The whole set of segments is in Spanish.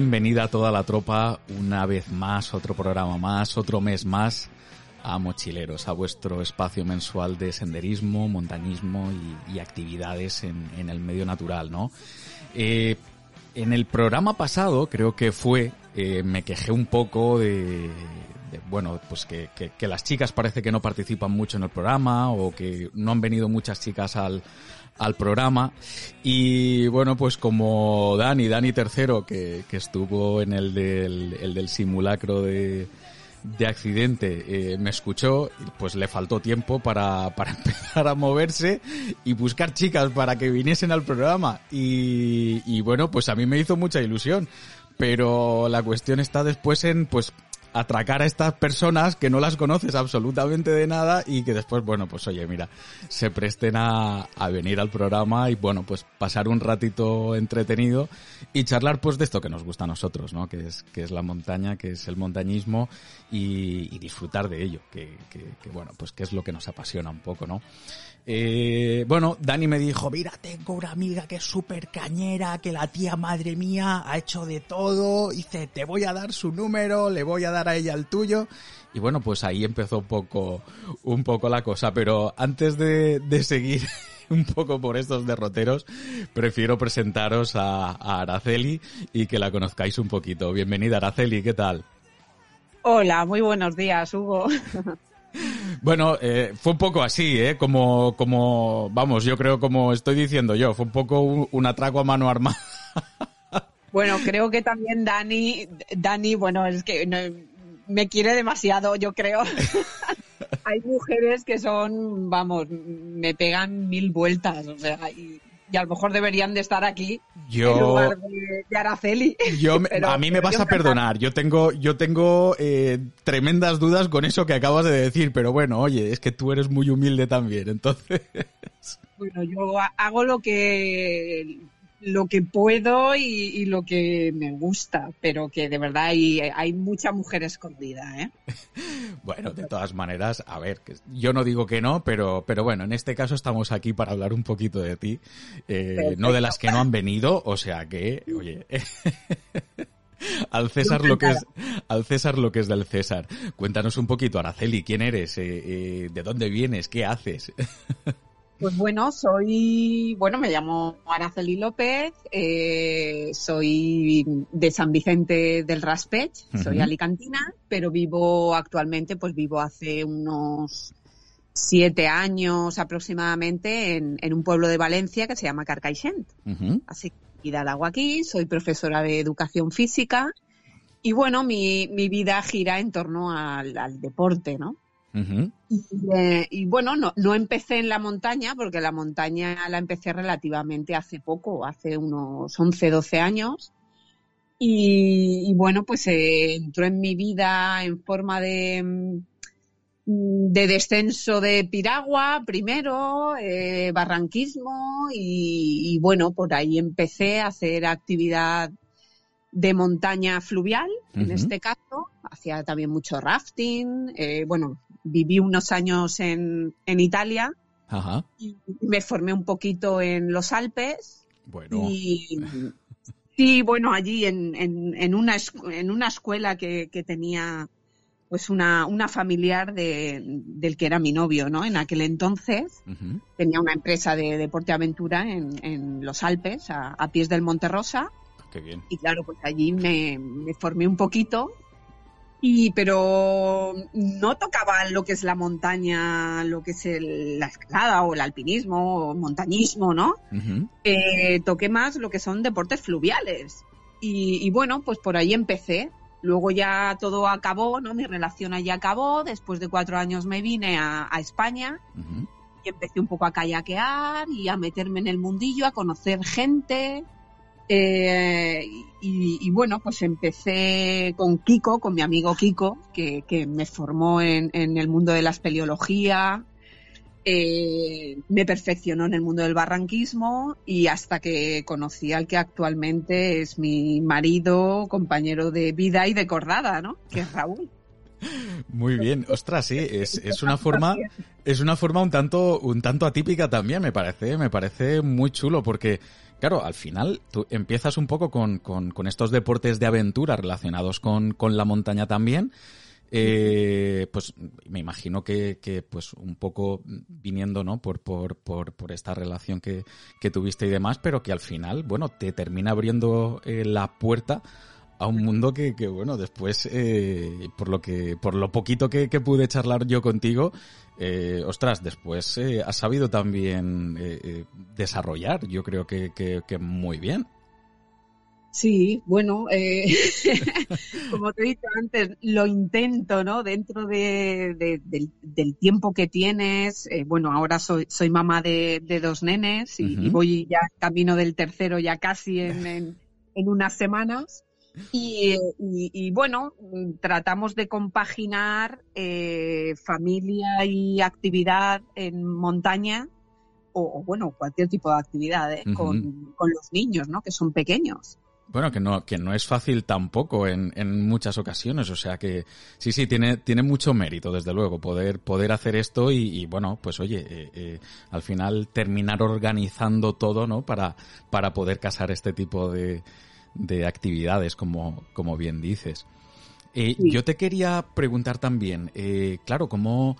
Bienvenida a toda la tropa, una vez más, otro programa más, otro mes más a Mochileros, a vuestro espacio mensual de senderismo, montañismo y, actividades en, el medio natural, ¿no? Eh, en el programa pasado, creo que fue, eh, me quejé un poco de, bueno, pues que, que, las chicas parece que no participan mucho en el programa o que no han venido muchas chicas al, al programa. Y bueno, pues como Dani, Dani tercero, que, que estuvo en el del, el del simulacro de, de accidente eh, me escuchó, pues le faltó tiempo para, para empezar a moverse y buscar chicas para que viniesen al programa. Y bueno, pues a mí me hizo mucha ilusión. Pero la cuestión está después en, pues, atracar a estas personas que no las conoces absolutamente de nada y que después, bueno, pues oye, mira, se presten a, a, venir al programa y bueno, pues pasar un ratito entretenido y charlar pues de esto que nos gusta a nosotros, ¿no? Que es, que es la montaña, que es el montañismo y, y disfrutar de ello, que, que, que, bueno, pues que es lo que nos apasiona un poco, ¿no? Eh, bueno, Dani me dijo, mira, tengo una amiga que es súper cañera, que la tía madre mía ha hecho de todo, dice, te voy a dar su número, le voy a dar a ella el tuyo. Y bueno, pues ahí empezó un poco, un poco la cosa, pero antes de, seguir un poco por estos derroteros, prefiero presentaros a, a Araceli y que la conozcáis un poquito. Bienvenida Araceli, ¿qué tal? Hola, muy buenos días, Hugo. Bueno, eh, fue un poco así, ¿eh? Como, como, vamos, yo creo como estoy diciendo yo, fue un poco un, atraco a mano armada. Bueno, creo que también Dani, Dani, bueno, es que me quiere demasiado, yo creo. Hay mujeres que son, vamos, me pegan mil vueltas, o sea, y, y a lo mejor deberían de estar aquí yo, en lugar de, Araceli. Yo, a mí me vas a perdonar, yo tengo, yo tengo eh, tremendas dudas con eso que acabas de decir, pero bueno, oye, es que tú eres muy humilde también, entonces... Bueno, yo hago lo que lo que puedo y, lo que me gusta, pero que de verdad hay, hay mucha mujer escondida, ¿eh? bueno, de todas maneras, a ver, yo no digo que no, pero, pero bueno, en este caso estamos aquí para hablar un poquito de ti, eh, no de las que no han venido, o sea que, oye. al César lo que es al César lo que es del César. Cuéntanos un poquito, Araceli, quién eres, eh, eh, de dónde vienes, qué haces. Pues bueno, soy, bueno, me llamo Araceli López, eh, soy de San Vicente del Raspech, soy alicantina, pero vivo actualmente, pues vivo hace unos siete años aproximadamente en, un pueblo de Valencia que se llama Carcaixent. Así que he agua aquí, soy profesora de educación física y bueno, mi, mi vida gira en torno al, al deporte, ¿no? Eh, y, bueno, no, no empecé en la montaña, porque la montaña la empecé relativamente hace poco, hace unos 11, 12 años. Y, bueno, pues eh, entró en mi vida en forma de, mm, de descenso de piragua primero, eh, barranquismo y, bueno, por ahí empecé a hacer actividad de montaña fluvial, en este caso, hacía también mucho rafting, bueno, viví unos años en, en Italia y me formé un poquito en los Alpes. Bueno. Y, sí, bueno, allí en, en, en, una, en una escuela que, que tenía pues una, una familiar de, del que era mi novio, ¿no? En aquel entonces tenía una empresa de deporte aventura en, en los Alpes, a, a, pies del Monte Rosa. Qué bien. Y claro, pues allí me, me formé un poquito y pero no tocaba lo que es la montaña, lo que es la escalada o el alpinismo o montañismo, ¿no? eh, toqué más lo que son deportes fluviales. Y, y, bueno, pues por ahí empecé. Luego ya todo acabó, ¿no? Mi relación allí acabó. Después de cuatro años me vine a, a España. empecé un poco a kayakear y a meterme en el mundillo, a conocer gente. Eh, y, bueno, pues empecé con Kiko, con mi amigo Kiko, que, me formó en, el mundo de la espeleología, eh, me perfeccionó en el mundo del barranquismo y hasta que conocí al que actualmente es mi marido, compañero de vida y de cordada, ¿no? Que es Raúl. Muy bien, ostras, sí, es, es, una forma, es una forma un tanto, un tanto atípica también, me parece, me parece muy chulo, porque, claro, al final tú empiezas un poco con, con, estos deportes de aventura relacionados con, con la montaña también, eh, pues me imagino que, pues un poco viniendo, ¿no? Por, por, por, por esta relación que, que, tuviste y demás, pero que al final, bueno, te termina abriendo eh, la puerta a un mundo que, que bueno, después, eh, por lo que, por lo poquito que pude charlar yo contigo, eh, ostras, después eh, has sabido también eh, eh, desarrollar, yo creo que, que, que muy bien. Sí, bueno, eh, como te he dicho antes, lo intento, ¿no? Dentro de, del, tiempo que tienes. Bueno, ahora soy, soy mamá de, dos nenes y, voy ya camino del tercero ya casi en, en, unas semanas. Y, y, bueno, tratamos de compaginar eh, familia y actividad en montaña o, bueno, cualquier tipo de actividad ¿eh? con, con los niños, ¿no? Que son pequeños. Bueno, que no, que no es fácil tampoco en, en muchas ocasiones. O sea que sí, sí, tiene, tiene mucho mérito, desde luego, poder, poder hacer esto y, bueno, pues oye, eh, eh, al final terminar organizando todo, ¿no? Para, para poder casar este tipo de, de actividades, como, como bien dices. Eh, Yo te quería preguntar también, eh, claro, ¿cómo,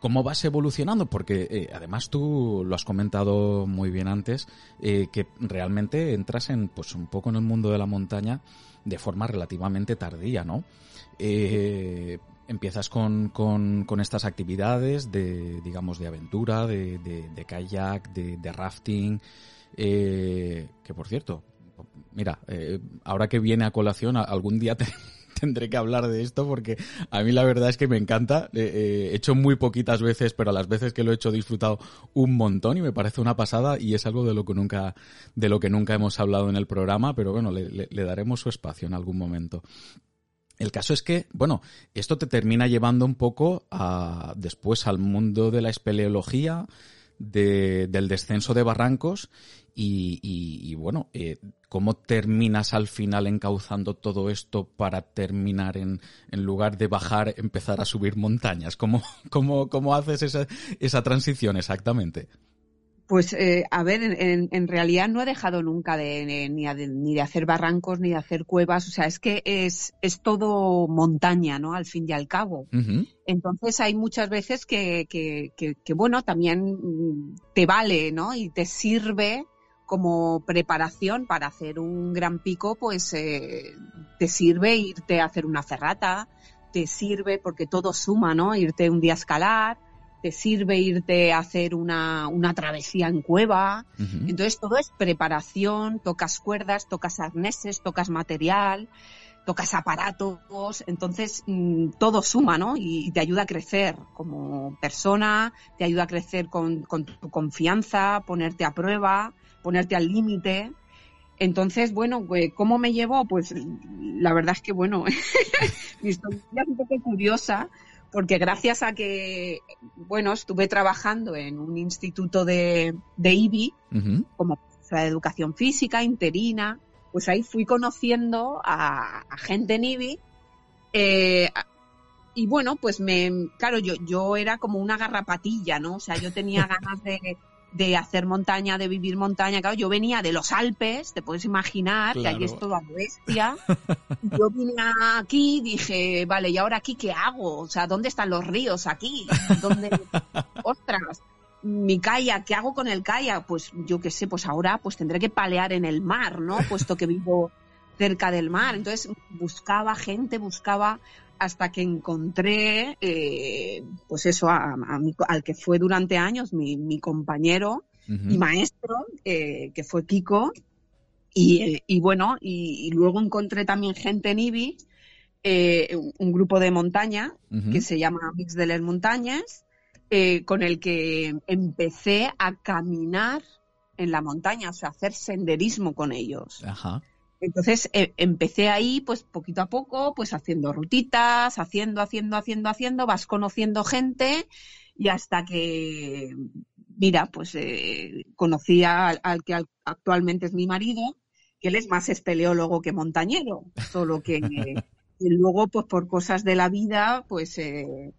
cómo vas evolucionando, porque eh, además tú lo has comentado muy bien antes, que realmente entras en, pues un poco en el mundo de la montaña de forma relativamente tardía, ¿no? Empiezas con, con, con, estas actividades de, digamos, de aventura, de, de, kayak, de, de rafting, que por cierto, mira, ahora que viene a colación, algún día te, tendré que hablar de esto porque a mí la verdad es que me encanta. Eh, eh, he hecho muy poquitas veces, pero las veces que lo he hecho he disfrutado un montón y me parece una pasada y es algo de lo que nunca, de lo que nunca hemos hablado en el programa, pero bueno, le, daremos su espacio en algún momento. El caso es que, bueno, esto te termina llevando un poco a, después al mundo de la espeleología, de, del descenso de barrancos y, y, bueno, eh, ¿cómo terminas al final encauzando todo esto para terminar en, en lugar de bajar, empezar a subir montañas? ¿Cómo, cómo, cómo haces esa, esa transición exactamente? Pues eh, a ver, en, en, realidad no he dejado nunca de, ni, de, ni, de, hacer barrancos ni de hacer cuevas, o sea, es que es, es todo montaña, ¿no? Al fin y al cabo. Entonces hay muchas veces que, que, que, que, bueno, también te vale, ¿no? Y te sirve como preparación para hacer un gran pico, pues eh, te sirve irte a hacer una ferrata, te sirve porque todo suma, ¿no? Irte un día a escalar, te sirve irte a hacer una, una travesía en cueva. Entonces todo es preparación, tocas cuerdas, tocas arneses, tocas material, tocas aparatos, entonces mm, todo suma, ¿no? Y, te ayuda a crecer como persona, te ayuda a crecer con, con tu confianza, ponerte a prueba, ponerte al límite. Entonces, bueno, ¿cómo me llevó? Pues la verdad es que, bueno, mi historia es un poco curiosa, porque gracias a que, bueno, estuve trabajando en un instituto de, de IBI, como de educación física, interina, pues ahí fui conociendo a, gente en IBI. Eh, y bueno, pues me, claro, yo, yo era como una garrapatilla, ¿no? O sea, yo tenía ganas de, de hacer montaña, de vivir montaña. Claro, yo venía de los Alpes, te puedes imaginar, que allí es toda bestia. yo vine aquí, dije, vale, ¿y ahora aquí qué hago? O sea, ¿dónde están los ríos aquí? ¿Dónde? Ostras, mi kayak, ¿qué hago con el kayak? Pues yo qué sé, pues ahora pues tendré que palear en el mar, ¿no? Puesto que vivo cerca del mar. Entonces buscaba gente, buscaba hasta que encontré, eh, pues eso, al que fue durante años mi, compañero y maestro, eh, que fue Kiko. Y, y bueno, y, luego encontré también gente en IBI, eh, un, grupo de montaña que se llama Mix de las Montañas. eh, con el que empecé a caminar en la montaña, o sea, hacer senderismo con ellos. Ajá. Entonces eh, empecé ahí, pues poquito a poco, pues haciendo rutitas, haciendo, haciendo, haciendo, haciendo, vas conociendo gente y hasta que, mira, pues eh, conocí al, que actualmente es mi marido, que él es más espeleólogo que montañero, solo que luego, pues por cosas de la vida, pues eh,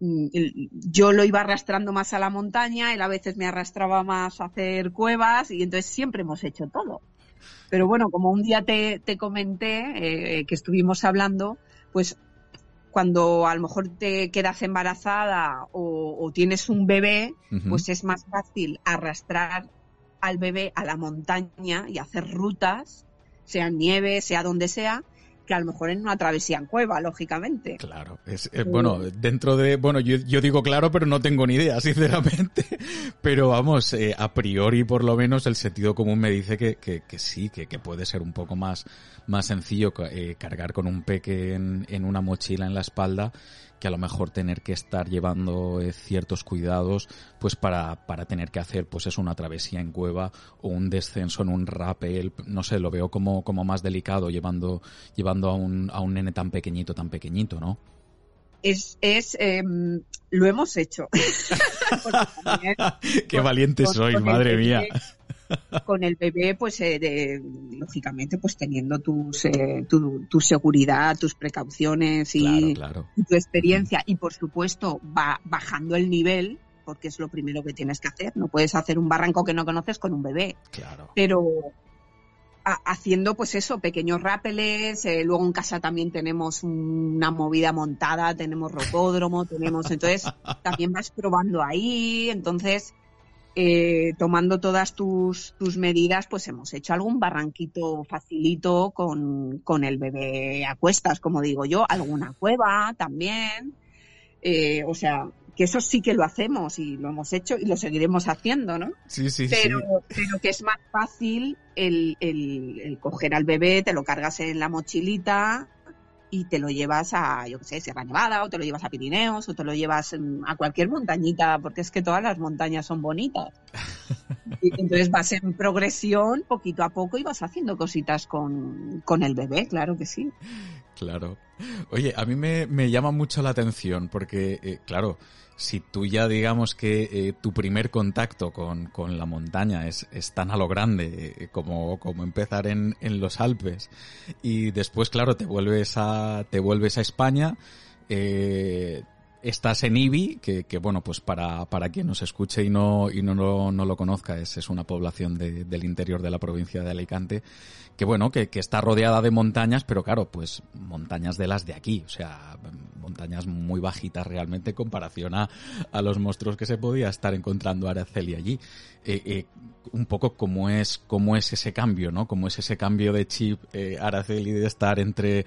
mm, yo lo iba arrastrando más a la montaña, él a veces me arrastraba más a hacer cuevas y entonces siempre hemos hecho todo. Pero bueno, como un día te, comenté eh, que estuvimos hablando, pues cuando a lo mejor te quedas embarazada o, tienes un bebé, pues es más fácil arrastrar al bebé a la montaña y hacer rutas, sea nieve, sea donde sea, que a lo mejor en una travesía en cueva, lógicamente. Claro, es, eh, bueno, dentro de, bueno, yo, yo, digo claro, pero no tengo ni idea, sinceramente, pero vamos, eh, a priori por lo menos el sentido común me dice que, que, que sí, que, que, puede ser un poco más, más sencillo eh, cargar con un peque en, en una mochila en la espalda que a lo mejor tener que estar llevando eh, ciertos cuidados pues para, para tener que hacer pues es una travesía en cueva o un descenso en un rappel, no sé, lo veo como, como más delicado llevando, llevando a un, a un nene tan pequeñito, tan pequeñito, ¿no? Es, es em, lo hemos hecho. Qué valiente soy, madre mía con el bebé, pues eh, lógicamente, pues teniendo tus, eh, tu, seguridad, tus precauciones y, tu experiencia. Y por supuesto, va bajando el nivel, porque es lo primero que tienes que hacer. No puedes hacer un barranco que no conoces con un bebé. Claro. Pero haciendo pues eso, pequeños rápeles, eh, luego en casa también tenemos una movida montada, tenemos rocódromo, tenemos, entonces también vas probando ahí, entonces eh, tomando todas tus, tus, medidas, pues hemos hecho algún barranquito facilito con, con, el bebé a cuestas, como digo yo, alguna cueva también. Eh, o sea, que eso sí que lo hacemos y lo hemos hecho y lo seguiremos haciendo, ¿no? Sí, sí, pero, sí. Pero que es más fácil el, el, el, coger al bebé, te lo cargas en la mochilita, y te lo llevas a, yo qué sé, Sierra Nevada, o te lo llevas a Pirineos, o te lo llevas a cualquier montañita, porque es que todas las montañas son bonitas. Y entonces vas en progresión, poquito a poco, y vas haciendo cositas con, con el bebé, claro que sí. Claro. Oye, a mí me, me llama mucho la atención, porque, eh, claro, si tú ya digamos que eh, tu primer contacto con, con la montaña es, es, tan a lo grande eh, como, como empezar en, en, los Alpes y después claro te vuelves a te vuelves a España eh, estás en Ibi que, que, bueno pues para, para quien nos escuche y no y no, no, no lo conozca es, es una población de, del interior de la provincia de Alicante que bueno, que, que, está rodeada de montañas, pero claro, pues montañas de las de aquí, o sea, montañas muy bajitas realmente en comparación a, a los monstruos que se podía estar encontrando Araceli allí. Eh, eh, un poco cómo es, cómo es ese cambio, ¿no? Cómo es ese cambio de chip eh, Araceli de estar entre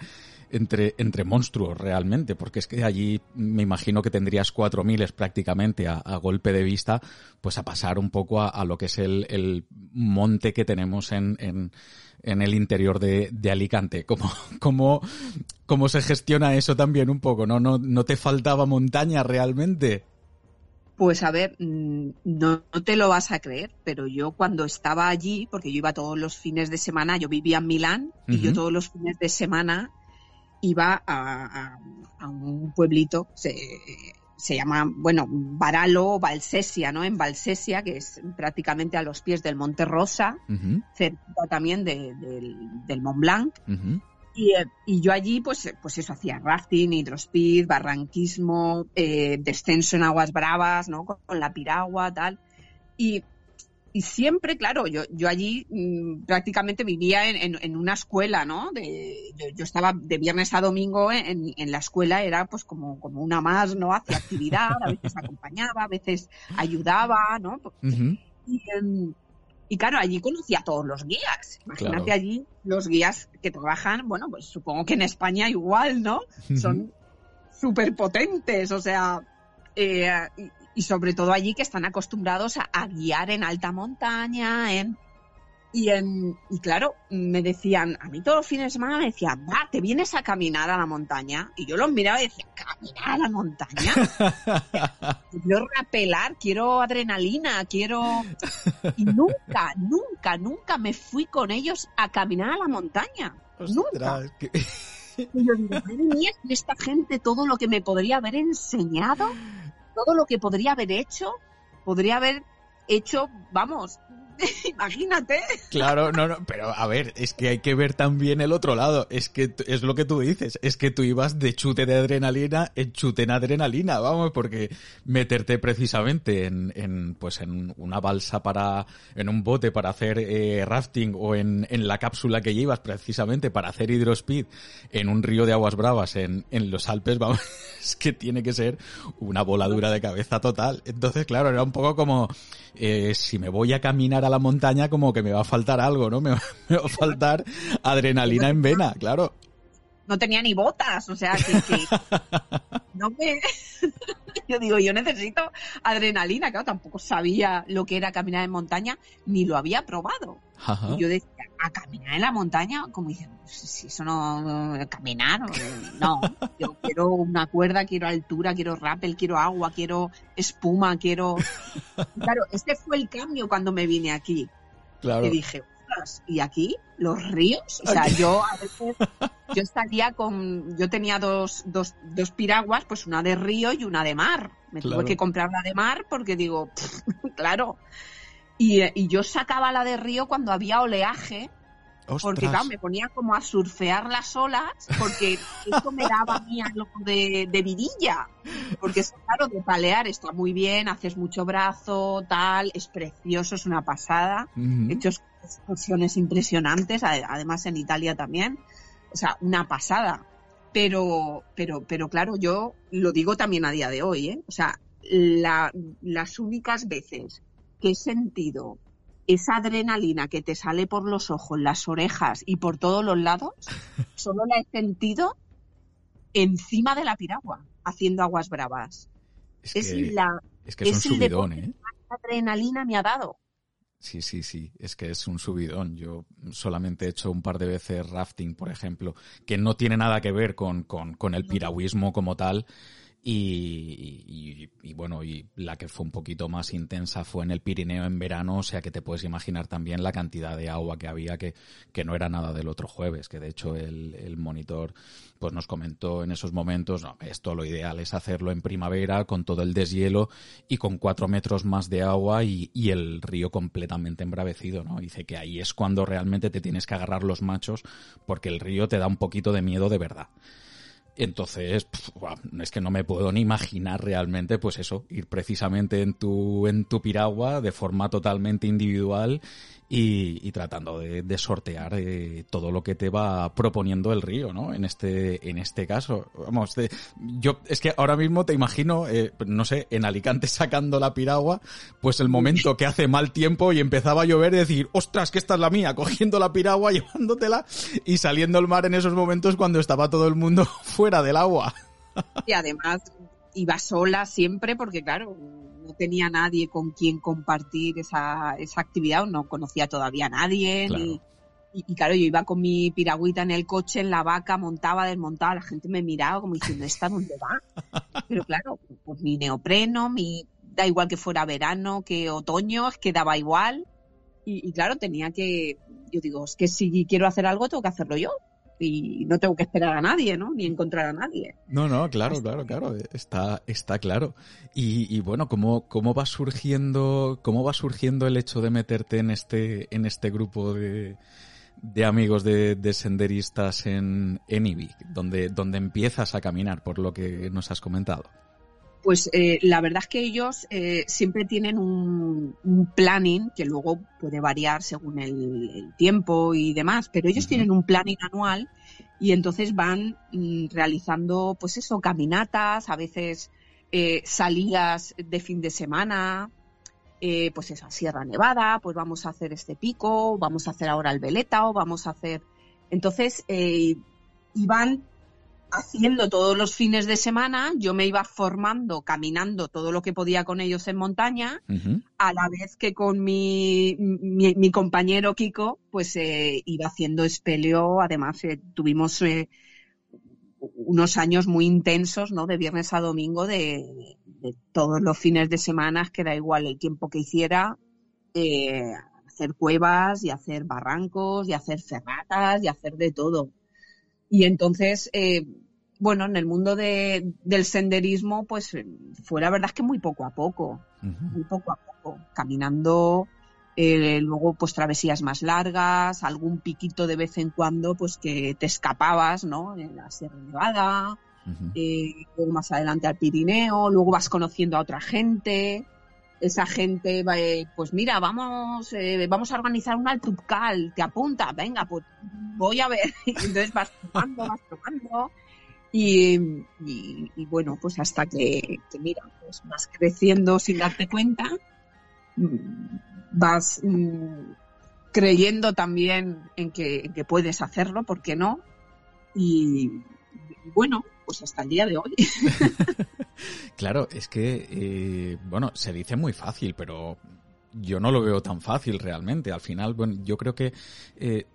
entre, entre monstruos realmente, porque es que allí me imagino que tendrías cuatro miles prácticamente a, a, golpe de vista, pues a pasar un poco a, a lo que es el, el monte que tenemos en, en, en el interior de, de Alicante. ¿Cómo, cómo, ¿Cómo se gestiona eso también un poco? ¿No, no, no te faltaba montaña realmente? Pues a ver, mm, no, no, te lo vas a creer, pero yo cuando estaba allí, porque yo iba todos los fines de semana, yo vivía en Milán y uh -huh. yo todos los fines de semana iba a, a, a un pueblito, se, se llama, bueno, Baralo o Valsesia, ¿no? En Valsesia, que es prácticamente a los pies del Monte Rosa, uh -huh. cerca también de, de, del Mont Blanc. Uh -huh. y, y, yo allí, pues, pues eso, hacía rafting, hidrospeed, barranquismo, eh, descenso en aguas bravas, ¿no? Con, con la piragua, tal. Y y siempre, claro, yo, yo allí mmm, prácticamente vivía en, en, en, una escuela, ¿no? De, yo, yo, estaba de viernes a domingo en, en, la escuela, era pues como, como una más, ¿no? Hacía actividad, a veces acompañaba, a veces ayudaba, ¿no? Uh -huh. y, um, y, claro, allí conocía a todos los guías. Imagínate claro. allí los guías que trabajan, bueno, pues supongo que en España igual, ¿no? Uh -huh. Son súper potentes, o sea, eh, y sobre todo allí que están acostumbrados a, a guiar en alta montaña, en Y, en, y claro, me decían, a mí todos los fines de semana me decían, va, ¿te vienes a caminar a la montaña? Y yo los miraba y decía, ¿caminar a la montaña? quiero rapelar, quiero adrenalina, quiero... Y nunca, nunca, nunca me fui con ellos a caminar a la montaña. nunca. Y yo digo, madre mía, esta gente todo lo que me podría haber enseñado, todo lo que podría haber hecho, podría haber hecho, vamos, Imagínate. Claro, no, no, pero a ver, es que hay que ver también el otro lado. Es que es lo que tú dices, es que tú ibas de chute de adrenalina en chute en adrenalina, vamos, porque meterte precisamente en, en pues en una balsa para, en un bote para hacer eh, rafting o en, en la cápsula que llevas precisamente para hacer hidrospeed en un río de aguas bravas en, en los Alpes, vamos, es que tiene que ser una voladura de cabeza total. Entonces, claro, era un poco como, eh, si me voy a caminar a la montaña, como que me va a faltar algo, ¿no? Me va, a faltar adrenalina en vena, claro. No tenía ni botas, o sea, que, no me... yo digo, yo necesito adrenalina, claro, tampoco sabía lo que era caminar en montaña, ni lo había probado. Y yo decía, a caminar en la montaña, como pues, si eso no, caminar, no, yo quiero una cuerda, quiero altura, quiero rappel, quiero agua, quiero espuma, quiero... Claro, este fue el cambio cuando me vine aquí. Claro. Y dije, y aquí los ríos, o sea, yo a veces, yo con, yo tenía dos, dos, dos piraguas, pues una de río y una de mar. Me tuve que comprar la de mar porque digo, claro, y, yo sacaba la de río cuando había oleaje, porque claro, me ponía como a surfear las olas, porque esto me daba a mí algo de, de vidilla. Porque es claro, de palear está muy bien, haces mucho brazo, tal, es precioso, es una pasada. He hecho excursiones impresionantes, además en Italia también. O sea, una pasada. Pero, pero, pero claro, yo lo digo también a día de hoy, ¿eh? O sea, las únicas veces que he sentido esa adrenalina que te sale por los ojos, las orejas y por todos los lados, solo la he sentido encima de la piragua, haciendo aguas bravas. Es, la es que es, un subidón, ¿eh? adrenalina me ha dado. Sí, sí, sí, es que es un subidón. Yo solamente he hecho un par de veces rafting, por ejemplo, que no tiene nada que ver con, con, con el piragüismo como tal, y, bueno, y la que fue un poquito más intensa fue en el Pirineo en verano, o sea que te puedes imaginar también la cantidad de agua que había, que, que no era nada del otro jueves, que de hecho el, el monitor pues nos comentó en esos momentos, no, esto lo ideal es hacerlo en primavera con todo el deshielo y con cuatro metros más de agua y, y el río completamente embravecido, ¿no? Dice que ahí es cuando realmente te tienes que agarrar los machos porque el río te da un poquito de miedo de verdad. Entonces, es que no me puedo ni imaginar realmente, pues eso, ir precisamente en tu, en tu piragua de forma totalmente individual y, tratando de, sortear eh, todo lo que te va proponiendo el río, ¿no? En este, en este caso, vamos, yo es que ahora mismo te imagino, eh, no sé, en Alicante sacando la piragua, pues el momento que hace mal tiempo y empezaba a llover y decir, ostras, que esta es la mía, cogiendo la piragua, llevándotela y saliendo al mar en esos momentos cuando estaba todo el mundo fuera del agua. Y además iba sola siempre porque claro, no tenía nadie con quien compartir esa, esa actividad, no conocía todavía a nadie. y, claro, yo iba con mi piragüita en el coche, en la vaca, montaba, desmontaba, la gente me miraba como diciendo, ¿esta dónde va? Pero claro, pues mi neopreno, mi, da igual que fuera verano, que otoño, es que daba igual. Y, y claro, tenía que, yo digo, es que si quiero hacer algo, tengo que hacerlo yo y no tengo que esperar a nadie, ¿no? Ni encontrar a nadie. No, no, claro, claro, claro, está, está claro. Y, y, bueno, ¿cómo, cómo va surgiendo, cómo va surgiendo el hecho de meterte en este, en este grupo de, de amigos de, de senderistas en, en Ibic, donde, donde empiezas a caminar, por lo que nos has comentado? Pues eh, la verdad es que ellos eh, siempre tienen un, planning que luego puede variar según el, tiempo y demás, pero ellos tienen un planning anual y entonces van mm, realizando, pues eso, caminatas, a veces eh, salidas de fin de semana, pues esa Sierra Nevada, pues vamos a hacer este pico, vamos a hacer ahora el Veleta o vamos a hacer. Entonces, y van haciendo todos los fines de semana, yo me iba formando, caminando todo lo que podía con ellos en montaña, a la vez que con mi, mi, compañero Kiko, pues eh, iba haciendo espeleo. Además, eh, tuvimos eh, unos años muy intensos, ¿no? De viernes a domingo, de, todos los fines de semana, que da igual el tiempo que hiciera, hacer cuevas y hacer barrancos y hacer ferratas y hacer de todo. Y entonces, eh, bueno, en el mundo de, del senderismo, pues fue la verdad es que muy poco a poco, muy poco a poco, caminando, eh, luego pues travesías más largas, algún piquito de vez en cuando, pues que te escapabas, ¿no? En la Sierra Nevada, eh, luego más adelante al Pirineo, luego vas conociendo a otra gente, esa gente, eh, pues mira, vamos, eh, vamos a organizar un altupcal, te apunta, venga, pues voy a ver. Entonces vas tomando, vas tomando. Y, y, bueno, pues hasta que, mira, pues vas creciendo sin darte cuenta, vas mm, creyendo también en que, en que puedes hacerlo, ¿por qué no? Y, bueno, pues hasta el día de hoy. claro, es que, eh, bueno, se dice muy fácil, pero yo no lo veo tan fácil realmente. Al final, bueno, yo creo que eh,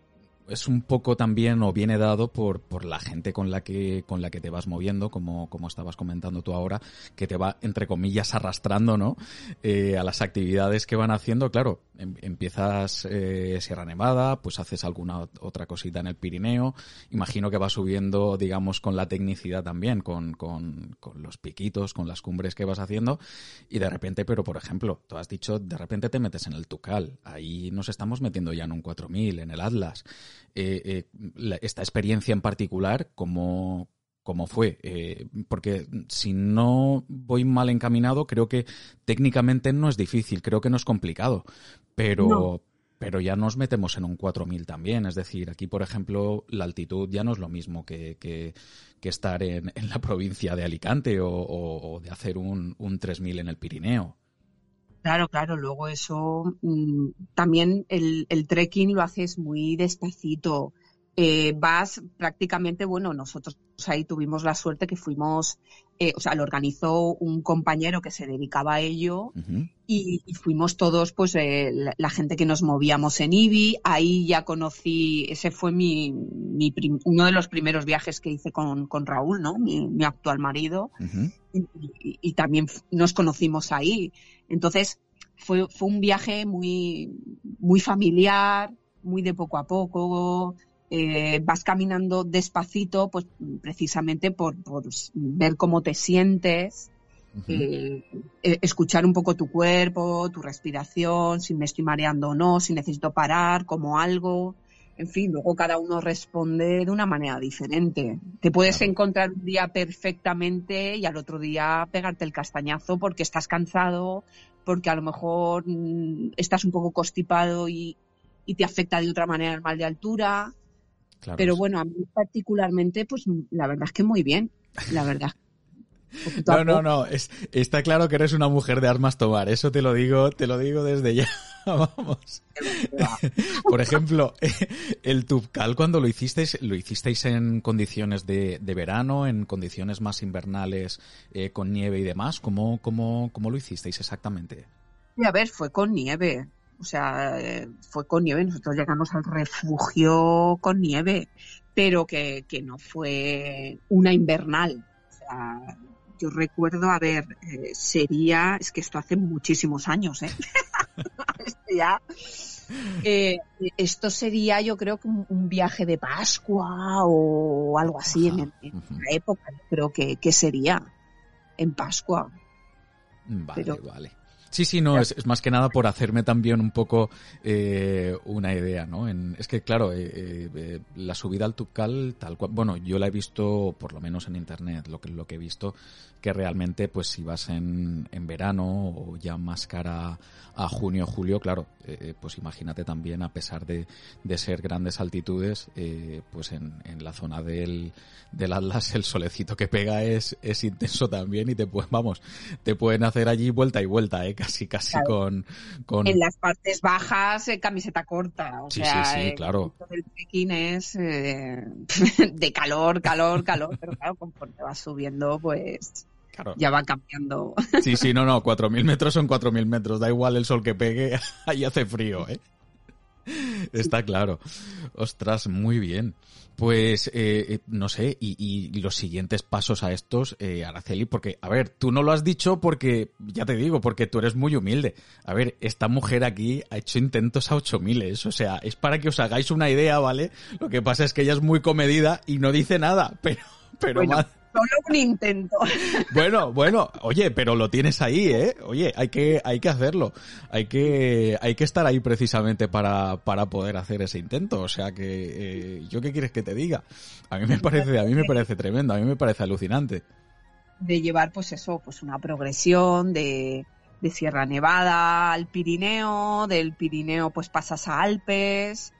es un poco también o viene dado por, por la gente con la que con la que te vas moviendo como, como estabas comentando tú ahora que te va entre comillas arrastrando no eh, a las actividades que van haciendo. Claro em, empiezas eh, Sierra Nevada pues haces alguna otra cosita en el Pirineo. Imagino que va subiendo digamos con la tecnicidad también con, con, con los piquitos con las cumbres que vas haciendo. Y de repente pero por ejemplo tú has dicho de repente te metes en el Tucal. Ahí nos estamos metiendo ya en un 4000 en el Atlas eh, eh, esta experiencia en particular, como, como fue. Eh, porque si no voy mal encaminado, creo que técnicamente no es difícil, creo que no es complicado. Pero, pero ya nos metemos en un 4000 también. Es decir, aquí, por ejemplo, la altitud ya no es lo mismo que, que, estar en, en, la provincia de Alicante o, o, de hacer un, un 3000 en el Pirineo. Claro, claro, luego eso mm, también el, el, trekking lo haces muy despacito. Eh, vas prácticamente, bueno, nosotros ahí tuvimos la suerte que fuimos, eh, o sea, lo organizó un compañero que se dedicaba a ello y, fuimos todos, pues, eh, la, gente que nos movíamos en IBI. Ahí ya conocí, ese fue mi, mi uno de los primeros viajes que hice con, con Raúl, ¿no? Mi, mi actual marido. y, y, también nos conocimos ahí. Entonces, fue, fue un viaje muy, muy familiar, muy de poco a poco. Eh, vas caminando despacito, pues precisamente por, por ver cómo te sientes, eh, e, escuchar un poco tu cuerpo, tu respiración, si me estoy mareando o no, si necesito parar, como algo. En fin, luego cada uno responde de una manera diferente. Te puedes encontrar un día perfectamente y al otro día pegarte el castañazo porque estás cansado, porque a lo mejor mm, estás un poco constipado y, te afecta de otra manera el mal de altura. Pero bueno, a mí particularmente, pues la verdad es que muy bien, la verdad. No, no, no, está claro que eres una mujer de armas tomar, eso te lo digo, te lo digo desde ya. Vamos. Por ejemplo, el Tubcal cuando lo hicisteis, lo hicisteis en condiciones de, verano, en condiciones más invernales, eh, con nieve y demás. ¿Cómo, cómo, cómo lo hicisteis exactamente? a ver, fue con nieve. O sea, eh, fue con nieve. Nosotros llegamos al refugio con nieve, pero que, que no fue una invernal. O sea, yo recuerdo, a ver, eh, sería, es que esto hace muchísimos años, ¿eh? ya, eh, esto sería, yo creo que un, viaje de Pascua o algo así en, la época, creo que, que, sería en Pascua. Vale, vale. Sí, sí, no, es, más que nada por hacerme también un poco eh, una idea, ¿no? En, es que, claro, eh, eh, la subida al Tucal, tal cual, bueno, yo la he visto, por lo menos en internet, lo que, lo que he visto, que realmente pues si vas en, en verano o ya más cara a junio julio, claro, eh, eh, pues imagínate también a pesar de, de ser grandes altitudes, eh, pues en, en, la zona del, del Atlas el solecito que pega es, es intenso también y te pueden, vamos, te pueden hacer allí vuelta y vuelta, eh, casi casi con, con... En las partes bajas camiseta corta, o sí, sea, sí, sí, claro. el trekking es de calor, calor, calor, pero claro, conforme vas subiendo, pues Claro. Ya va cambiando. Sí, sí, no, no, 4.000 metros son 4.000 metros, da igual el sol que pegue, ahí hace frío, ¿eh? Está claro. Ostras, muy bien. Pues, eh, no sé, y, y, los siguientes pasos a estos, eh, Araceli, porque, a ver, tú no lo has dicho porque, ya te digo, porque tú eres muy humilde. A ver, esta mujer aquí ha hecho intentos a 8000, o sea, es para que os hagáis una idea, ¿vale? Lo que pasa es que ella es muy comedida y no dice nada, pero, pero bueno. más solo un intento. Bueno, bueno, oye, pero lo tienes ahí, ¿eh? Oye, hay que, hay que hacerlo. Hay que, hay que estar ahí precisamente para, para poder hacer ese intento. O sea que, eh, ¿yo qué quieres que te diga? A mí me parece, a mí me parece tremendo, a mí me parece alucinante. De llevar, pues eso, pues una progresión de, de Sierra Nevada al Pirineo, del Pirineo pues pasas a Alpes,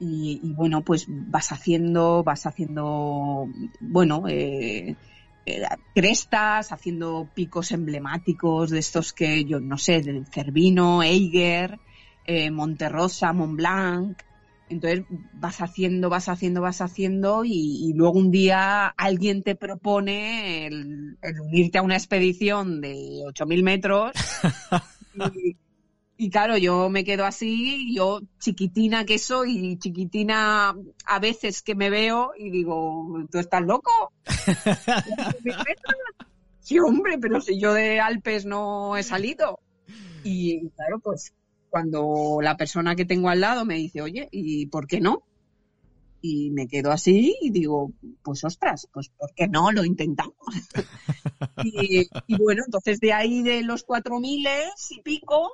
y, y, bueno, pues vas haciendo, vas haciendo, bueno, eh, eh, crestas, haciendo picos emblemáticos de estos que yo no sé, del Cervino, Eiger, eh, Monterrosa, Mont Blanc. Entonces vas haciendo, vas haciendo, vas haciendo y, y luego un día alguien te propone el, el unirte a una expedición de 8.000 metros y, y claro, yo me quedo así, yo chiquitina que soy, chiquitina a veces que me veo y digo, ¿tú estás loco? sí, hombre, pero si yo de Alpes no he salido. Y claro, pues cuando la persona que tengo al lado me dice, oye, ¿y por qué no? Y me quedo así y digo, pues ostras, pues ¿por qué no? Lo intentamos. y, y, bueno, entonces de ahí de los cuatro miles y pico,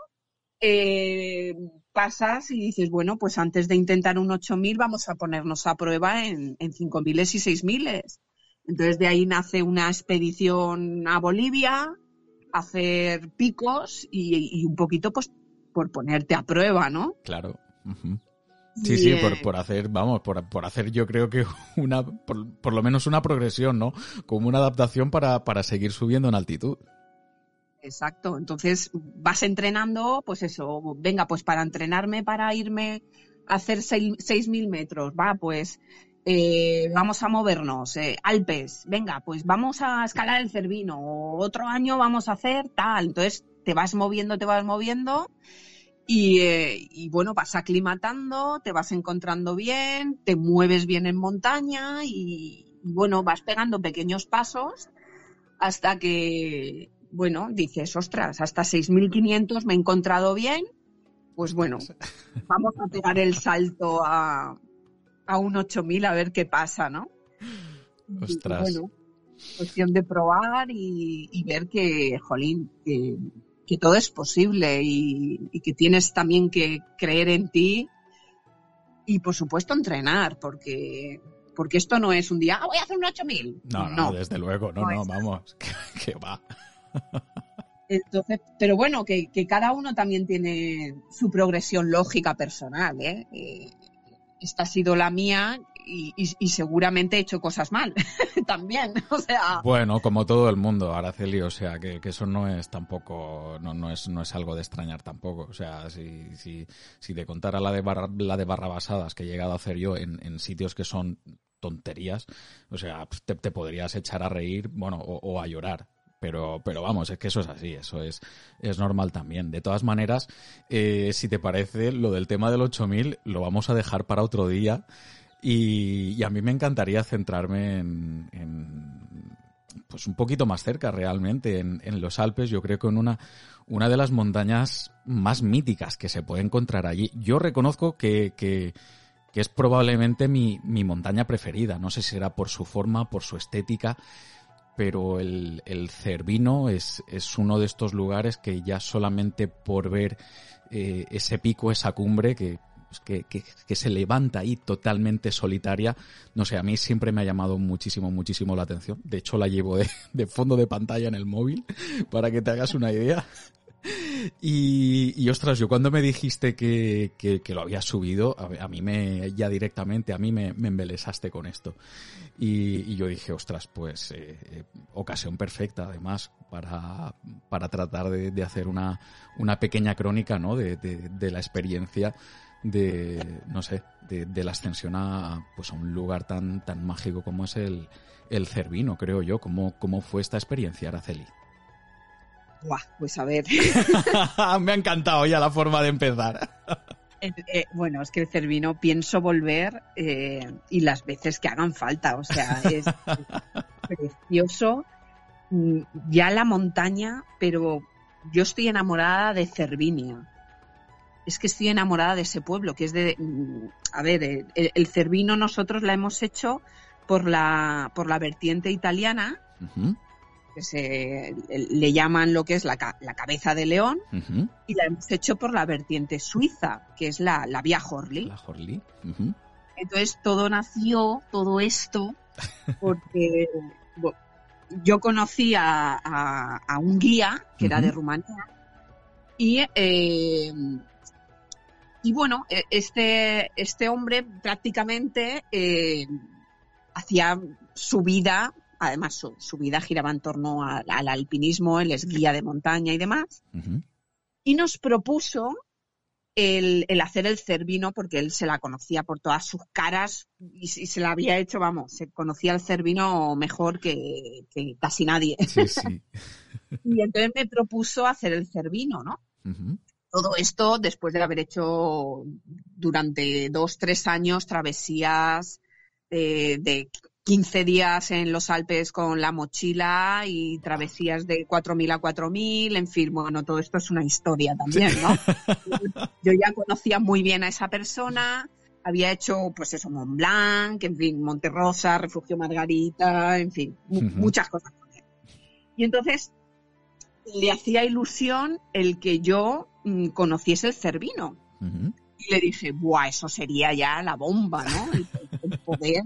eh, pasas y dices, bueno, pues antes de intentar un 8000 vamos a ponernos a prueba en, en 5000 y 6000. Entonces de ahí nace una expedición a Bolivia, hacer picos y, y un poquito pues por ponerte a prueba, ¿no? Claro. Uh -huh. Sí, sí, por, eh, por, hacer, vamos, por, por, hacer yo creo que una, por, por, lo menos una progresión, ¿no? Como una adaptación para, para seguir subiendo en altitud. Exacto. Entonces vas entrenando, pues eso, venga, pues para entrenarme, para irme a hacer 6.000 metros, va, pues eh, vamos a movernos, eh, Alpes, venga, pues vamos a escalar el Cervino, otro año vamos a hacer tal. Entonces te vas moviendo, te vas moviendo. Y, eh, bueno, vas aclimatando, te vas encontrando bien, te mueves bien en montaña y bueno, vas pegando pequeños pasos hasta que bueno, dices, ostras, hasta 6.500 me he encontrado bien, pues bueno, vamos a pegar el salto a, a un 8.000 a ver qué pasa, ¿no? Ostras. Y, bueno, cuestión de probar y, y ver que, jolín, que, que, todo es posible y, y que tienes también que creer en ti y por supuesto entrenar, porque porque esto no es un día, ah, voy a hacer un 8000. No, no, no, desde luego, no, no, no vamos, que, que, va. Entonces, pero bueno, que, cada uno también tiene su progresión lógica personal, ¿eh? eh esta ha sido la mía y, seguramente he hecho cosas mal también, o sea. Bueno, como todo el mundo, Araceli, o sea, que, eso no es tampoco, no, no, es, no es algo de extrañar tampoco, o sea, si, si, si te contara la de, barra, la de barrabasadas que he llegado a hacer yo en, en sitios que son tonterías, o sea, te, te podrías echar a reír, bueno, o, o a llorar, pero, pero vamos, es que eso es así, eso es, es normal también. De todas maneras, eh, si te parece, lo del tema del 8000 lo vamos a dejar para otro día y, y a mí me encantaría centrarme en, en, pues un poquito más cerca realmente, en, en los Alpes, yo creo que en una, una de las montañas más míticas que se puede encontrar allí. Yo reconozco que, que que es probablemente mi, mi montaña preferida. No sé si será por su forma, por su estética, pero el, el Cervino es, es, uno de estos lugares que ya solamente por ver eh, ese pico, esa cumbre, que pues que, que, se levanta ahí totalmente solitaria. No sé, a mí siempre me ha llamado muchísimo, muchísimo la atención. De hecho, la llevo de, de fondo de pantalla en el móvil, para que te hagas una idea. Y, y, ostras, yo cuando me dijiste que, que, lo habías subido, a, mí me, ya directamente, a mí me, me embelesaste con esto. Y, y, yo dije, ostras, pues eh, eh, ocasión perfecta además para, para tratar de, de, hacer una, una pequeña crónica, ¿no? De, de, la experiencia de, no sé, de, de, la ascensión a, pues a un lugar tan, tan mágico como es el, el Cervino, creo yo. ¿Cómo, cómo fue esta experiencia, Araceli? Pues a ver. Me ha encantado ya la forma de empezar. Eh, eh, bueno, es que el Cervino pienso volver eh, y las veces que hagan falta. O sea, es, precioso. Mm, ya la montaña, pero yo estoy enamorada de Cervinia. Es que estoy enamorada de ese pueblo, que es de. Mm, a ver, el, Cervino nosotros la hemos hecho por la, por la vertiente italiana que se le llaman lo que es la, cabeza de león, y la hemos hecho por la vertiente suiza, que es la, la vía Horley. La Horley. Entonces todo nació, todo esto, porque yo conocí a, un guía que era de Rumanía, y, eh, y bueno, e, este, este hombre prácticamente eh, hacía su vida además su, vida giraba en torno al alpinismo, él es guía de montaña y demás, y nos propuso el, hacer el cervino porque él se la conocía por todas sus caras y, se la había hecho, vamos, se conocía el cervino mejor que, casi nadie. y entonces me propuso hacer el cervino, ¿no? Todo esto después de haber hecho durante dos, tres años travesías de 15 días en los Alpes con la mochila y travesías de 4.000 a 4.000, en fin, bueno, todo esto es una historia también, ¿no? Yo ya conocía muy bien a esa persona, había hecho, pues eso, Mont Blanc, en fin, Monte Rosa, Refugio Margarita, en fin, muchas cosas Y entonces le hacía ilusión el que yo mm, conociese el Cervino. Y le dije, ¡buah! Eso sería ya la bomba, ¿no? el poder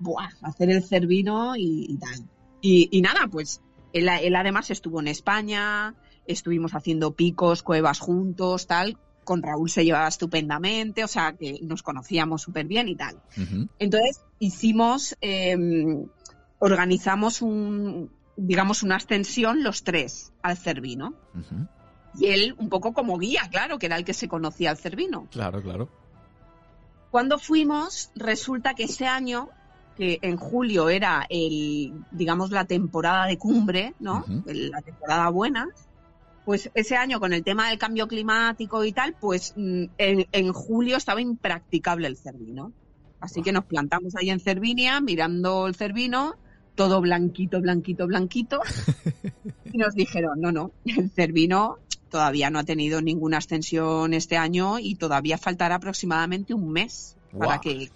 buah, hacer el cervino y, tal. Y, nada, pues él, además estuvo en España, estuvimos haciendo picos, cuevas juntos, tal. Con Raúl se llevaba estupendamente, o sea que nos conocíamos súper bien y tal. Entonces hicimos, em, organizamos un, digamos, una ascensión los tres al Cervino. Y él un poco como guía, claro, que era el que se conocía al Cervino. Claro, claro. Cuando fuimos, resulta que ese año que en julio era el, digamos, la temporada de cumbre, ¿no? La temporada buena. Pues ese año con el tema del cambio climático y tal, pues mm, en, julio estaba impracticable el cervino. Así que nos plantamos ahí en Cervinia, mirando el cervino, todo blanquito, blanquito, blanquito. y nos dijeron, no, no, el cervino todavía no ha tenido ninguna ascensión este año y todavía faltará aproximadamente un mes para que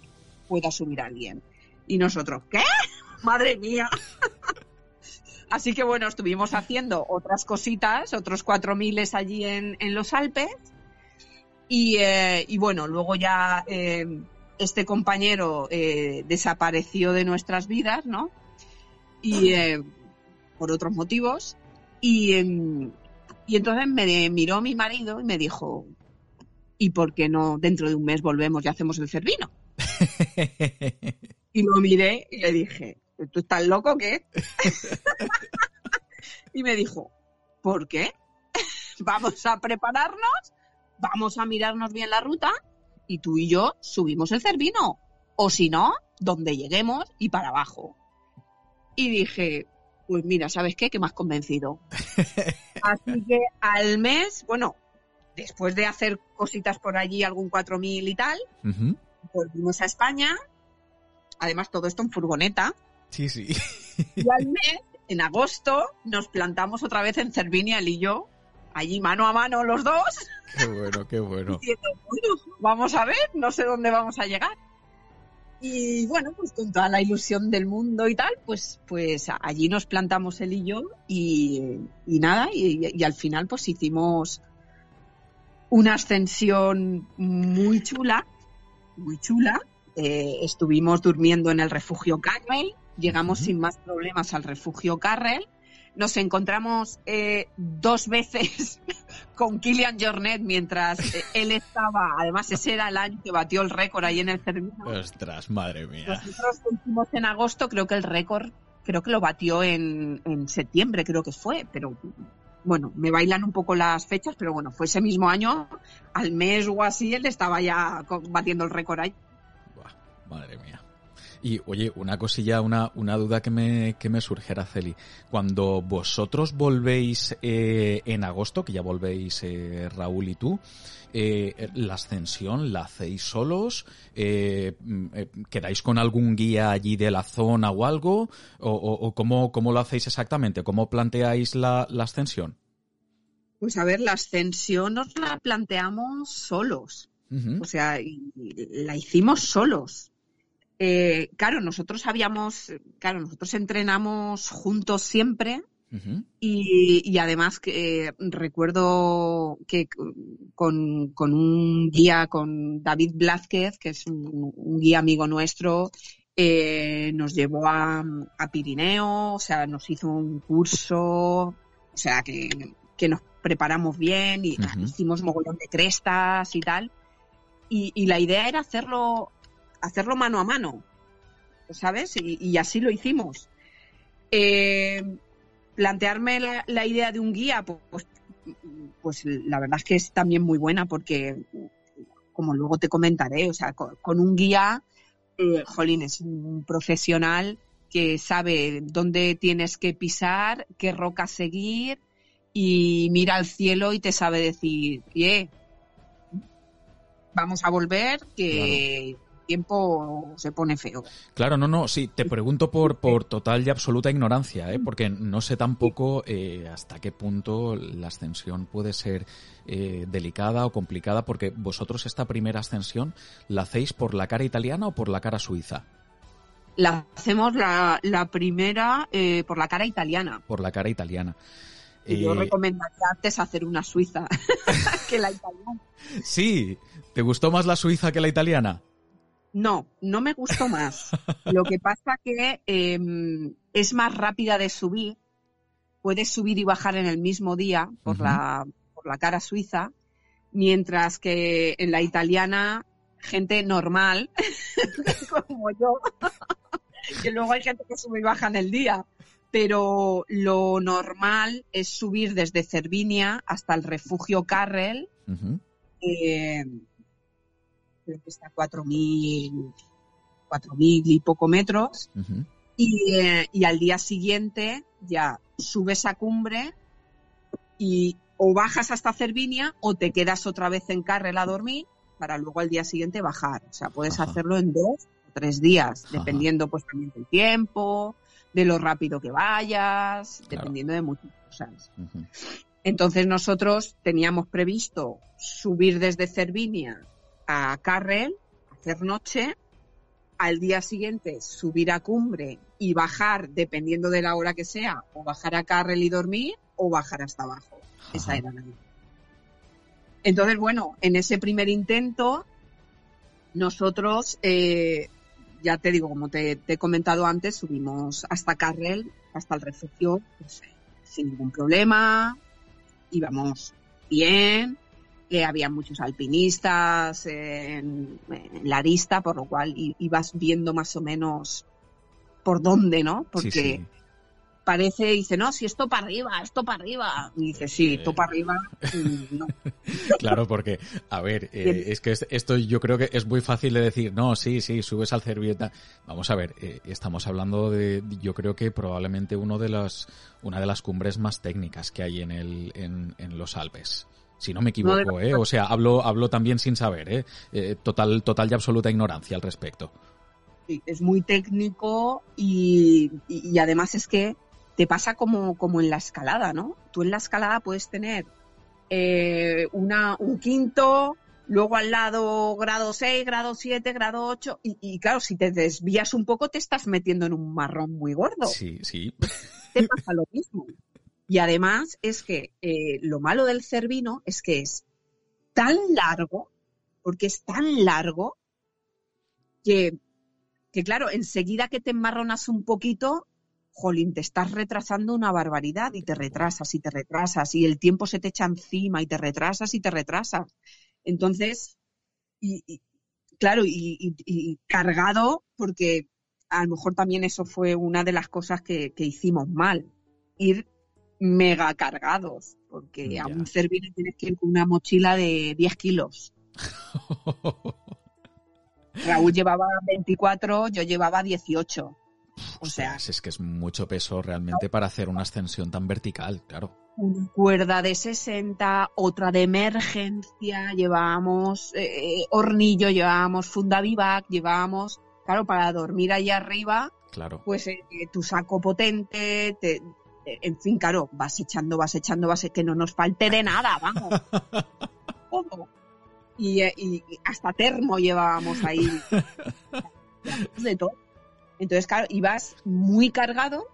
pueda subir alguien. Y nosotros, ¿qué? Madre mía. Así que bueno, estuvimos haciendo otras cositas, otros cuatro miles allí en, los Alpes. Y, eh, bueno, luego ya eh, este compañero eh, desapareció de nuestras vidas, ¿no? Y por otros motivos. Y, y entonces me miró mi marido y me dijo, ¿y por qué no dentro de un mes volvemos y hacemos el cervino? Y lo miré y le dije, ¿tú estás loco o qué? y me dijo, ¿por qué? vamos a prepararnos, vamos a mirarnos bien la ruta y tú y yo subimos el cervino. O si no, donde lleguemos y para abajo. Y dije, pues mira, ¿sabes qué? Que me has convencido. Así que al mes, bueno, después de hacer cositas por allí, algún 4.000 y tal, volvimos a España Además, todo esto en furgoneta. Sí, sí. Y al mes, en agosto, nos plantamos otra vez en Cervinia, él y yo, allí mano a mano los dos. Qué bueno, qué bueno. Diciendo, bueno, vamos a ver, no sé dónde vamos a llegar. Y bueno, pues con toda la ilusión del mundo y tal, pues, pues allí nos plantamos él y yo y, nada, y, al final pues hicimos una ascensión muy chula, muy chula. Eh, estuvimos durmiendo en el refugio Carmel, llegamos sin más problemas al refugio Carrel. Nos encontramos eh, dos veces con Kilian Jornet mientras eh, él estaba, además ese era el año que batió el récord ahí en el servicio. Ostras, madre mía. Nosotros hicimos en agosto, creo que el récord, creo que lo batió en, en septiembre, creo que fue, pero bueno, me bailan un poco las fechas, pero bueno, fue ese mismo año, al mes o así, él estaba ya batiendo el récord ahí. Madre mía. Y oye, una cosilla, una, una duda que me, que me surge, Araceli. Cuando vosotros volvéis eh, en agosto, que ya volvéis eh, Raúl y tú, eh, ¿la ascensión la hacéis solos? Eh, mm, ¿Quedáis con algún guía allí de la zona o algo? ¿O, o, cómo, cómo, lo hacéis exactamente? ¿Cómo planteáis la, la ascensión? Pues a ver, la ascensión nos la planteamos solos. Uh -huh. O sea, la hicimos solos. Eh, claro, nosotros habíamos, claro, nosotros entrenamos juntos siempre uh -huh. y, y, además que eh, recuerdo que con, con, un guía, con David Blázquez, que es un, un guía amigo nuestro, eh, nos llevó a, a, Pirineo, o sea, nos hizo un curso, o sea, que, que nos preparamos bien y uh -huh. hicimos mogollón de crestas y tal. Y, y, la idea era hacerlo hacerlo mano a mano, ¿sabes? Y, así lo hicimos. Eh, plantearme la, idea de un guía, pues, pues, la verdad es que es también muy buena porque, como luego te comentaré, o sea, con, un guía, eh, Jolín, es un profesional que sabe dónde tienes que pisar, qué roca seguir y mira al cielo y te sabe decir, eh, vamos a volver, que tiempo se pone feo. Claro, no, no, sí, te pregunto por, por total y absoluta ignorancia, ¿eh? porque no sé tampoco eh, hasta qué punto la ascensión puede ser eh, delicada o complicada, porque vosotros esta primera ascensión la hacéis por la cara italiana o por la cara suiza. La hacemos la, la primera eh, por la cara italiana. Por la cara italiana. Yo eh... recomendaría antes hacer una suiza que la italiana. Sí, ¿te gustó más la suiza que la italiana? No, no me gustó más. Lo que pasa que eh, es más rápida de subir. Puedes subir y bajar en el mismo día por, uh -huh. la, por la cara suiza, mientras que en la italiana, gente normal, como yo, que luego hay gente que sube y baja en el día, pero lo normal es subir desde Cervinia hasta el refugio Carrel. Uh -huh. eh, creo que está a 4.000 4.000 y poco metros. Uh -huh. y, eh, y, al día siguiente ya subes a cumbre y o bajas hasta Cervinia o te quedas otra vez en Carrel a dormir para luego al día siguiente bajar. O sea, puedes Ajá. hacerlo en dos o tres días, Ajá. dependiendo pues también del tiempo, de lo rápido que vayas, claro. dependiendo de muchas cosas. Uh -huh. Entonces nosotros teníamos previsto subir desde Cervinia a Carrel, hacer noche, al día siguiente subir a cumbre y bajar, dependiendo de la hora que sea, o bajar a Carrel y dormir, o bajar hasta abajo. Ajá. Esa era la idea. Entonces, bueno, en ese primer intento, nosotros, eh, ya te digo, como te, te, he comentado antes, subimos hasta Carrel, hasta el refugio, pues, sin ningún problema, íbamos bien, que había muchos alpinistas en, en, la lista, por lo cual ibas viendo más o menos por dónde, ¿no? Porque sí, sí. parece, dice, no, si esto para arriba, esto para arriba. Y dice, sí, esto para arriba, no. claro, porque, a ver, eh, es que esto yo creo que es muy fácil de decir, no, sí, sí, subes al Cervieta. Vamos a ver, eh, estamos hablando de, yo creo que probablemente uno de las, una de las cumbres más técnicas que hay en, el, en, en los Alpes. Si no me equivoco, ¿eh? O sea, hablo, hablo también sin saber, ¿eh? ¿eh? Total, total y absoluta ignorancia al respecto. Sí, es muy técnico y, y, y, además es que te pasa como, como en la escalada, ¿no? Tú en la escalada puedes tener eh, una, un quinto, luego al lado grado 6, grado 7, grado 8, y, y, claro, si te desvías un poco te estás metiendo en un marrón muy gordo. Sí, sí. Te pasa lo mismo. Y además es que eh, lo malo del cervino es que es tan largo, porque es tan largo, que, que claro, enseguida que te enmarronas un poquito, jolín, te estás retrasando una barbaridad y te retrasas y te retrasas y el tiempo se te echa encima y te retrasas y te retrasas. Entonces, y, claro, y, cargado porque a lo mejor también eso fue una de las cosas que, hicimos mal, ir mega cargados, porque a un servir tienes que ir con una mochila de 10 kilos. Raúl llevaba 24, yo llevaba 18. O sea, es que es mucho peso realmente para hacer una ascensión tan vertical, claro. Una cuerda de 60, otra de emergencia, llevábamos eh, hornillo, llevábamos funda vivac, llevábamos, claro, para dormir ahí arriba, claro. pues eh, tu saco potente, te, en fin, claro, vas echando, vas echando, vas que no nos falte de nada, vamos. Y, y, hasta termo llevábamos ahí. de todo. Entonces, claro, ibas muy cargado.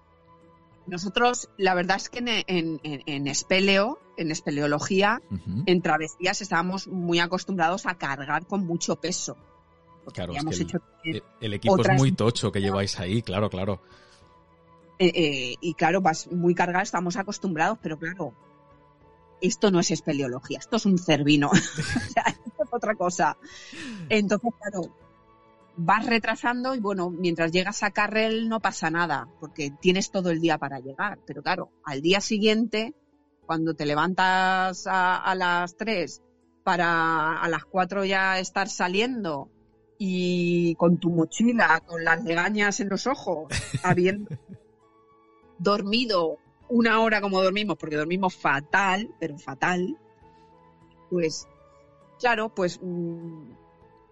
Nosotros, la verdad es que en, en, espeleo, en espeleología, en travesías estábamos muy acostumbrados a cargar con mucho peso. Claro, el, equipo es muy tocho que lleváis ahí, claro, claro. Eh, eh, y claro, vas muy cargado, estamos acostumbrados, pero claro, esto no es espeleología, esto es un cervino. esto es otra cosa. Entonces, claro, vas retrasando y bueno, mientras llegas a Carrel no pasa nada, porque tienes todo el día para llegar. Pero claro, al día siguiente, cuando te levantas a, las 3 para a las 4 ya estar saliendo y con tu mochila, con las legañas en los ojos, habiendo dormido una hora como dormimos, porque dormimos fatal, pero fatal, pues claro, pues mm,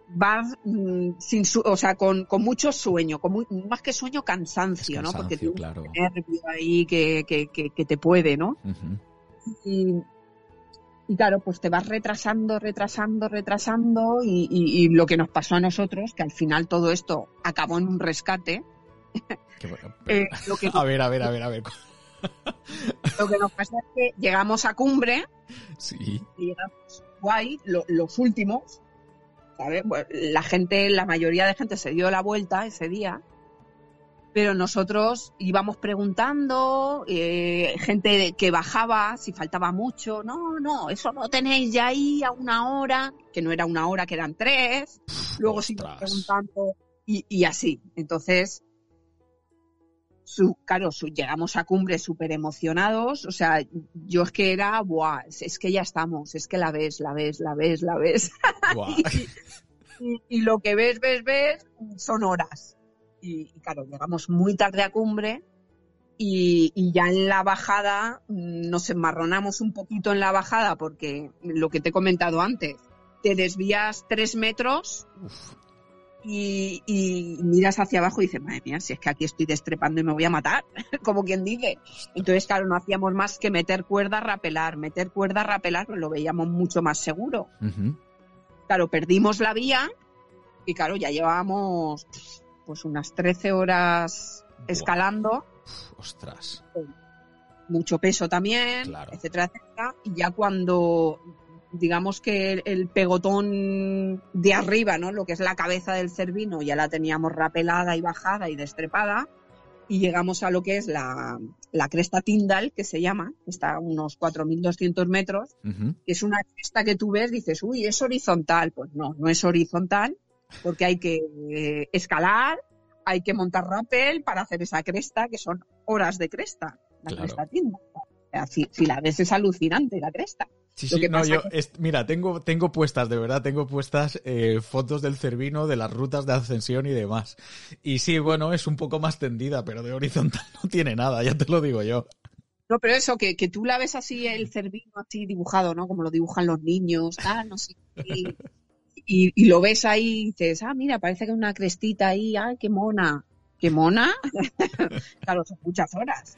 vas mm, sin o sea, con, mucho sueño, con más que sueño, cansancio, ¿no? Porque tienes claro. un nervio ahí que, que, te puede, ¿no? y, claro, pues te vas retrasando, retrasando, retrasando y, lo que nos pasó a nosotros, que al final todo esto acabó en un rescate. Eh, a ver, a ver, a ver, a ver. lo que nos pasó es que llegamos a cumbre. Sí. Y llegamos guay, los últimos, la gente, la mayoría de gente se dio la vuelta ese día, pero nosotros íbamos preguntando, eh, gente que bajaba, si faltaba mucho, no, no, eso lo tenéis ya ahí a una hora, que no era una hora, que eran tres, luego sí preguntando y, y así. Entonces, su, claro, llegamos a cumbre súper emocionados, o sea, yo es que era, buah, es, que ya estamos, es que la ves, la ves, la ves, la ves. y, lo que ves, ves, ves, son horas. Y, claro, llegamos muy tarde a cumbre y, ya en la bajada mm, nos enmarronamos un poquito en la bajada porque lo que te he comentado antes, te desvías tres metros y, miras hacia abajo y dices, madre mía, si es que aquí estoy destrepando y me voy a matar, como quien dice. Entonces, claro, no hacíamos más que meter cuerda, rapelar, meter cuerda, rapelar, pues lo veíamos mucho más seguro. Claro, perdimos la vía y claro, ya llevábamos pues unas 13 horas escalando. ostras. Mucho peso también, etcétera, etcétera. Y ya cuando digamos que el, pegotón de arriba, ¿no? Lo que es la cabeza del cervino, ya la teníamos rapelada y bajada y destrepada. Y llegamos a lo que es la, cresta Tyndall, que se llama, que está a unos 4.200 metros, que es una cresta que tú ves, dices, uy, es horizontal. Pues no, no es horizontal, porque hay que eh, escalar, hay que montar rappel para hacer esa cresta, que son horas de cresta, la cresta Tyndall. Si, la ves es alucinante la cresta. Sí, sí, no, yo, mira, tengo, tengo puestas, de verdad, tengo puestas eh, fotos del Cervino, de las rutas de ascensión y demás. Y sí, bueno, es un poco más tendida, pero de horizontal no tiene nada, ya te lo digo yo. No, pero eso, que, que tú la ves así, el Cervino así dibujado, ¿no? Como lo dibujan los niños, tal, no sé. Y, y, y, lo ves ahí y dices, ah, mira, parece que hay una crestita ahí, ay, qué mona qué mona. claro, son muchas horas.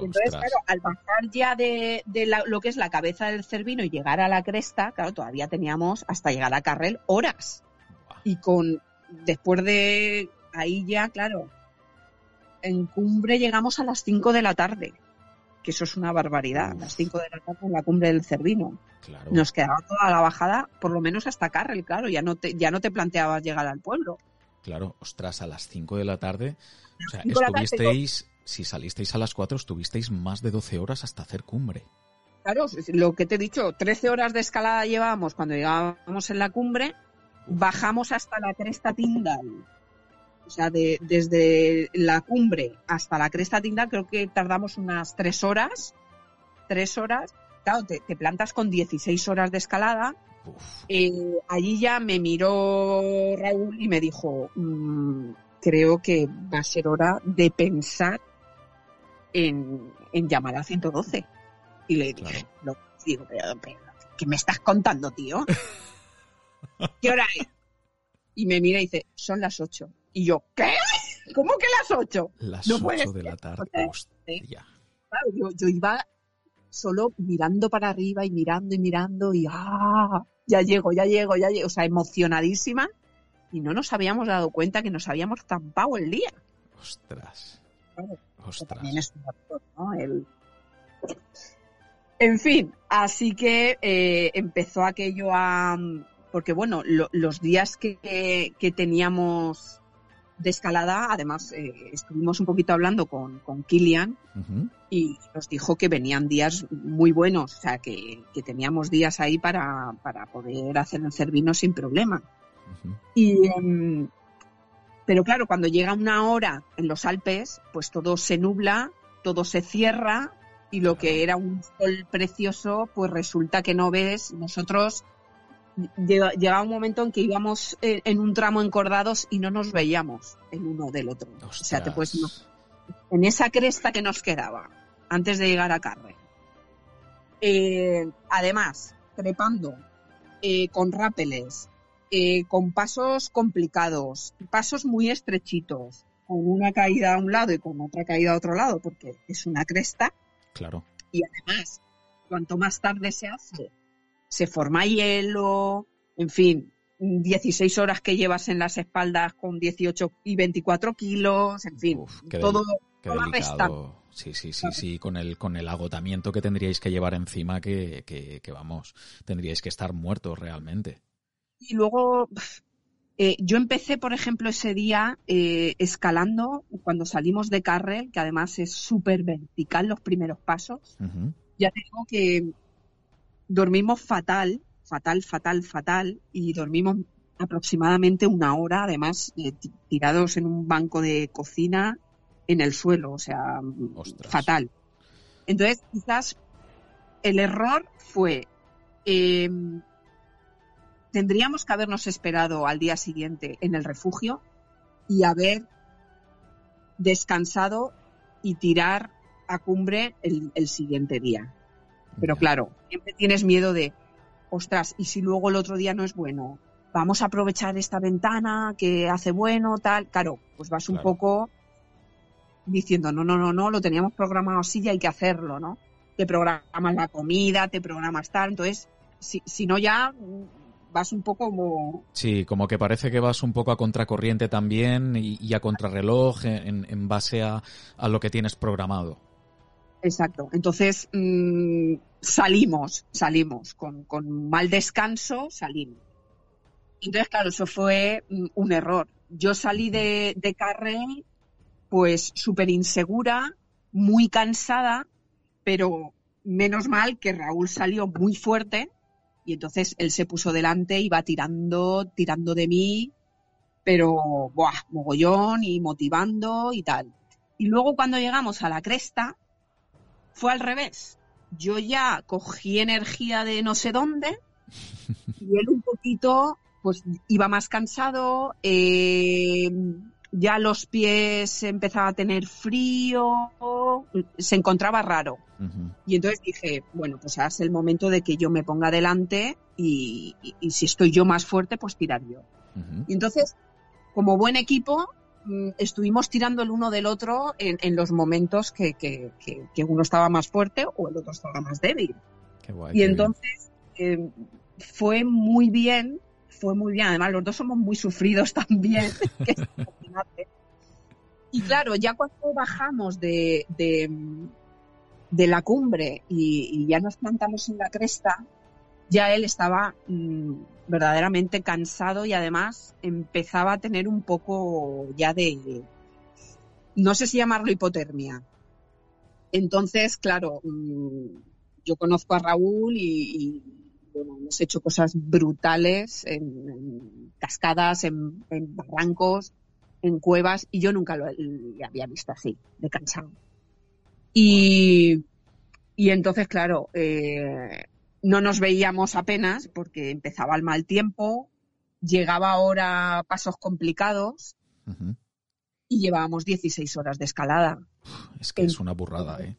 Entonces, claro, al bajar ya de, lo que es la cabeza del cervino y llegar a la cresta, claro, todavía teníamos hasta llegar a Carrel horas. Y con, después de ahí ya, claro, en cumbre llegamos a las 5 de la tarde. que eso es una barbaridad, las 5 de la tarde en la cumbre del Cervino. Nos quedaba toda la bajada, por lo menos hasta Carrel, claro, ya no te, ya no te planteabas llegar al pueblo. Claro, ostras, a las 5 de la tarde, o sea, estuvisteis, si salisteis a las 4, estuvisteis más de 12 horas hasta hacer cumbre. Claro, lo que te he dicho, 13 horas de escalada llevábamos cuando llegábamos en la cumbre, bajamos hasta la cresta Tindal. O sea, de, desde la cumbre hasta la cresta Tindal creo que tardamos unas 3 horas. 3 horas. Claro, te, plantas con 16 horas de escalada. Eh, allí ya me miró Raúl y me dijo, mm, creo que va a ser hora de pensar en, llamar a 112. Y le dije, no, digo, pero, ¿qué me estás contando, tío? ¿Qué hora es? Y me mira y dice, son las 8. Y yo, ¿qué? ¿Cómo que las 8? Las 8 de la tarde. Claro, yo, yo, iba solo mirando para arriba y mirando y mirando y ¡ah! Ya llego, ya llego, ya llego. O sea, emocionadísima. Y no nos habíamos dado cuenta que nos habíamos zampado el día. Ostras. Ostras. También es un factor, ¿no? El... En fin, así que eh, empezó aquello a, porque bueno, los días que, teníamos de escalada, además eh, estuvimos un poquito hablando con, con Kilian y nos dijo que venían días muy buenos, o sea, que, teníamos días ahí para, poder hacer el cervino sin problema. Y, em, pero claro, cuando llega una hora en los Alpes, pues todo se nubla, todo se cierra y lo que era un sol precioso, pues resulta que no ves. Nosotros llegaba un momento en que íbamos en un tramo encordados y no nos veíamos el uno del otro. O sea, te puedes en esa cresta que nos quedaba antes de llegar a Carre. Eh, además, trepando eh, con rápeles, eh, con pasos complicados, pasos muy estrechitos, con una caída a un lado y con otra caída a otro lado, porque es una cresta. Claro. Y además, cuanto más tarde se hace, se forma hielo, en fin, 16 horas que llevas en las espaldas con 18 y 24 kilos, en fin, todo, delicado. Sí, sí, sí, sí, con el, con el agotamiento que tendríais que llevar encima, que, que, vamos, tendríais que estar muertos realmente. Y luego, eh, yo empecé, por ejemplo, ese día eh, escalando cuando salimos de Carrel, que además es súper vertical los primeros pasos. Ya tengo que dormimos fatal, fatal, fatal, fatal, y dormimos aproximadamente una hora, además, eh, tirados en un banco de cocina en el suelo, o sea, fatal. Entonces, quizás el error fue, em, tendríamos que habernos esperado al día siguiente en el refugio y haber descansado y tirar a cumbre el siguiente día. Pero claro, siempre tienes miedo de, ostras, ¿y si luego el otro día no es bueno? Vamos a aprovechar esta ventana que hace bueno, tal. Claro, pues vas un poco diciendo, no, no, no, no, lo teníamos programado así y hay que hacerlo, ¿no? Te programas la comida, te programas tal, entonces, si, si no ya vas un poco como... Sí, como que parece que vas un poco a contracorriente también y, a contrarreloj en, en base a, a lo que tienes programado. Exacto. Entonces mm, salimos, salimos con, mal descanso, salimos. Entonces, claro, eso fue mm, un error. Yo salí de, de Carrey, pues súper insegura, muy cansada, pero menos mal que Raúl salió muy fuerte y entonces él se puso delante, iba tirando, tirando de mí, pero, buah, mogollón y motivando y tal. Y luego cuando llegamos a la cresta, fue al revés. Yo ya cogí energía de no sé dónde y él un poquito, pues iba más cansado, eh, ya los pies empezaba a tener frío, se encontraba raro. Y entonces dije, bueno, pues ahora es el momento de que yo me ponga delante y, si estoy yo más fuerte, pues tirar yo. Y entonces, como buen equipo, Mm, estuvimos tirando el uno del otro en, los momentos que, uno estaba más fuerte o el otro estaba más débil. y entonces eh, fue muy bien, fue muy bien. Además, los dos somos muy sufridos también. y claro, ya cuando bajamos de, de la cumbre y, ya nos plantamos en la cresta, ya él estaba mm, verdaderamente cansado y además empezaba a tener un poco ya de, no sé si llamarlo hipotermia. Entonces, claro, mm, yo conozco a Raúl y, bueno, hemos hecho cosas brutales en, cascadas, en, barrancos, en cuevas, y yo nunca lo había visto así, de cansado. Y, y entonces, claro, eh, no nos veíamos apenas porque empezaba el mal tiempo, llegaba ahora pasos complicados y llevábamos 16 horas de escalada. Es que es una burrada, ¿eh?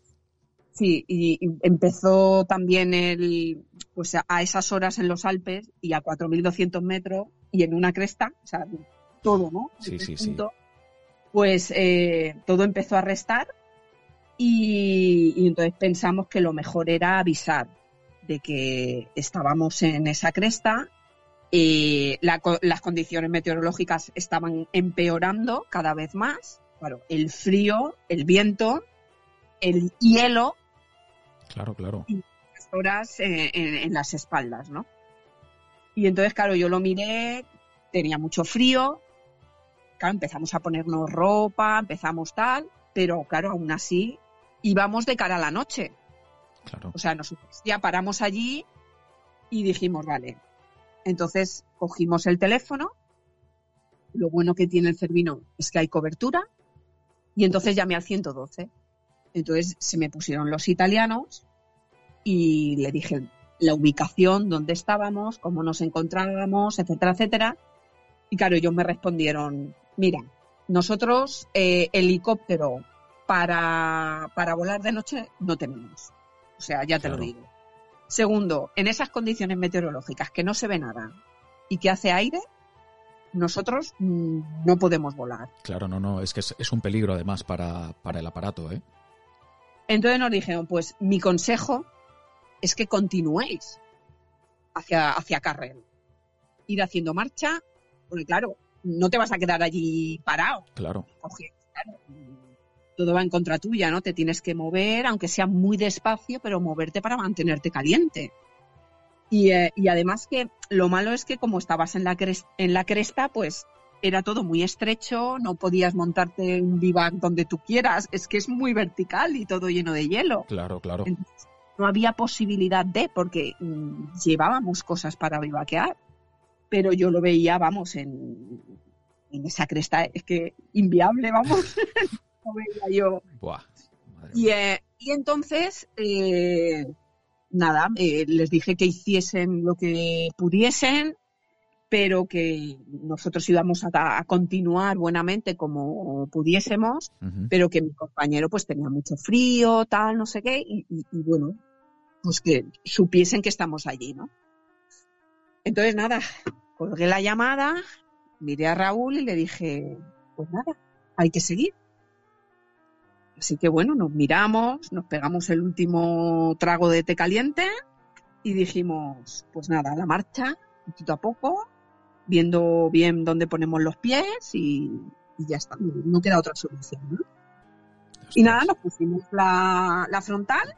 Sí, y, empezó también el, pues a, esas horas en los Alpes y a 4.200 metros y en una cresta, o sea, todo, ¿no? Sí, sí, sí. Pues eh, todo empezó a restar y, entonces pensamos que lo mejor era avisar de que estábamos en esa cresta. Eh, las condiciones meteorológicas estaban empeorando cada vez más. Claro, el frío, el viento, el hielo. Claro, claro. Y horas en, en las espaldas, ¿no? Y entonces, claro, yo lo miré, tenía mucho frío. Claro, empezamos a ponernos ropa, empezamos tal, pero claro, aún así íbamos de cara a la noche. Claro. O sea, nosotros ya paramos allí y dijimos, vale. Entonces cogimos el teléfono. Lo bueno que tiene el Cervino es que hay cobertura. Y entonces llamé al 112. Entonces se me pusieron los italianos y le dije la ubicación, dónde estábamos, cómo nos encontrábamos, etcétera, etcétera. Y claro, ellos me respondieron, mira, nosotros eh, helicóptero para, para volar de noche no tenemos. O sea, ya te lo digo. Segundo, en esas condiciones meteorológicas que no se ve nada y que hace aire, nosotros mm, no podemos volar. Claro, no, no, es que es, un peligro además para, para, el aparato, ¿eh? Entonces nos dijeron, pues mi consejo es que continuéis hacia, hacia Carrel. Ir haciendo marcha, porque claro, no te vas a quedar allí parado. Claro todo va en contra tuya, ¿no? Te tienes que mover, aunque sea muy despacio, pero moverte para mantenerte caliente. Y, eh, además que lo malo es que como estabas en la, en la cresta, pues era todo muy estrecho, no podías montarte un vivac donde tú quieras, es que es muy vertical y todo lleno de hielo. Claro, claro. No había posibilidad de, porque mm, llevábamos cosas para vivaquear, pero yo lo veía, vamos, en, en esa cresta, es que inviable, vamos. yo. Eh, y, entonces, eh, nada, eh, les dije que hiciesen lo que pudiesen, pero que nosotros íbamos a, continuar buenamente como pudiésemos, pero que mi compañero pues tenía mucho frío, tal, no sé qué, y, y, bueno, pues que supiesen que estamos allí, ¿no? Entonces, nada, colgué la llamada, miré a Raúl y le dije, pues nada, hay que seguir. Así que bueno, nos miramos, nos pegamos el último trago de té caliente y dijimos, pues nada, la marcha, poquito a poco, viendo bien dónde ponemos los pies y, ya está, no queda otra solución. Y nada, nos pusimos la, frontal,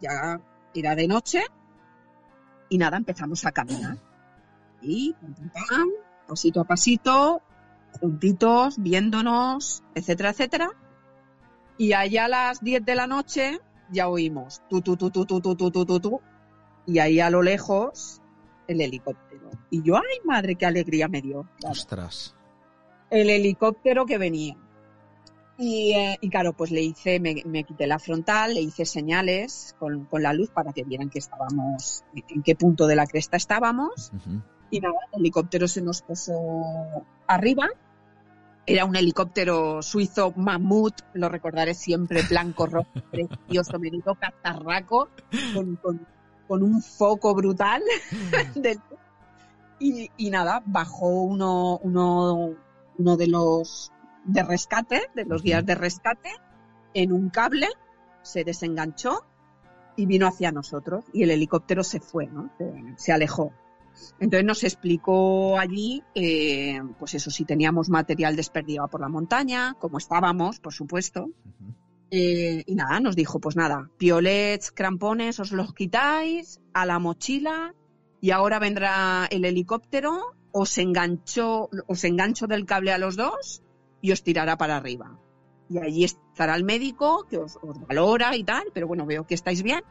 ya era de noche, y nada, empezamos a caminar. Y pasito a pasito, juntitos, viéndonos, etcétera, etcétera. Y allá a las 10 de la noche ya oímos tu, tu, tu, tu, tu, tu, tu, tu, tu, y ahí a lo lejos el helicóptero. Y yo, ay madre, qué alegría me dio. Ostras. El helicóptero que venía. Y, eh, y claro, pues le hice, me, me, quité la frontal, le hice señales con, con, la luz para que vieran que estábamos, en qué punto de la cresta estábamos. Y nada, el helicóptero se nos puso arriba era un helicóptero suizo mamut, lo recordaré siempre, blanco, rojo, precioso, menudo catarraco, con, con, un foco brutal. y, y, nada, bajó uno, uno, uno de los de rescate, de los guías de rescate, en un cable, se desenganchó y vino hacia nosotros. Y el helicóptero se fue, ¿no? se alejó. Entonces nos explicó allí, pues eso, si teníamos material desperdigado por la montaña, como estábamos, por supuesto, Eh, y nada, nos dijo, pues nada, piolets, crampones, os los quitáis a la mochila y ahora vendrá el helicóptero, os engancho, os engancho del cable a los dos y os tirará para arriba. Y allí estará el médico que os, os valora y tal, pero bueno, veo que estáis bien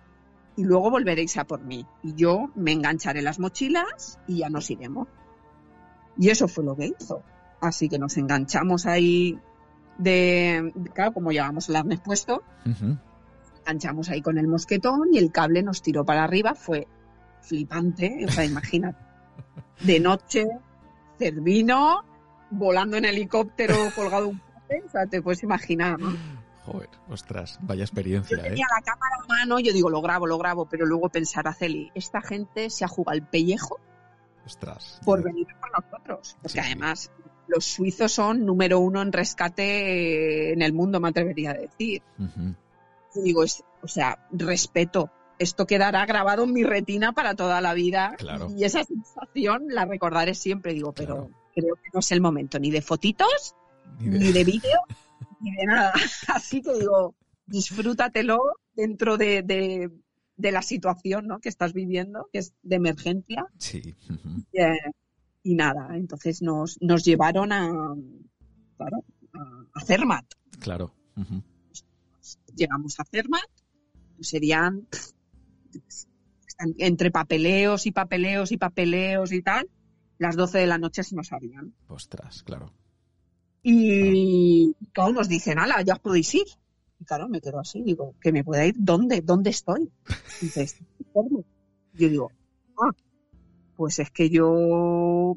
y luego volveréis a por mí. Y yo me engancharé las mochilas y ya nos iremos. Y eso fue lo que hizo. Así que nos enganchamos ahí de, claro, como llevamos el arnés puesto, Ujú. enganchamos ahí con el mosquetón y el cable nos tiró para arriba. Fue flipante, o sea, imagínate. De noche, Cervino, volando en helicóptero colgado un poste, o sea, te puedes imaginar, ¿no? Joder, ostras, vaya experiencia, Yo ¿eh? tenía la cámara a mano, yo digo, lo grabo, lo grabo, pero luego pensar, Aceli, esta gente se ha jugado el pellejo Ostras. por venir por nosotros. Porque Sí, sí. Los suizos son número uno en rescate eh, en el mundo, me atrevería a decir. Y digo, es- o sea, respeto. Esto quedará grabado en mi retina para toda la vida. Claro. Y esa sensación la recordaré siempre. Digo, pero Claro. creo que no es el momento ni de fotitos, Ni de- ni de vídeo, ni de nada. Así que digo, disfrútatelo dentro de, de- de la situación ¿no? que estás viviendo, que es de emergencia. Sí. Eh, y nada, entonces nos, nos llevaron a, claro, a. Claro. Llegamos a Zermatt, pues serían entre papeleos y papeleos y papeleos y tal, las 12 de la noche se nos harían. Ostras, claro. Y claro, nos dicen, ala, ya os podéis ir. Y claro, me quedo así, digo, ¿que me pueda ir? ¿Dónde? ¿Dónde estoy? Yo digo, ah, pues es que yo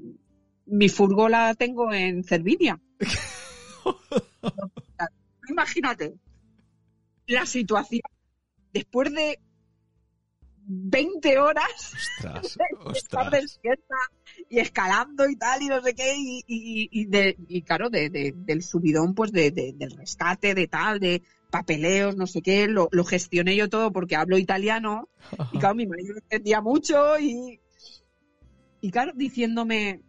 mi furgo la tengo en Cervinia. Imagínate la situación. Después de 20 horas Ostras, estar ostras. despierta y escalando y tal y no sé qué y, y, y de, y claro de, de- del subidón pues de, de- del rescate de tal de papeleos no sé qué lo, lo gestioné yo todo porque hablo italiano y claro mi marido entendía mucho y y claro diciéndome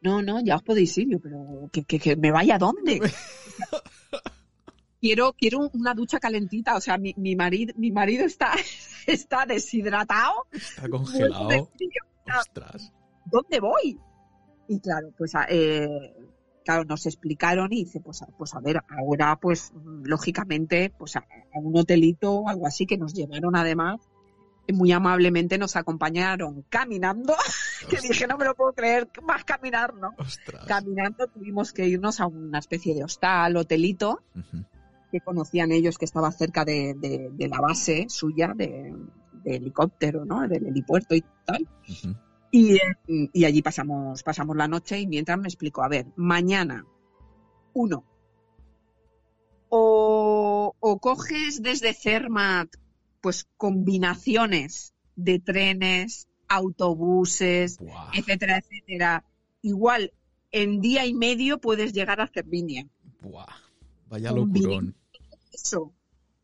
no no ya os podéis ir yo pero que, que, que me vaya a dónde quiero quiero una ducha calentita o sea mi, mi marido mi marido está está deshidratado Está congelado. Ostras. ¿dónde voy? Y claro, pues eh, claro, nos explicaron y dice, pues a, pues a ver, ahora pues lógicamente pues a, a un hotelito o algo así que nos llevaron además, muy amablemente nos acompañaron caminando, que dije, no me lo puedo creer, más caminar, ¿no? Ostras. Caminando tuvimos que irnos a una especie de hostal, hotelito, que conocían ellos que estaba cerca de, de- de la base suya de, de helicóptero, ¿no? Del helipuerto y tal. Y, eh, y allí pasamos, pasamos la noche y mientras me explico, a ver, mañana, uno, o, o coges desde Cermat, pues combinaciones de trenes, autobuses, etcétera, etcétera. Igual, en día y medio puedes llegar a Cervinia. buah. Vaya locurón. Eso,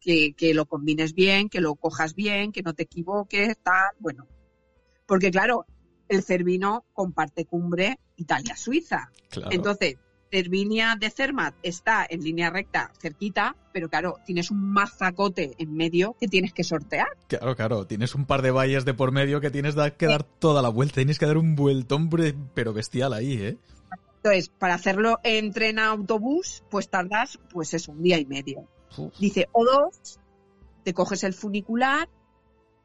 que, que lo combines bien, que lo cojas bien, que no te equivoques, tal, bueno. Porque claro, el Cervino comparte cumbre Italia-Suiza. Claro. Entonces, Cervinia de Zermatt está en línea recta cerquita, pero claro, tienes un mazacote en medio que tienes que sortear. Claro, claro. Tienes un par de valles de por medio que tienes que dar toda la vuelta. Tienes que dar un vueltón, pero bestial ahí, ¿eh? Entonces, para hacerlo en tren a autobús, pues tardas, pues es un día y medio. Uf, Dice, o dos, te coges el funicular,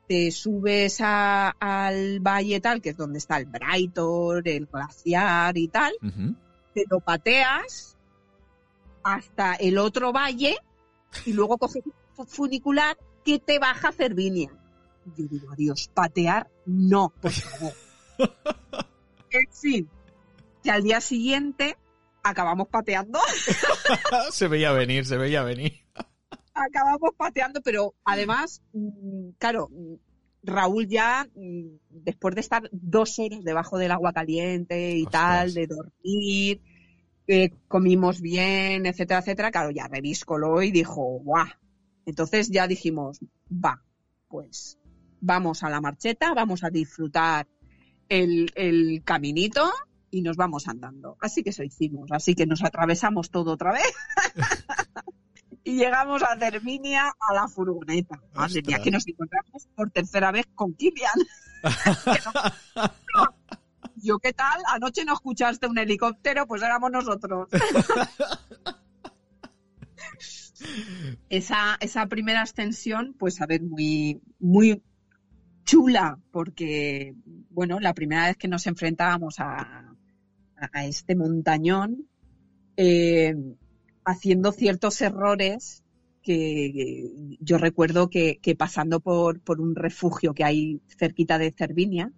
te subes a- al valle tal, que es donde está el Brighton, el glaciar y tal. Te lo pateas hasta el otro valle y luego coges el funicular que te baja a Cervinia. Yo digo, adiós, patear, no, por favor. en fin, que al día siguiente acabamos pateando, se veía venir, se veía venir. acabamos pateando, pero además, mm, claro, Raúl ya, mm, después de estar dos horas debajo del agua caliente y Ostras. tal, de dormir, eh, comimos bien, etcétera, etcétera, claro, ya revíscolo y dijo, guau. Entonces ya dijimos, va, pues vamos a la marcheta, vamos a disfrutar el, el caminito y nos vamos andando. Así que eso hicimos, así que nos atravesamos todo otra vez. y llegamos a Cervinia a la furgoneta. Madre mía, que nos encontramos por tercera vez con Kilian. Yo, ¿qué tal? Anoche no escuchaste un helicóptero, pues éramos nosotros. esa, esa primera ascensión, pues a ver, muy, muy chula, porque, bueno, la primera vez que nos enfrentábamos a, a este montañón, eh, haciendo ciertos errores que yo recuerdo que, pasando por, por, un refugio que hay cerquita de Cervinia,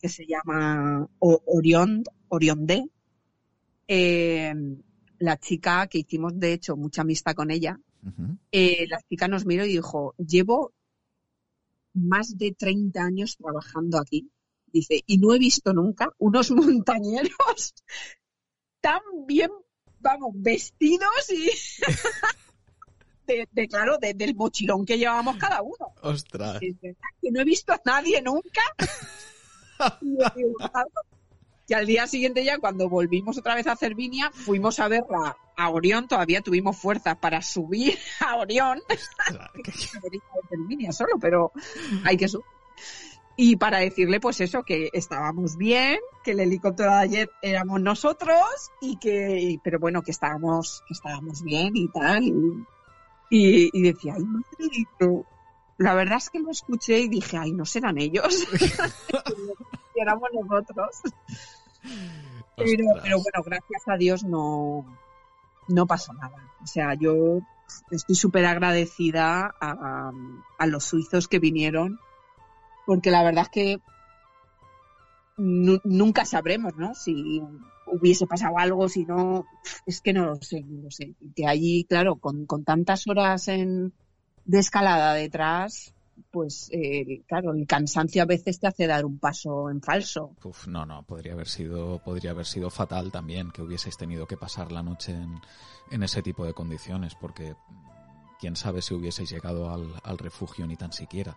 que se llama Orión, Orionde, eh, la chica que hicimos de hecho mucha amistad con ella, eh, la chica nos miró y dijo, llevo más de 30 años trabajando aquí, dice, y no he visto nunca unos montañeros tan bien vamos, vestidos y... de, claro, del mochilón que llevábamos cada uno. Ostras. Que no he visto a nadie nunca. y, al día siguiente ya, cuando volvimos otra vez a Cervinia, fuimos a verla a Orión. Todavía tuvimos fuerzas para subir a Orión. Cervinia solo, pero hay que subir y para decirle pues eso, que estábamos bien, que el helicóptero de ayer éramos nosotros y que, pero bueno, que estábamos, que estábamos bien y tal. Y, decía, ay, madre, la verdad es que lo escuché y dije, ay, no serán ellos. y éramos nosotros. Pero, pero, bueno, gracias a Dios no, no pasó nada. O sea, yo estoy súper agradecida a, a los suizos que vinieron porque la verdad es que nunca sabremos, ¿no? Si hubiese pasado algo, si no, es que no lo sé, no lo sé. Que allí, claro, con, tantas horas en, de escalada detrás, pues eh, claro, el cansancio a veces te hace dar un paso en falso. Uf, no, no, podría haber sido, podría haber sido fatal también que hubieseis tenido que pasar la noche en, en ese tipo de condiciones, porque quién sabe si hubieseis llegado al, al refugio ni tan siquiera.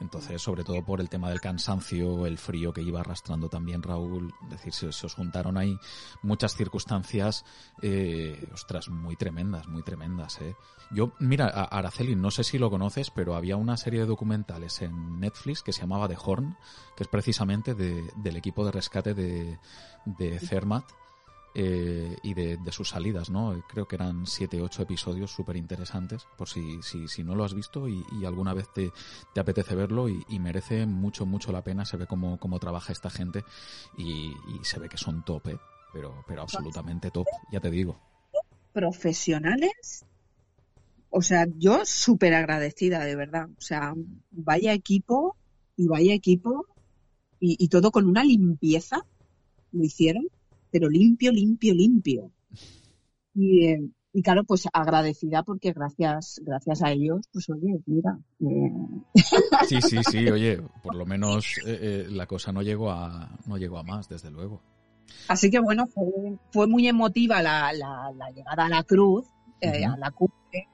Entonces, sobre todo por el tema del cansancio, el frío que iba arrastrando también Raúl, es decir, se, os juntaron ahí muchas circunstancias, eh, ostras, muy tremendas, muy tremendas, eh. Yo, mira, Araceli, no sé si lo conoces, pero había una serie de documentales en Netflix que se llamaba The Horn, que es precisamente del equipo de rescate de, de eh, y de, sus salidas, ¿no? Creo que eran siete, ocho episodios súper interesantes, por si, si, si, no lo has visto y, alguna vez te, te apetece verlo y, merece mucho, mucho la pena, se ve cómo, cómo trabaja esta gente y, se ve que son top, ¿eh? pero, pero absolutamente top, ya te digo. Profesionales, o sea, yo súper agradecida, de verdad, o sea, vaya equipo y vaya equipo y todo con una limpieza lo hicieron pero limpio, limpio, limpio. Y, eh, y claro, pues agradecida porque gracias, gracias a ellos, pues oye, mira. Eh... Sí, sí, sí, oye, por lo menos eh, eh, la cosa no llegó a, no llegó a más, desde luego. Así que bueno, fue, fue muy emotiva la, la, la, llegada a la cruz, a la cumbre,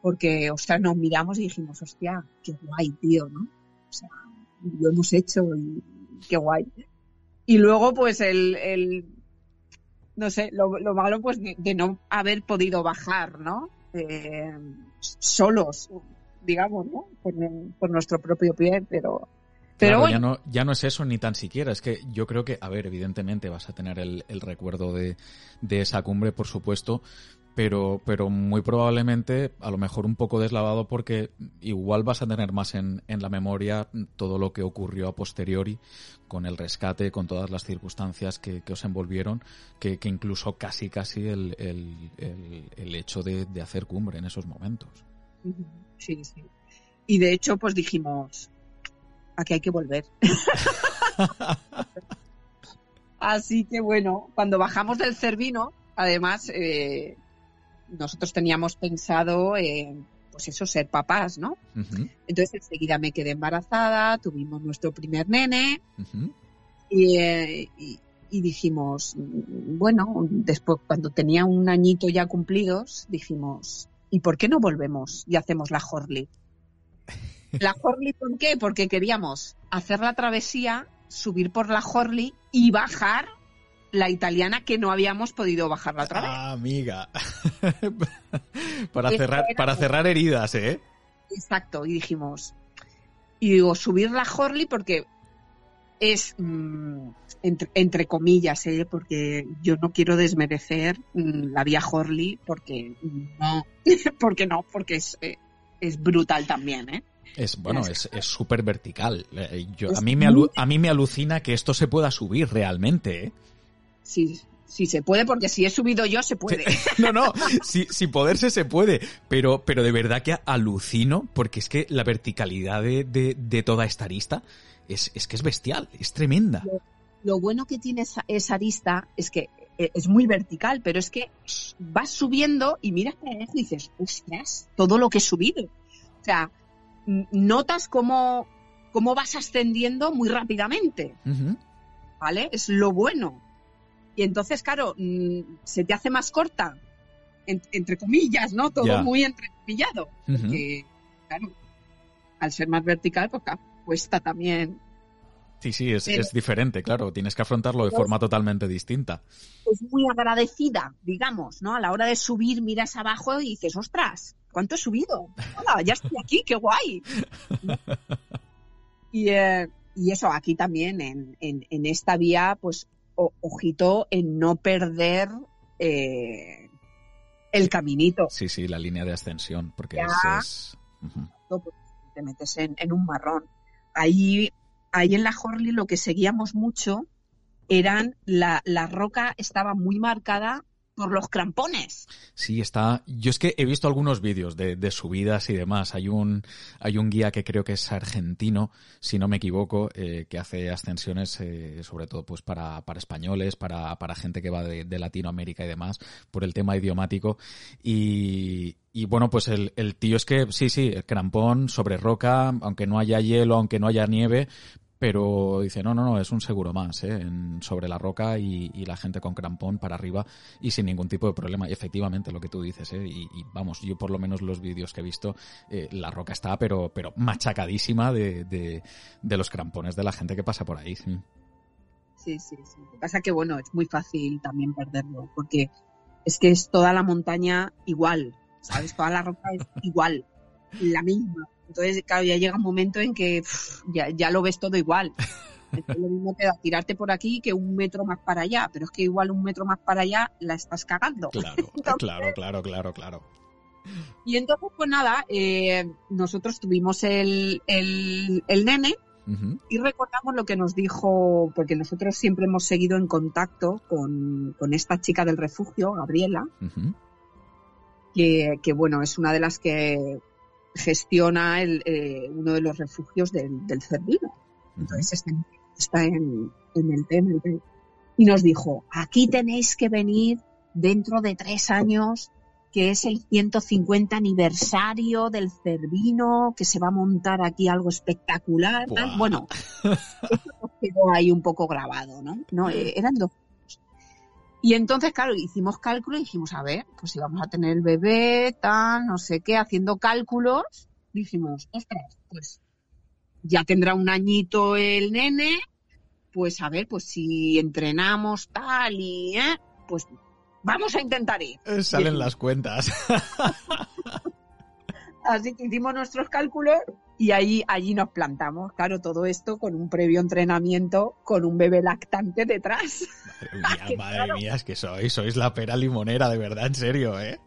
porque, sea, nos miramos y dijimos, hostia, qué guay, tío, ¿no? O sea, lo hemos hecho y qué guay. Y luego, pues el, el no sé, lo, malo pues de, no haber podido bajar, ¿no? Eh, solos, digamos, ¿no? Por, nuestro propio pie, pero... Pero ya, no, ya no es eso ni tan siquiera, es que yo creo que, a ver, evidentemente vas a tener el, el recuerdo de, de esa cumbre, por supuesto, pero, pero muy probablemente a lo mejor un poco deslavado porque igual vas a tener más en, en la memoria todo lo que ocurrió a posteriori con el rescate, con todas las circunstancias que, que os envolvieron, que, que, incluso casi casi el, el, el, hecho de, de, hacer cumbre en esos momentos. Sí, sí. Y de hecho, pues dijimos, aquí hay que volver. Así que bueno, cuando bajamos del Cervino, además, eh, nosotros teníamos pensado, eh, pues eso, ser papás, ¿no? Entonces enseguida me quedé embarazada, tuvimos nuestro primer nene eh, y, dijimos, bueno, después cuando tenía un añito ya cumplidos, dijimos, ¿y por qué no volvemos y hacemos la Horley? ¿La Horley por qué? Porque queríamos hacer la travesía, subir por la Horley y bajar la italiana que no habíamos podido bajar la otra vez. Ah, amiga. para cerrar, para cerrar heridas, ¿eh? Exacto, y dijimos, y digo, subir la Horley porque es, mm, entre, comillas, ¿eh? porque yo no quiero desmerecer mm, la vía Horley porque no, porque no, porque es, eh, es brutal también, ¿eh? Es bueno, es súper vertical. Eh, yo, a, mí me a mí me alucina que esto se pueda subir realmente. ¿eh? Sí, sí se puede, porque si he subido yo, se puede. no, no, si, si poderse se puede, pero, pero de verdad que alucino, porque es que la verticalidad de, de, toda esta arista es, es, que es bestial, es tremenda. Lo, bueno que tiene esa, esa, arista es que eh, es muy vertical, pero es que vas subiendo y miras para abajo y dices, ostras, todo lo que he subido. O sea, notas cómo, cómo vas ascendiendo muy rápidamente. ¿Vale? Es lo bueno. Y entonces, claro, mm, se te hace más corta, entre comillas, ¿no? Todo muy entrecomillado. Porque, claro, al ser más vertical, pues cuesta también. Sí, sí, es, es, diferente, claro. Tienes que afrontarlo de forma totalmente distinta. Es muy agradecida, digamos, ¿no? A la hora de subir, miras abajo y dices, ostras, ¿cuánto he subido? Hola, ya estoy aquí, qué guay. Eh, y, eso, aquí también, en, en, esta vía, pues ojito en no perder eh, el caminito. Sí, sí, la línea de ascensión, porque es... Pues, te metes en, en, un marrón. Ahí, ahí en la Horley lo que seguíamos mucho eran la, la roca estaba muy marcada por los crampones. Sí, está. Yo es que he visto algunos vídeos de, subidas y demás. Hay un, hay un guía que creo que es argentino, si no me equivoco, eh, que hace ascensiones, eh, sobre todo pues para, para españoles, para, para gente que va de, Latinoamérica y demás, por el tema idiomático. Y, y bueno, pues el, el, tío es que sí, sí, el crampón sobre roca, aunque no haya hielo, aunque no haya nieve, pero dice, no, no, no, es un seguro más, ¿eh? sobre la roca y, la gente con crampón para arriba y sin ningún tipo de problema. Y efectivamente, lo que tú dices, ¿eh? y, vamos, yo por lo menos los vídeos que he visto, eh, la roca está, pero, pero machacadísima de, de, los crampones de la gente que pasa por ahí. Sí. sí, sí, sí. Lo que pasa que, bueno, es muy fácil también perderlo, porque es que es toda la montaña igual, ¿sabes? Toda la roca es igual, la misma entonces, claro, ya llega un momento en que ya, lo ves todo igual. Es lo mismo te da tirarte por aquí que un metro más para allá, pero es que igual un metro más para allá la estás cagando. Claro, claro, claro, claro, claro. Y entonces, pues nada, eh, nosotros tuvimos el, el, nene y recordamos lo que nos dijo, porque nosotros siempre hemos seguido en contacto con, esta chica del refugio, Gabriela, que, que, bueno, es una de las que gestiona el, eh, uno de los refugios del, del Cervino. Entonces está, en, el tema. Y nos dijo, aquí tenéis que venir dentro de tres años, que es el 150 aniversario del Cervino, que se va a montar aquí algo espectacular. Bueno, eso quedó ahí un poco grabado, ¿no? no eh, eran dos y entonces, claro, hicimos cálculo y dijimos, a ver, pues si vamos a tener el bebé, tal, no sé qué, haciendo cálculos, dijimos, ostras, pues ya tendrá un añito el nene, pues a ver, pues si entrenamos tal y, ¿eh? pues vamos a intentar ir. Eh, salen las cuentas. Así que hicimos nuestros cálculos y ahí, allí nos plantamos. Claro, todo esto con un previo entrenamiento con un bebé lactante detrás. Madre mía, madre mía, es que sois, sois la pera limonera, de verdad, en serio, ¿eh?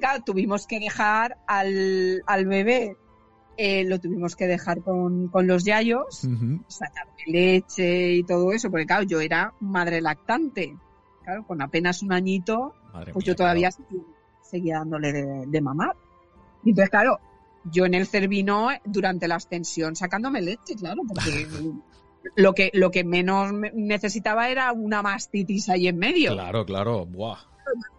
claro, tuvimos que dejar al, al bebé, eh, lo tuvimos que dejar con, con los yayos, sacarle leche y todo eso, porque claro, yo era madre lactante. Claro, con apenas un añito, pues yo todavía seguía, dándole de, de mamar. Y entonces, claro, yo en el Cervino durante la ascensión sacándome leche, claro, porque lo que, lo que menos necesitaba era una mastitis ahí en medio. Claro, claro, buah.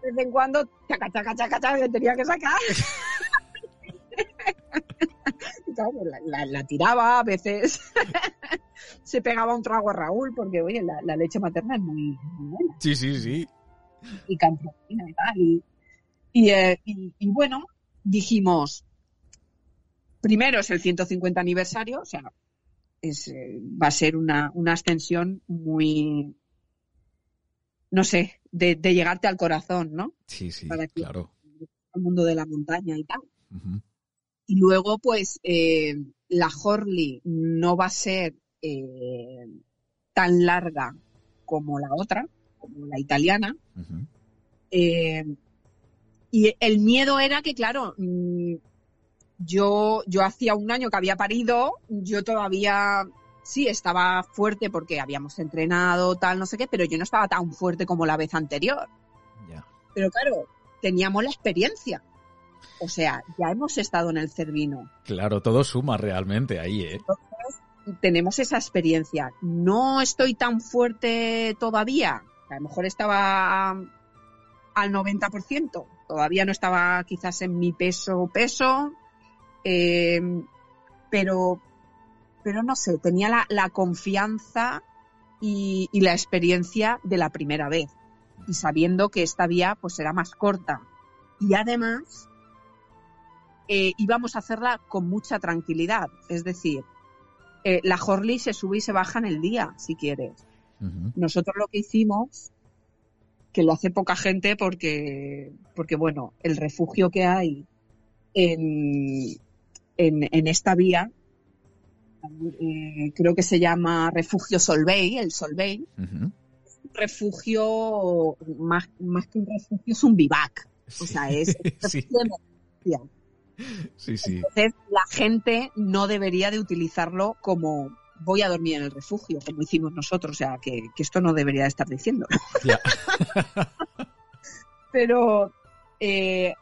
De vez en cuando, chaca, chaca, chaca, chaca, tenía que sacar. claro, la, la, tiraba, a veces se pegaba un trago a Raúl, porque oye, la, leche materna es muy, buena. Sí, sí, sí. Y cantina y tal. y, eh, y bueno, dijimos, primero es el 150 aniversario, o sea, es, eh, va a ser una, una, ascensión muy, no sé, de, llegarte al corazón, ¿no? Sí, sí, claro. Al mundo de la montaña y tal. Y luego, pues, eh, la Horley no va a ser eh, tan larga como la otra, como la italiana. Eh, y el miedo era que, claro, mm, yo, yo hacía un año que había parido, yo todavía sí estaba fuerte porque habíamos entrenado, tal, no sé qué, pero yo no estaba tan fuerte como la vez anterior. Pero claro, teníamos la experiencia. O sea, ya hemos estado en el Cervino. Claro, todo suma realmente ahí, ¿eh? tenemos esa experiencia. No estoy tan fuerte todavía. A lo mejor estaba al 90%. Todavía no estaba quizás en mi peso peso. Eh, pero, pero no sé, tenía la, confianza y, la experiencia de la primera vez. Y sabiendo que esta vía pues era más corta. Y además eh, íbamos a hacerla con mucha tranquilidad. Es decir, eh, la Horley se sube y se baja en el día, si quieres. Nosotros lo que hicimos, que lo hace poca gente porque, porque bueno, el refugio que hay en, en, esta vía, eh, creo que se llama Refugio Solvay, el Solvay, refugio, más, más que un refugio, es un vivac. O sea, es, Sí, sí. Entonces, la gente no debería de utilizarlo como voy a dormir en el refugio, como hicimos nosotros. O sea, que, esto no debería de estar diciendo. Pero, eh,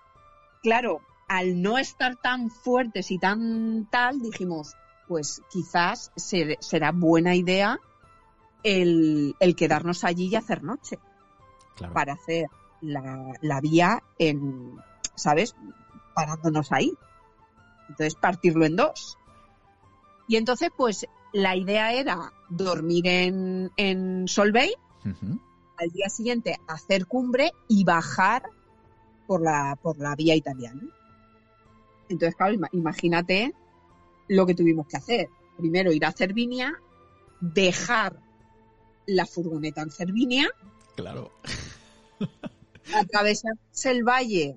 claro, al no estar tan fuertes y tan tal, dijimos, pues quizás será buena idea el, quedarnos allí y hacer noche. Para hacer la, la vía en, ¿sabes? parándonos ahí. Entonces, partirlo en dos. Y entonces, pues, la idea era dormir en, en Solvay, al día siguiente hacer cumbre y bajar por la, por la vía italiana. Entonces, claro, imagínate lo que tuvimos que hacer. Primero ir a Cervinia, dejar la furgoneta en Cervinia. Claro. atravesarse el valle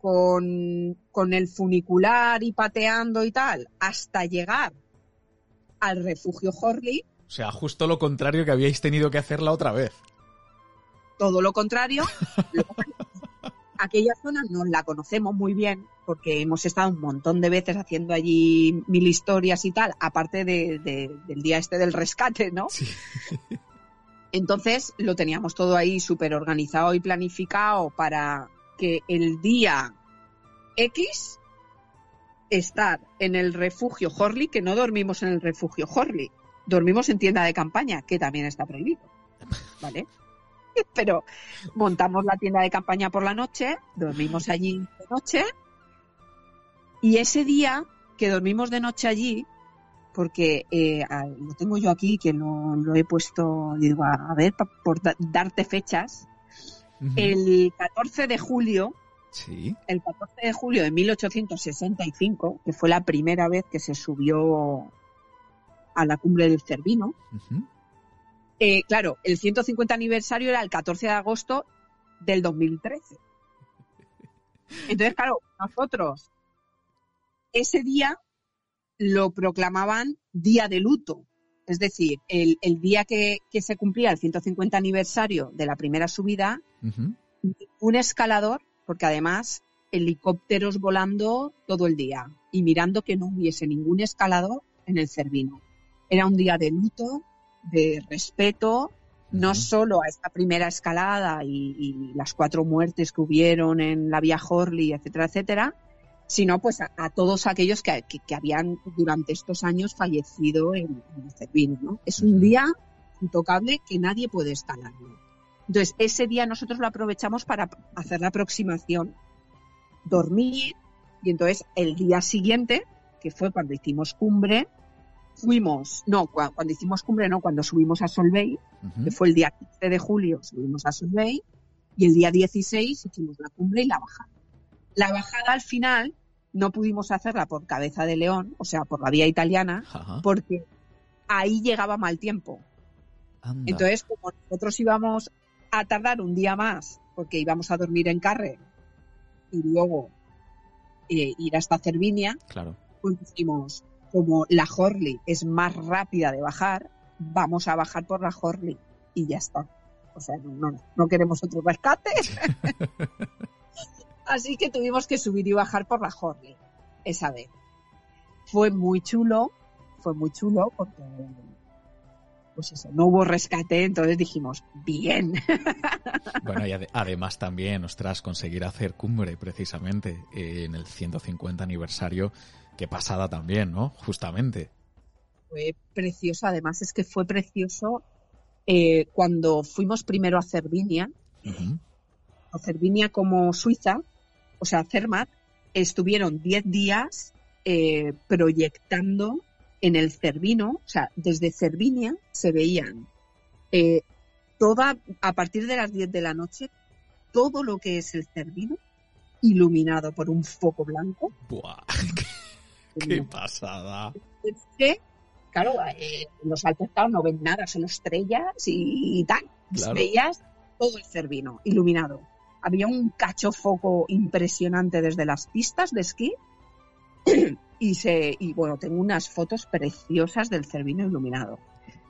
con, el funicular y pateando y tal, hasta llegar al refugio Horley. O sea, justo lo contrario que habíais tenido que hacer la otra vez. Todo lo contrario. aquella zona no la conocemos muy bien porque hemos estado un montón de veces haciendo allí mil historias y tal, aparte del día este del rescate, ¿no? Sí. Entonces lo teníamos todo ahí súper organizado y planificado para que el día X estar en el refugio Horley, que no dormimos en el refugio Horley, dormimos en tienda de campaña, que también está prohibido. ¿Vale? Pero montamos la tienda de campaña por la noche, dormimos allí de noche, y ese día que dormimos de noche allí, porque eh, lo tengo yo aquí, que lo, he puesto, digo, a, ver, por darte fechas, el 14 de julio, el 14 de julio de 1865, que fue la primera vez que se subió a la cumbre del Cervino, eh, claro, el 150 aniversario era el 14 de agosto del 2013. Entonces, claro, nosotros ese día lo proclamaban día de luto. Es decir, el, día que, se cumplía el 150 aniversario de la primera subida, un escalador, porque además helicópteros volando todo el día y mirando que no hubiese ningún escalador en el Cervino. Era un día de luto, de respeto, no solo a esta primera escalada y, las cuatro muertes que hubieron en la vía Horley, etcétera, etcétera, sino pues a, todos aquellos que, habían durante estos años fallecido en, el Cervino. Es un día intocable que nadie puede escalar. Entonces, ese día nosotros lo aprovechamos para hacer la aproximación, dormir, y entonces el día siguiente, que fue cuando hicimos cumbre, fuimos, no, cuando, hicimos cumbre, no, cuando subimos a Solvay, que fue el día 15 de julio, subimos a Solvay, y el día 16 hicimos la cumbre y la bajada. La bajada al final no pudimos hacerla por Cabeza de León, o sea, por la vía italiana, porque ahí llegaba mal tiempo. Entonces, como nosotros íbamos a tardar un día más porque íbamos a dormir en Carre y luego eh, ir hasta Cervinia, Claro. pues dijimos, como la Horley es más rápida de bajar, vamos a bajar por la Horley y ya está. O sea, no, no, no queremos otro rescate. Así que tuvimos que subir y bajar por la Horley esa vez. Fue muy chulo, fue muy chulo porque, pues eso, no hubo rescate, entonces dijimos, bien. Bueno, y ade- además también, ostras, conseguir hacer cumbre precisamente eh, en el 150 aniversario. Qué pasada también, ¿no? Justamente. fue precioso, además es que fue precioso eh, cuando fuimos primero a Cervinia, o Cervinia como Suiza, o sea, Zermatt, estuvieron 10 días eh, proyectando en el Cervino, o sea, desde Cervinia se veían eh, toda, a partir de las 10 de la noche, todo lo que es el Cervino iluminado por un foco blanco. Buah, qué, qué pasada. es que, claro, eh, los Alpes claro, no ven nada, son estrellas y, tal. Claro. Veías todo el Cervino iluminado. Había un cacho foco impresionante desde las pistas de esquí y se y bueno, tengo unas fotos preciosas del Cervino iluminado.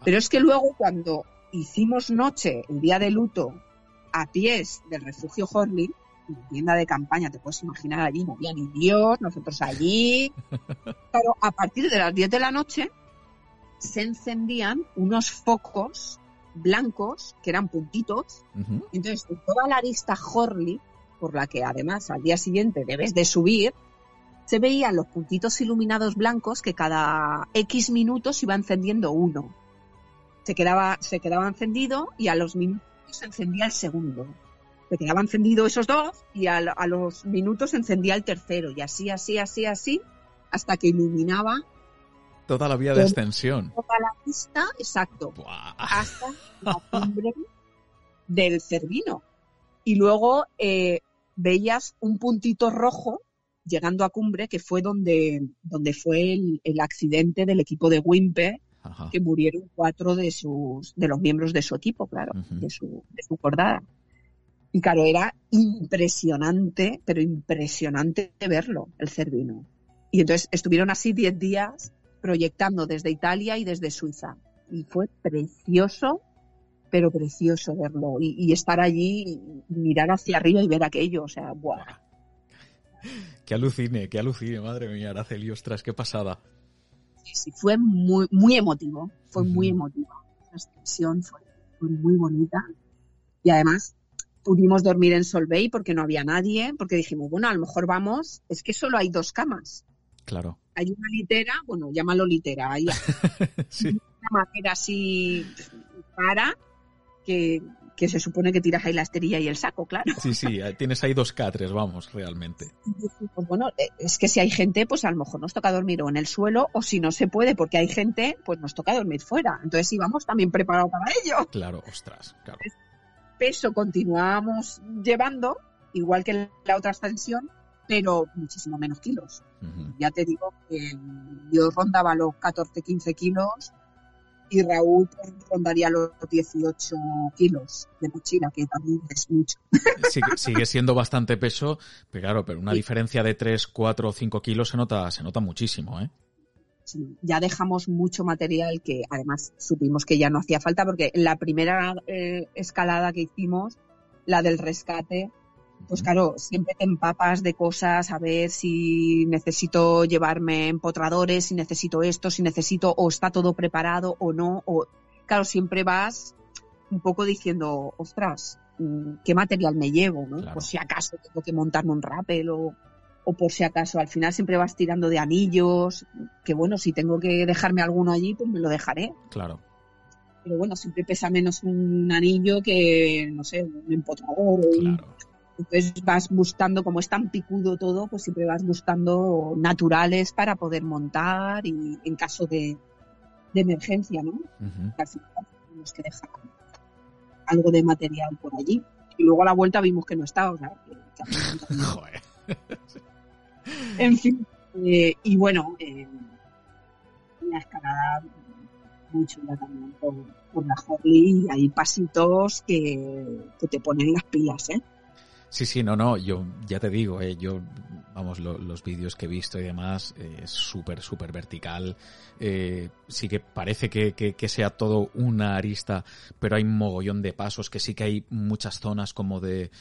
Pero es que luego cuando hicimos noche, el día de luto, a pies del refugio Horley, en tienda de campaña, te puedes imaginar allí, no había ni Dios, nosotros allí. Claro, a partir de las 10 de la noche se encendían unos focos blancos, que eran puntitos, entonces en toda la arista Horley, por la que además al día siguiente debes de subir, se veían los puntitos iluminados blancos que cada X minutos iba encendiendo uno. Se quedaba, se quedaba encendido y a los minutos se encendía el segundo. Se quedaba encendido esos dos y a, a los minutos encendía el tercero. Y así, así, así, así, hasta que iluminaba Toda la vía de ascensión. toda la pista, exacto, Buah. hasta la cumbre del Cervino. Y luego eh, veías un puntito rojo llegando a cumbre, que fue donde, donde fue el, el accidente del equipo de Wimpe, Ajá. que murieron cuatro de sus de los miembros de su equipo, claro, Ujú. de su, de su cordada. Y claro, era impresionante, pero impresionante verlo, el Cervino. Y entonces estuvieron así 10 días proyectando desde Italia y desde Suiza. Y fue precioso, pero precioso verlo. Y, y estar allí, y mirar hacia arriba y ver aquello. O sea, ¡buah! Que alucine, que alucine, madre mía, Araceli, ostras, qué pasada. Sí, sí, fue muy, muy emotivo. Fue muy emotivo. La expresión fue, fue muy bonita. Y además pudimos dormir en Solvay porque no había nadie, porque dijimos, bueno, a lo mejor vamos, es que solo hay dos camas. Claro. Hay una litera, bueno, llámalo litera, hay Sí. una madera así para que, que se supone que tiras ahí la esterilla y el saco, claro. Sí, sí, eh, tienes ahí dos catres, vamos, realmente. Y dijimos, bueno, eh, es que si hay gente, pues a lo mejor nos toca dormir o en el suelo o si no se puede, porque hay gente, pues nos toca dormir fuera. Entonces íbamos también preparados para ello. Claro, ostras, claro. Peso continuábamos llevando, igual que en la otra ascensión, pero muchísimo menos kilos. Ya te digo que yo rondaba los 14, 15 kilos y Raúl pues, rondaría los 18 kilos de mochila, que también es mucho. Sigue, sigue siendo bastante peso, pero claro, pero una Sí. diferencia de 3, 4 o 5 kilos se nota, se nota muchísimo, ¿eh? Ya dejamos mucho material que además supimos que ya no hacía falta porque la primera eh, escalada que hicimos, la del rescate, pues claro, siempre te empapas de cosas, a ver si necesito llevarme empotradores, si necesito esto, si necesito o está todo preparado o no, o claro, siempre vas un poco diciendo, ostras, mm, ¿qué material me llevo? ¿no? Claro. Por si acaso tengo que montarme un rappel o, o por si acaso al final siempre vas tirando de anillos, que bueno, si tengo que dejarme alguno allí, pues me lo dejaré. Claro. Pero bueno, siempre pesa menos un anillo que, no sé, un empotrador. Claro. Entonces vas buscando, como es tan picudo todo, pues siempre vas buscando naturales para poder montar y en caso de, de emergencia, ¿no? Al final tenemos que dejar algo de material por allí. Y luego a la vuelta vimos que no estaba, o sea, que- que Joder. En fin, eh, y bueno, eh, la escalada muy chula también por, la Horley y hay pasitos que, que te ponen las pilas, ¿eh? Sí, sí, no, no, yo ya te digo, eh, yo, vamos, los vídeos que he visto y demás, eh, es súper, súper vertical. Eh, sí que parece que, que, que, sea todo una arista, pero hay un mogollón de pasos, que sí que hay muchas zonas como de,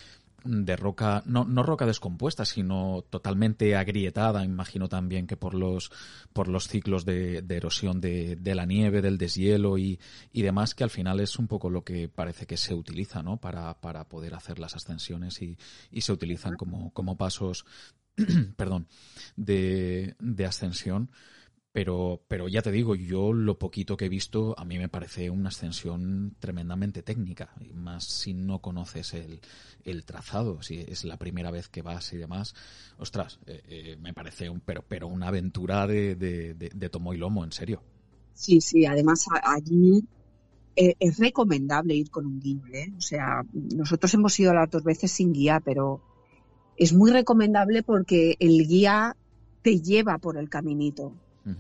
de roca, no, no roca descompuesta, sino totalmente agrietada, imagino también que por los, por los ciclos de, de erosión de, de, la nieve, del deshielo y, y, demás, que al final es un poco lo que parece que se utiliza, ¿no? Para, para poder hacer las ascensiones y, y se utilizan como, como pasos, perdón, de, de ascensión. Pero, pero ya te digo, yo lo poquito que he visto a mí me parece una ascensión tremendamente técnica, más si no conoces el, el trazado, si es la primera vez que vas y demás. Ostras, eh, eh, me parece un, pero, pero una aventura de, de, tomo y lomo, en serio. Sí, sí, además allí eh, es recomendable ir con un guía. O sea, nosotros hemos ido las dos veces sin guía, pero es muy recomendable porque el guía te lleva por el caminito.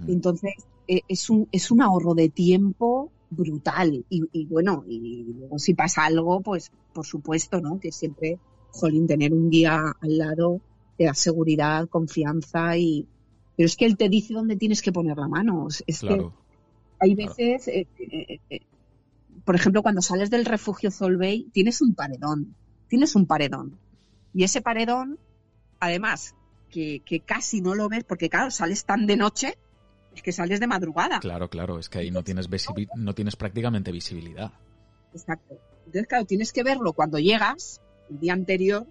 Entonces, eh, es, un, es un ahorro de tiempo brutal. Y, bueno, y luego si pasa algo, pues por supuesto, ¿no? Que siempre, jolín, tener un guía al lado te da seguridad, confianza y... Pero es que él te dice dónde tienes que poner la mano. Es que hay veces, eh, eh, por ejemplo, cuando sales del refugio Zolbey, tienes un paredón. Tienes un paredón. Y ese paredón, además, que, que casi no lo ves, porque claro, sales tan de noche es que sales de madrugada. Claro, claro, es que ahí no tienes, no tienes prácticamente visibilidad. Exacto. Entonces, claro, tienes que verlo cuando llegas, el día anterior,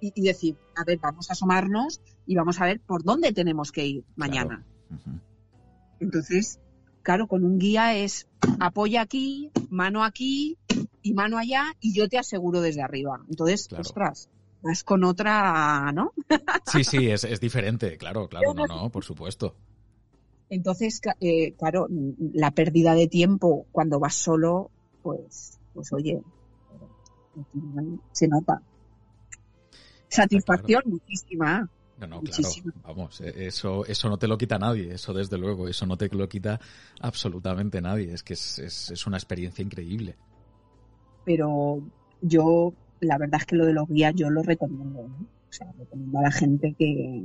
y, decir, a ver, vamos a asomarnos y vamos a ver por dónde tenemos que ir mañana. Entonces, claro, con un guía es apoya aquí, mano aquí y mano allá, y yo te aseguro desde arriba. Entonces, ostras, vas con otra, ¿no? sí, sí, es, es diferente, claro, claro, no, no, por supuesto. Entonces, eh, claro, la pérdida de tiempo cuando vas solo, pues, pues oye, se nota. Satisfacción muchísima. No, no, claro. Vamos, e-, eso, eso no te lo quita nadie, eso desde luego, eso no te lo quita absolutamente nadie. Es que es, es, una experiencia increíble. Pero yo, la verdad es que lo de los guías yo lo recomiendo, ¿no? O sea, recomiendo a la gente que,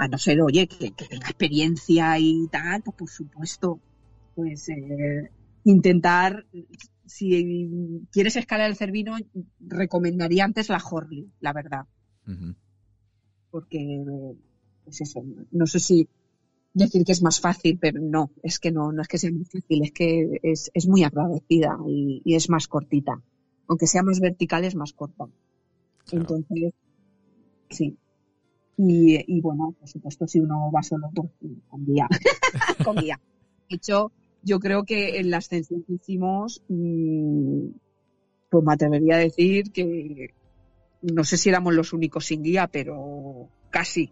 a no ser, oye, que, tenga experiencia y tal, pues por supuesto, pues eh, intentar, si quieres escalar el Cervino, recomendaría antes la Horley, la verdad. Porque, pues eso, no sé si decir que es más fácil, pero no, es que no, no es que sea muy fácil, es que es, es muy agradecida y, y, es más cortita. Aunque sea más vertical, es más corta. Entonces, sí, y, bueno, por supuesto, si uno va solo, pues con guía. con guía. De hecho, yo creo que en la ascensión que hicimos, mm, pues me atrevería a decir que no sé si éramos los únicos sin guía, pero casi.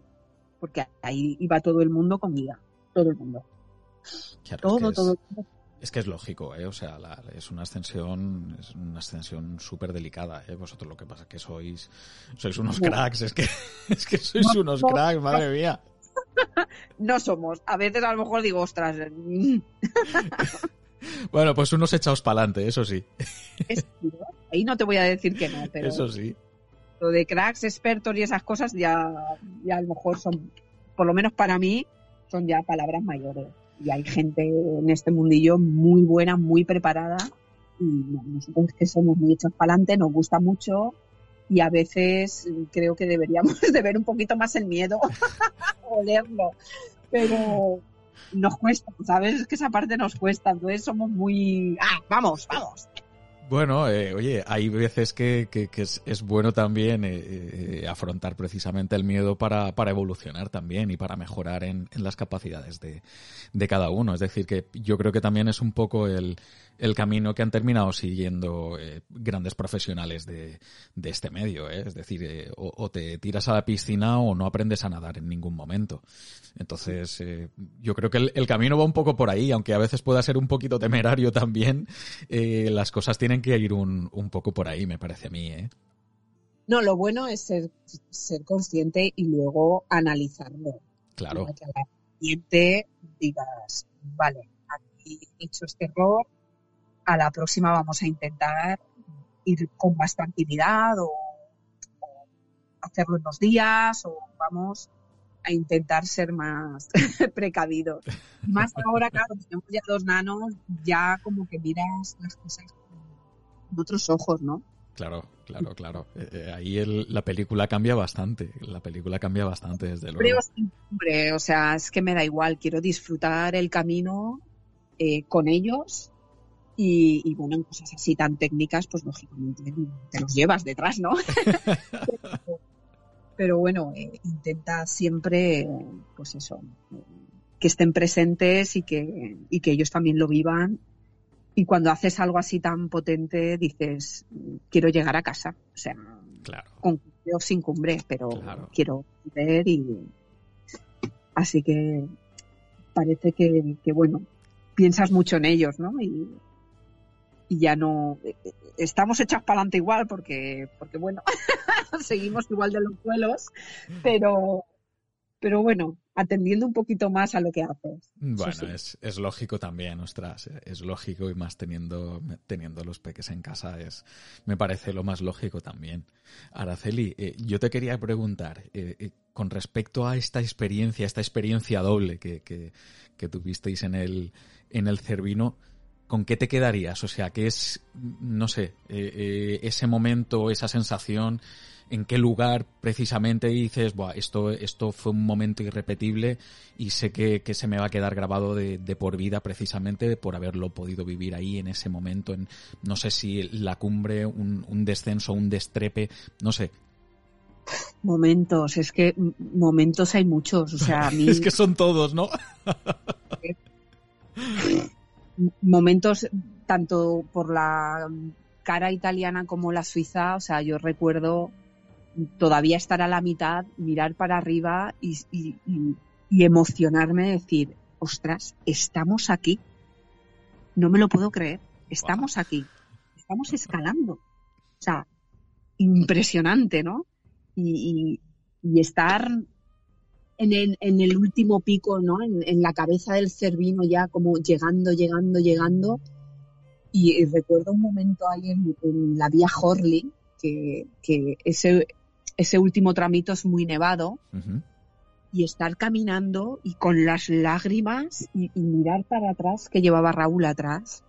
Porque ahí iba todo el mundo con guía. Todo el mundo. todo, todo el mundo es que es lógico, ¿eh? O sea, es una ascensión, es una ascensión súper delicada, ¿eh? Vosotros lo que pasa es que sois, sois unos cracks, es que, es que sois unos cracks, madre mía. No somos. A veces a lo mejor digo, ostras. Mm". bueno, pues unos echados para adelante, eso sí. ahí no te voy a decir que no, pero. Eso sí. Lo de cracks, expertos y esas cosas ya, ya a lo mejor son, por lo menos para mí, son ya palabras mayores y hay gente en este mundillo muy buena, muy preparada y nosotros que somos muy hechos para adelante, nos gusta mucho y a veces creo que deberíamos de ver un poquito más el miedo o leerlo, pero nos cuesta, ¿sabes? Es que esa parte nos cuesta, entonces somos muy... ¡Ah, vamos, vamos! Bueno, eh, oye, hay veces que, que, que es, es, bueno también eh, eh, afrontar precisamente el miedo para, para evolucionar también y para mejorar en, en las capacidades de, cada uno. Es decir, que yo creo que también es un poco el, camino que han terminado siguiendo eh, grandes profesionales de, este medio. ¿eh? Es decir, o, te tiras a la piscina o no aprendes a nadar en ningún momento. Entonces, yo creo que el, el, camino va un poco por ahí, aunque a veces pueda ser un poquito temerario también. Las cosas tienen que ir un, un poco por ahí, me parece a mí. ¿eh? No, lo bueno es ser, ser consciente y luego analizarlo. Claro. Para que al cliente digas, vale, aquí hecho este error, a la próxima vamos a intentar ir con más tranquilidad o, hacerlo en dos días o vamos a intentar ser más precavidos. Más ahora, claro, tenemos ya dos nanos, ya como que miras las cosas otros ojos, ¿no? Claro, claro, claro. Eh, eh, ahí la película cambia bastante. La película cambia bastante, desde luego. Hombre, o sea, es que me da igual. Quiero disfrutar el camino eh, con ellos y, bueno, en cosas así tan técnicas, pues lógicamente te los llevas detrás, ¿no? pero, bueno, intenta siempre, pues eso, que estén presentes y que, y que ellos también lo vivan y cuando haces algo así tan potente, dices, quiero llegar a casa. O sea, con cumbre o sin cumbre, pero quiero ver y. Así que parece que, bueno, piensas mucho en ellos, ¿no? Y, y ya no. Estamos hechas para adelante igual porque, porque bueno, seguimos igual de los vuelos, pero, pero bueno, atendiendo un poquito más a lo que haces. Bueno, es, es, lógico también, ostras, es lógico y más teniendo, teniendo los peques en casa, es, me parece lo más lógico también. Araceli, eh, yo te quería preguntar, eh, eh, con respecto a esta experiencia, esta experiencia doble que, que, que tuvisteis en el, en el Cervino, ¿con qué te quedarías? O sea, ¿qué es, no sé, ese momento, esa sensación en qué lugar precisamente dices, Buah, esto, esto fue un momento irrepetible y sé que, se me va a quedar grabado de, por vida precisamente por haberlo podido vivir ahí en ese momento, en no sé si la cumbre, un, un descenso, un destrepe, no sé, Momentos, es que momentos hay muchos, o sea, es que son todos, ¿no? momentos tanto por la cara italiana como la suiza, o sea, yo recuerdo todavía estar a la mitad, mirar para arriba y, emocionarme, decir, ostras, estamos aquí. No me lo puedo creer. Estamos aquí. Estamos escalando. O sea, impresionante, ¿no? Y, estar en el, último pico, ¿no? En, la cabeza del Cervino ya como llegando, llegando, llegando. Y, recuerdo un momento ahí en, la vía Horley, que, que ese, ese último tramito es muy nevado. Y estar caminando y con las lágrimas y, mirar para atrás que llevaba Raúl atrás.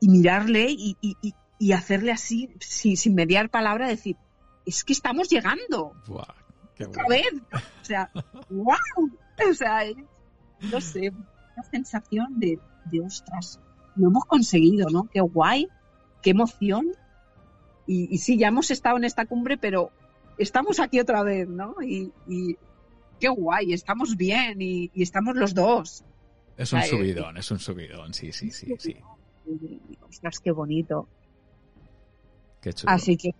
Y mirarle y, hacerle así, sin, mediar palabra, decir, es que estamos llegando. Otra vez. O sea, wow. O sea, no sé, una sensación de, de ostras, lo hemos conseguido, ¿no? Qué guay, qué emoción. Y, y, sí, ya hemos estado en esta cumbre, pero estamos aquí otra vez, ¿no? Y, qué guay, estamos bien y, estamos los dos. Es un subidón, es un subidón, sí, sí, sí, sí. Ostras, qué bonito. Qué chulo. Así que,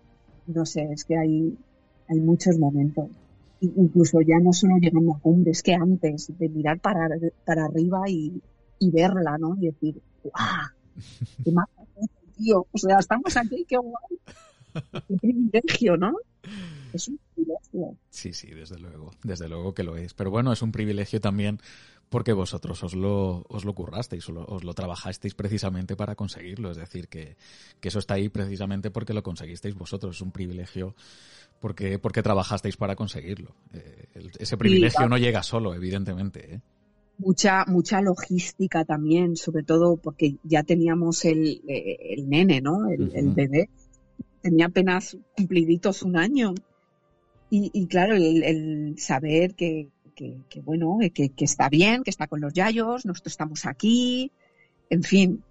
no sé, es que hay, hay muchos momentos. Incluso ya no solo llegando a cumbre, es que antes de mirar para, para arriba y, verla, ¿no? Y decir, ¡guau! ¡Qué tío! O sea, estamos aquí, qué guay. Qué privilegio, ¿no? Es un privilegio. Sí, sí, desde luego, desde luego que lo es. Pero bueno, es un privilegio también porque vosotros os lo, os lo currasteis, os lo, os lo trabajasteis precisamente para conseguirlo. Es decir, que, eso está ahí precisamente porque lo conseguisteis vosotros. Es un privilegio porque, porque trabajasteis para conseguirlo. Eh, ese privilegio no llega solo, evidentemente. ¿eh? Mucha, mucha logística también, sobre todo porque ya teníamos el, eh, el nene, ¿no? el bebé tenía apenas cumpliditos un año. Y, claro, el, saber que, bueno, que, está bien, que está con los yayos, nosotros estamos aquí, en fin.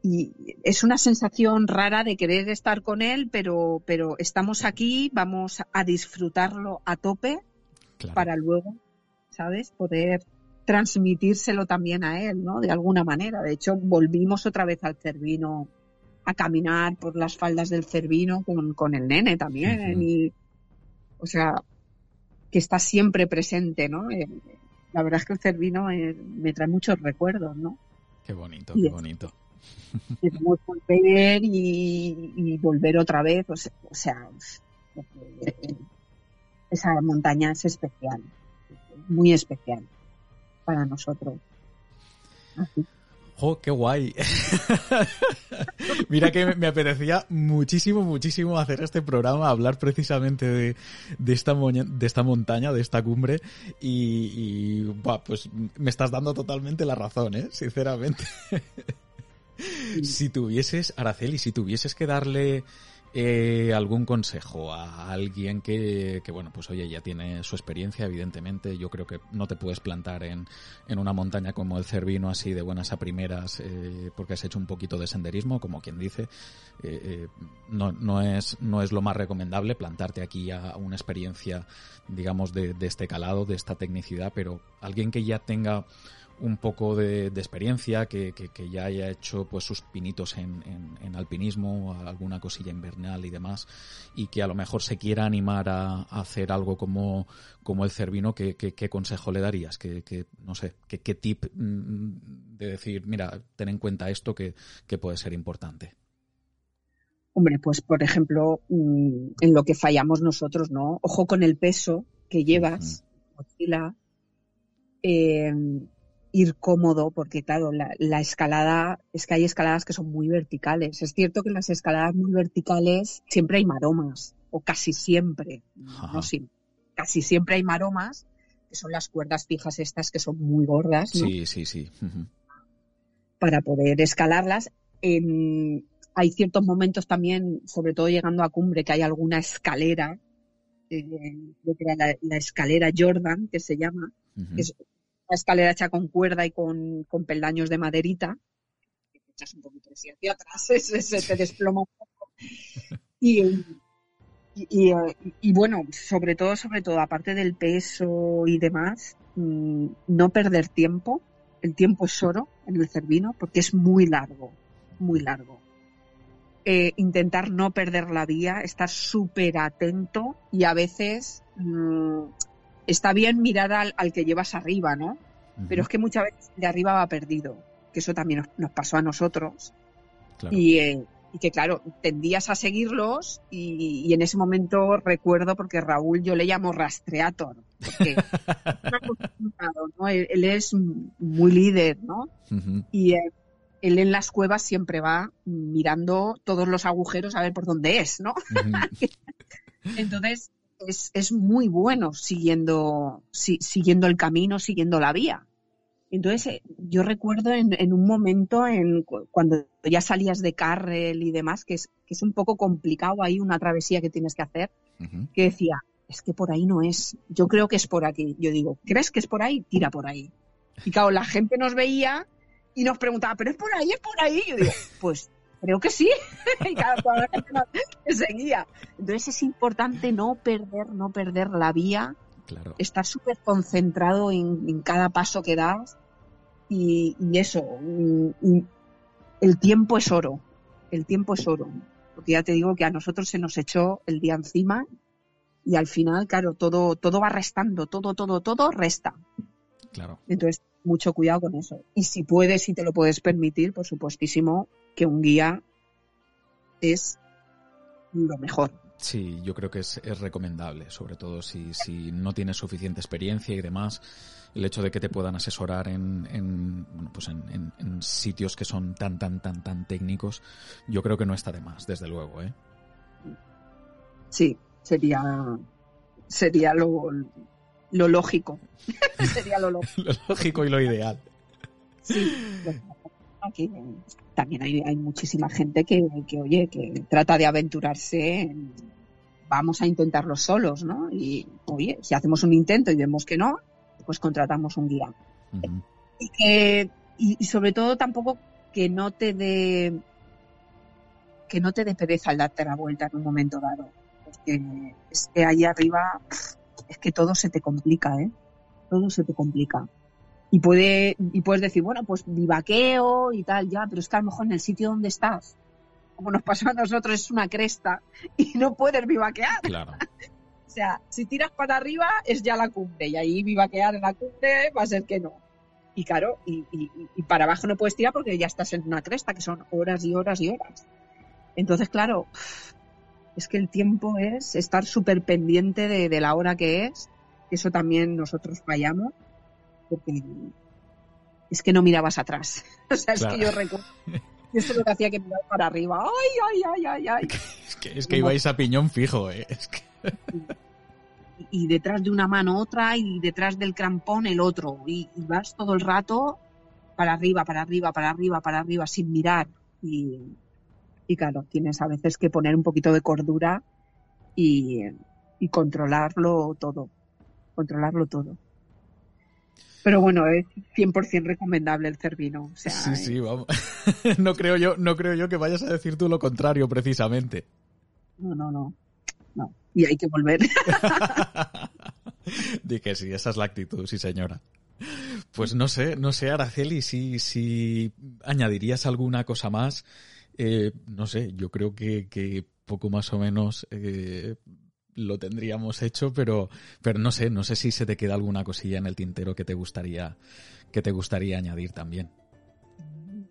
Y es una sensación rara de querer estar con él, pero, pero estamos aquí, vamos a disfrutarlo a tope para luego, ¿sabes? Poder transmitírselo también a él, ¿no? De alguna manera. De hecho, volvimos otra vez al Cervino a caminar por las faldas del Cervino con, el nene también. y, o sea, que está siempre presente, ¿no? Eh, la verdad es que el Cervino eh, me trae muchos recuerdos, ¿no? Qué bonito, qué bonito. Queremos volver y, volver otra vez, o sea, eh, esa montaña es especial, muy especial para nosotros. ¡Oh, qué guay! Mira que me apetecía muchísimo, muchísimo hacer este programa, hablar precisamente de, de, esta, de esta montaña, de esta cumbre, y, y pues me estás dando totalmente la razón, ¿eh? Sinceramente. si tuvieses, Araceli, si tuvieses que darle eh, algún consejo a alguien que, que, bueno, pues oye, ya tiene su experiencia, evidentemente. Yo creo que no te puedes plantar en, en una montaña como el Cervino así de buenas a primeras eh, porque has hecho un poquito de senderismo, como quien dice. Eh, eh no, no, es, no es lo más recomendable plantarte aquí a una experiencia, digamos, de, de este calado, de esta tecnicidad, pero alguien que ya tenga un poco de, experiencia, que, que, ya haya hecho pues sus pinitos en, en, alpinismo, alguna cosilla invernal y demás, y que a lo mejor se quiera animar a, hacer algo como, como el Cervino, ¿qué, qué, consejo le darías? ¿Qué, no sé, qué, qué tip mm, de decir, mira, ten en cuenta esto que, puede ser importante? Hombre, pues por ejemplo, mm, en lo que fallamos nosotros, ¿no? Ojo con el peso que llevas, mochila, eh, ir cómodo, porque claro, la, escalada, es que hay escaladas que son muy verticales. Es cierto que en las escaladas muy verticales siempre hay maromas, o casi siempre, no siempre, casi siempre hay maromas, que son las cuerdas fijas estas que son muy gordas. Sí, sí, sí. Para poder escalarlas. hay ciertos momentos también, sobre todo llegando a cumbre, que hay alguna escalera, eh, la, escalera Jordan, que se llama, una escalera hecha con cuerda y con, con peldaños de maderita, te echas un poquito hacia atrás, se, te desploma un poco. Y, y, y, bueno, sobre todo, sobre todo, aparte del peso y demás, mm, no perder tiempo. El tiempo es oro en el Cervino porque es muy largo, muy largo. Eh, intentar no perder la vía, estar súper atento y a veces mm, está bien mirar al, que llevas arriba, ¿no? Pero es que muchas veces de arriba va perdido, que eso también nos, pasó a nosotros. Eh, y, que claro, tendías a seguirlos y, en ese momento recuerdo, porque Raúl yo le llamo rastreator, porque ¿no? él, es muy líder, ¿no? Y eh, él en las cuevas siempre va mirando todos los agujeros a ver por dónde es, ¿no? Entonces, es, es muy bueno siguiendo, siguiendo el camino, siguiendo la vía. Entonces, eh, yo recuerdo en, en, un momento en cuando ya salías de Carrel y demás, que es, que es un poco complicado ahí una travesía que tienes que hacer, que decía, es que por ahí no es, yo creo que es por aquí. Yo digo, ¿crees que es por ahí? Tira por ahí. Y claro, la gente nos veía y nos preguntaba, ¿pero es por ahí? ¿Es por ahí? Yo digo, pues creo que sí. y cada toda la gente nos seguía. Entonces es importante no perder, no perder la vía, claro. estar súper concentrado en, cada paso que das y, eso, el tiempo es oro, el tiempo es oro. Porque ya te digo que a nosotros se nos echó el día encima y al final, claro, todo, todo va restando, todo, todo, todo resta. Claro. Entonces, mucho cuidado con eso. Y si puedes, si te lo puedes permitir, por supuestísimo, que un guía es lo mejor. Sí, yo creo que es, recomendable, sobre todo si, si, no tienes suficiente experiencia y demás. El hecho de que te puedan asesorar en, en bueno, pues en, en, sitios que son tan, tan, tan, tan técnicos, yo creo que no está de más, desde luego, ¿eh? Sí, sería, sería lo, lo lógico. sería lo lógico. lo lógico y lo ideal. Sí, aquí también hay, hay muchísima gente que, que, oye, que trata de aventurarse vamos a intentarlo solos, ¿no? Y, oye, si hacemos un intento y vemos que no, pues contratamos un guía. Y que, y, sobre todo tampoco que no te dé, que no te dé pereza al darte la vuelta en un momento dado. Porque es que ahí arriba, es que todo se te complica, ¿eh? Todo se te complica y puede y puedes decir bueno pues vivaqueo y tal ya pero es que a lo mejor en el sitio donde estás como nos pasó a nosotros es una cresta y no puedes vivaquear claro. O sea si tiras para arriba es ya la cumbre y ahí vivaquear en la cumbre va a ser que no. Y claro y, y, para abajo no puedes tirar porque ya estás en una cresta que son horas y horas y horas. Entonces claro es que el tiempo es estar súper pendiente de, de la hora que es eso también nosotros fallamos porque es que no mirabas atrás. O sea, es que yo recuerdo. Eso es lo que hacía que mirar para arriba. ¡Ay, ay, ay, ay! ay. Es que, es que ibais a piñón fijo, ¿eh? Es que... y detrás de una mano otra y detrás del crampón el otro. Y, y, vas todo el rato para arriba, para arriba, para arriba, para arriba, sin mirar. Y, y claro, tienes a veces que poner un poquito de cordura y, y controlarlo todo. Controlarlo todo. Pero bueno, es 100% recomendable el Cervino. O sea, sí, sí, vamos. no, creo yo, no creo yo que vayas a decir tú lo contrario, precisamente. No, no, no. no. Y hay que volver. Di que sí, esa es la actitud, sí señora. Pues no sé, no sé, Araceli, si, si añadirías alguna cosa más. Eh, no sé, yo creo que, que poco más o menos eh, lo tendríamos hecho, pero, pero no sé, no sé si se te queda alguna cosilla en el tintero que te gustaría, que te gustaría añadir también.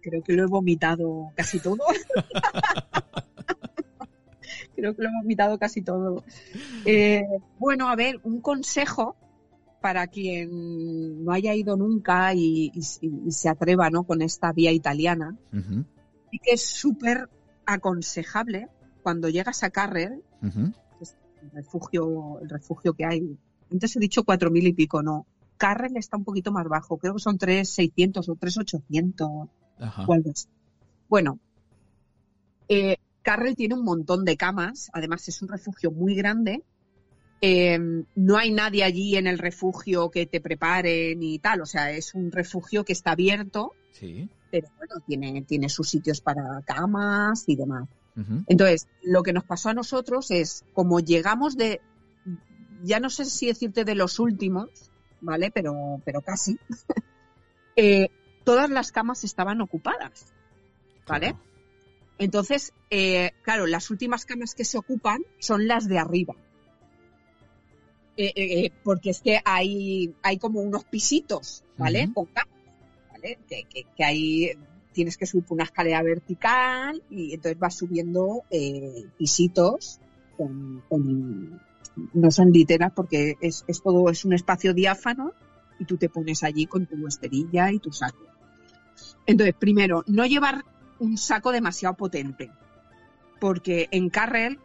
Creo que lo he vomitado casi todo. Creo que lo he vomitado casi todo. Eh, bueno, a ver, un consejo para quien no haya ido nunca y, y, y se atreva ¿no? con esta vía italiana, uh -huh. y que es súper aconsejable cuando llegas a Carrer, uh -huh. El, refugio, el refugio que hay. Antes he dicho cuatro mil y pico, no. Carrel está un poquito más bajo, creo que son 3.600 o 3.800 o algo así. Bueno, eh, Carrel tiene un montón de camas, además es un refugio muy grande. Eh, no hay nadie allí en el refugio que te prepare ni tal, o sea, es un refugio que está abierto, sí. pero bueno, tiene, tiene sus sitios para camas y demás. Uh -huh. Entonces, lo que nos pasó a nosotros es, como llegamos de, ya no sé si decirte de los últimos, ¿vale? Pero, pero casi. eh, todas las camas estaban ocupadas, ¿vale? Claro. Entonces, eh, claro, las últimas camas que se ocupan son las de arriba. Eh, eh, porque es que hay, hay como unos pisitos, ¿vale? Uh -huh. Con camas, ¿vale? Que, que, que, hay, tienes que subir una escalera vertical y entonces vas subiendo eh, pisitos con, no son literas porque es, es, todo, es un espacio diáfano y tú te pones allí con tu esterilla y tu saco. Entonces, primero, no llevar un saco demasiado potente, porque en Carrel,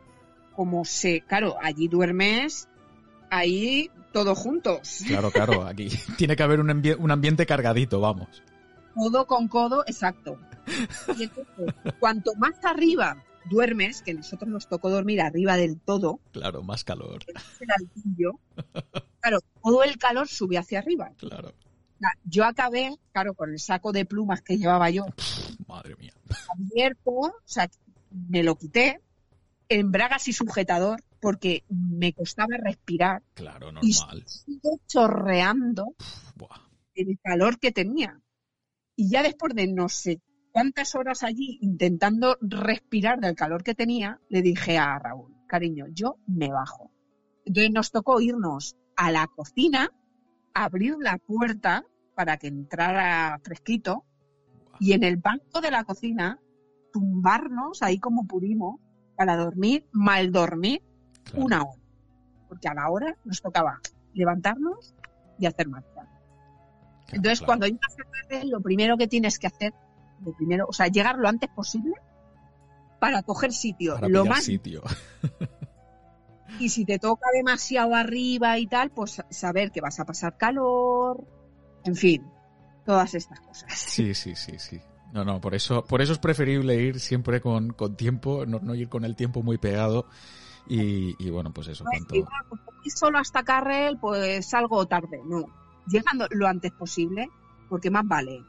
como se, claro, allí duermes, ahí todos juntos. Claro, claro, aquí tiene que haber un ambiente cargadito, vamos. Codo con codo, exacto. Y entonces, cuanto más arriba duermes, que nosotros nos tocó dormir arriba del todo. Claro, más calor. El altillo, claro, todo el calor sube hacia arriba. Claro. Yo acabé, claro, con el saco de plumas que llevaba yo. Madre mía. Abierto, o sea, me lo quité, en bragas y sujetador, porque me costaba respirar. Claro, normal. Y sigo chorreando Buah. el calor que tenía. Y ya después de no sé cuántas horas allí intentando respirar del calor que tenía, le dije a Raúl, cariño, yo me bajo. Entonces nos tocó irnos a la cocina, abrir la puerta para que entrara fresquito y en el banco de la cocina tumbarnos ahí como pudimos para dormir, mal dormir, claro. una hora. Porque a la hora nos tocaba levantarnos y hacer marcha. Entonces, claro. cuando llegas a tarde, lo primero que tienes que hacer, lo primero, o sea, llegar lo antes posible para coger sitio. Para lo más sitio. y si te toca demasiado arriba y tal, pues saber que vas a pasar calor, en fin, todas estas cosas. Sí, sí, sí, sí. No, no, por eso, por eso es preferible ir siempre con, con tiempo, no, no, ir con el tiempo muy pegado. Y, y bueno, pues eso. No, cuanto... Solo hasta Carrel, pues salgo tarde. No, llegando lo antes posible, porque más vale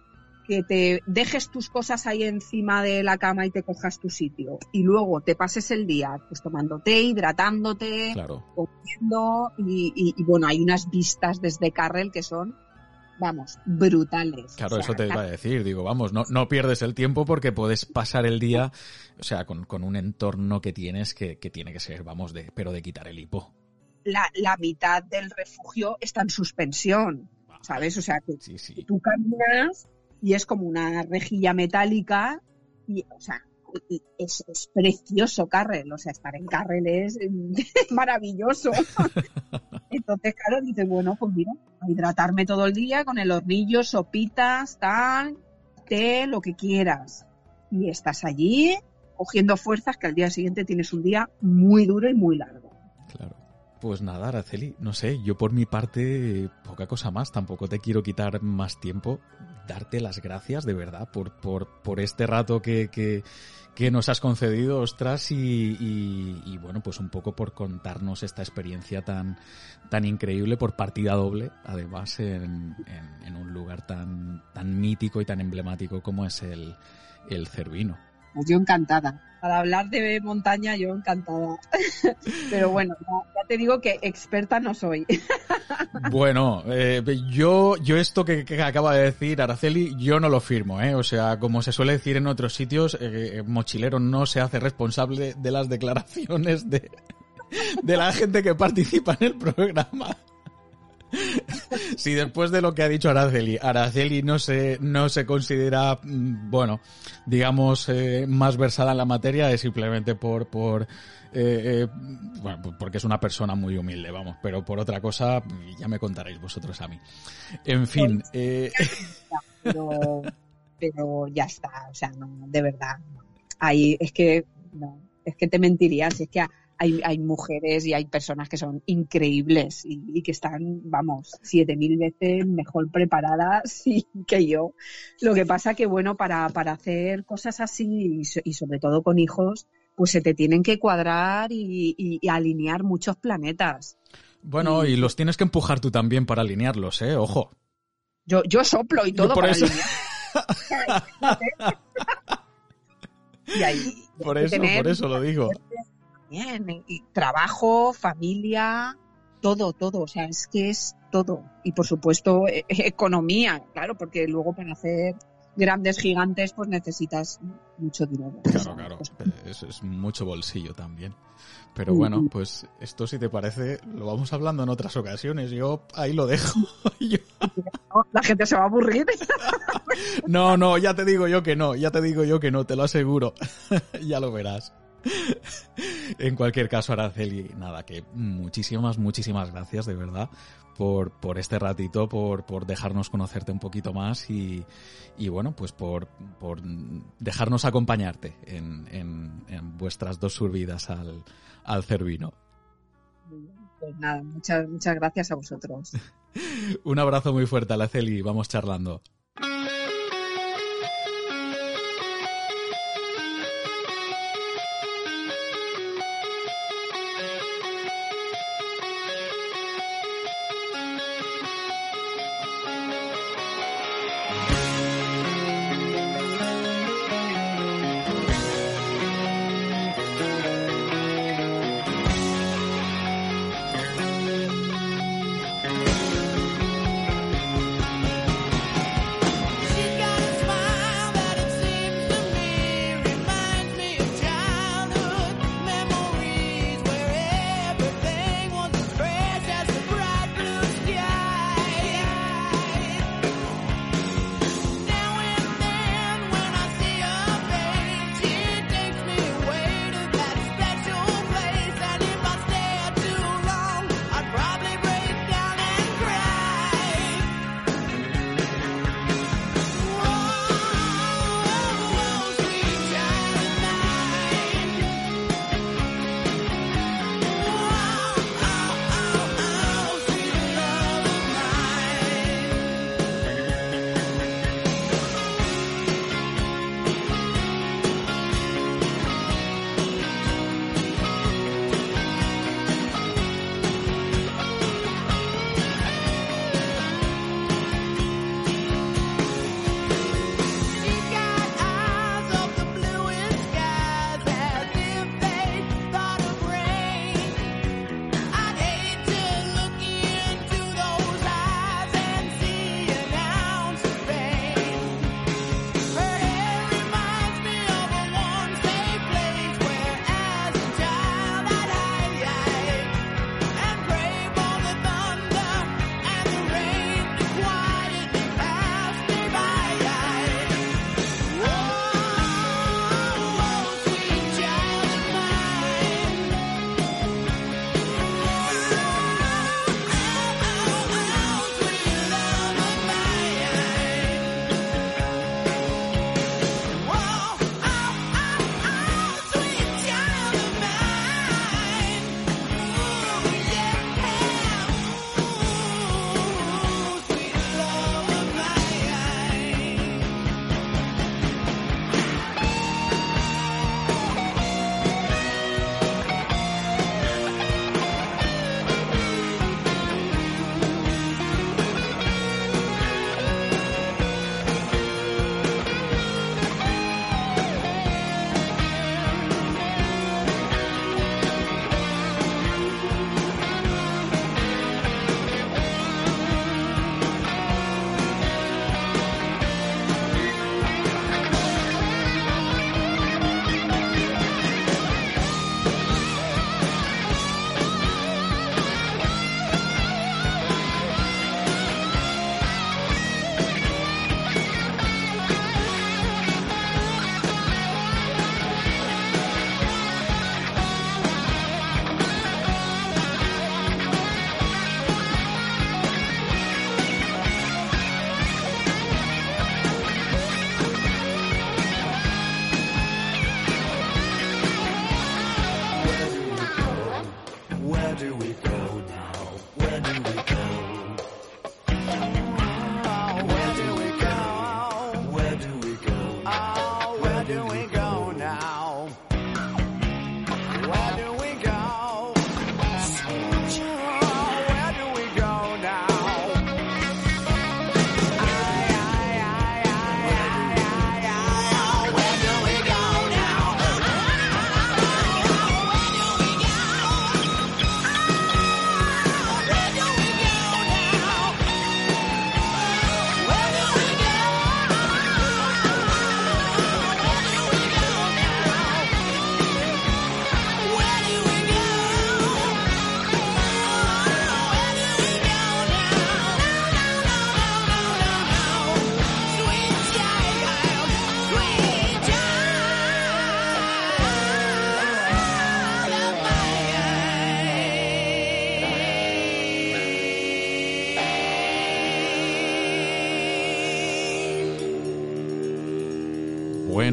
que te dejes tus cosas ahí encima de la cama y te cojas tu sitio y luego te pases el día pues tomándote, hidratándote, claro. comiendo y, y, y, bueno, hay unas vistas desde Carrel que son vamos, brutales. Claro, o sea, eso te iba a decir, digo, vamos, no, no pierdes el tiempo porque puedes pasar el día, o sea, con, con un entorno que tienes que, que, tiene que ser, vamos, de, pero de quitar el hipo. La, la mitad del refugio está en suspensión, ¿sabes? O sea, que, sí, sí. que tú caminas y es como una rejilla metálica y, o sea, es, es, precioso Carrel, o sea, estar en Carrel es maravilloso. Entonces, claro, dices, bueno, pues mira, a hidratarme todo el día con el hornillo, sopitas, tal, té, lo que quieras. Y estás allí cogiendo fuerzas que al día siguiente tienes un día muy duro y muy largo. Claro. Pues nada, Araceli, no sé, yo por mi parte, poca cosa más, tampoco te quiero quitar más tiempo. Darte las gracias, de verdad, por, por, por este rato que, que, nos has concedido, ostras, y, y, bueno, pues un poco por contarnos esta experiencia tan, tan increíble por partida doble, además en, en, en un lugar tan, tan mítico y tan emblemático como es el, el Cervino. Pues yo encantada. Para hablar de montaña, yo encantada. Pero bueno, ya, te digo que experta no soy. Bueno, eh, yo, yo esto que, que, acaba de decir Araceli, yo no lo firmo, ¿eh? O sea, como se suele decir en otros sitios, eh, Mochilero no se hace responsable de las declaraciones de, de la gente que participa en el programa si después de lo que ha dicho Araceli, Araceli no se, no se considera, mm, bueno, digamos, eh, más versada en la materia, es simplemente por, por, eh, eh, bueno, porque es una persona muy humilde, vamos, pero por otra cosa, ya me contaréis vosotros a mí. En fin. Eh... Pero, pero ya está, o sea, no, de verdad. Ahí es que, no, es que te mentiría, si es que hay, hay mujeres y hay personas que son increíbles y, y que están, vamos, siete mil veces mejor preparadas y, que yo. Lo que pasa que, bueno, para, para hacer cosas así y, y, sobre todo con hijos, pues se te tienen que cuadrar y, y alinear muchos planetas. Bueno, y, los tienes que empujar tú también para alinearlos, ¿eh? Ojo. Yo, yo soplo y todo por para eso. alinear. y ahí, por eso, por eso lo digo también. Y trabajo, familia, todo, todo. O sea, es que es todo. Y por supuesto, eh, economía, claro, porque luego para hacer grandes gigantes, pues necesitas mucho dinero. Claro, claro. Es, es mucho bolsillo también. Pero bueno, pues esto si te parece, lo vamos hablando en otras ocasiones. Yo ahí lo dejo. Yo... La gente se va a aburrir. No, no, ya te digo yo que no, ya te digo yo que no, te lo aseguro. ya lo verás. en cualquier caso, Araceli, nada, que muchísimas, muchísimas gracias, de verdad, por, por este ratito, por, por dejarnos conocerte un poquito más y, y bueno, pues por, por dejarnos acompañarte en, en, en vuestras dos subidas al, al Cervino. Pues nada, muchas, muchas gracias a vosotros. un abrazo muy fuerte, Araceli, vamos charlando.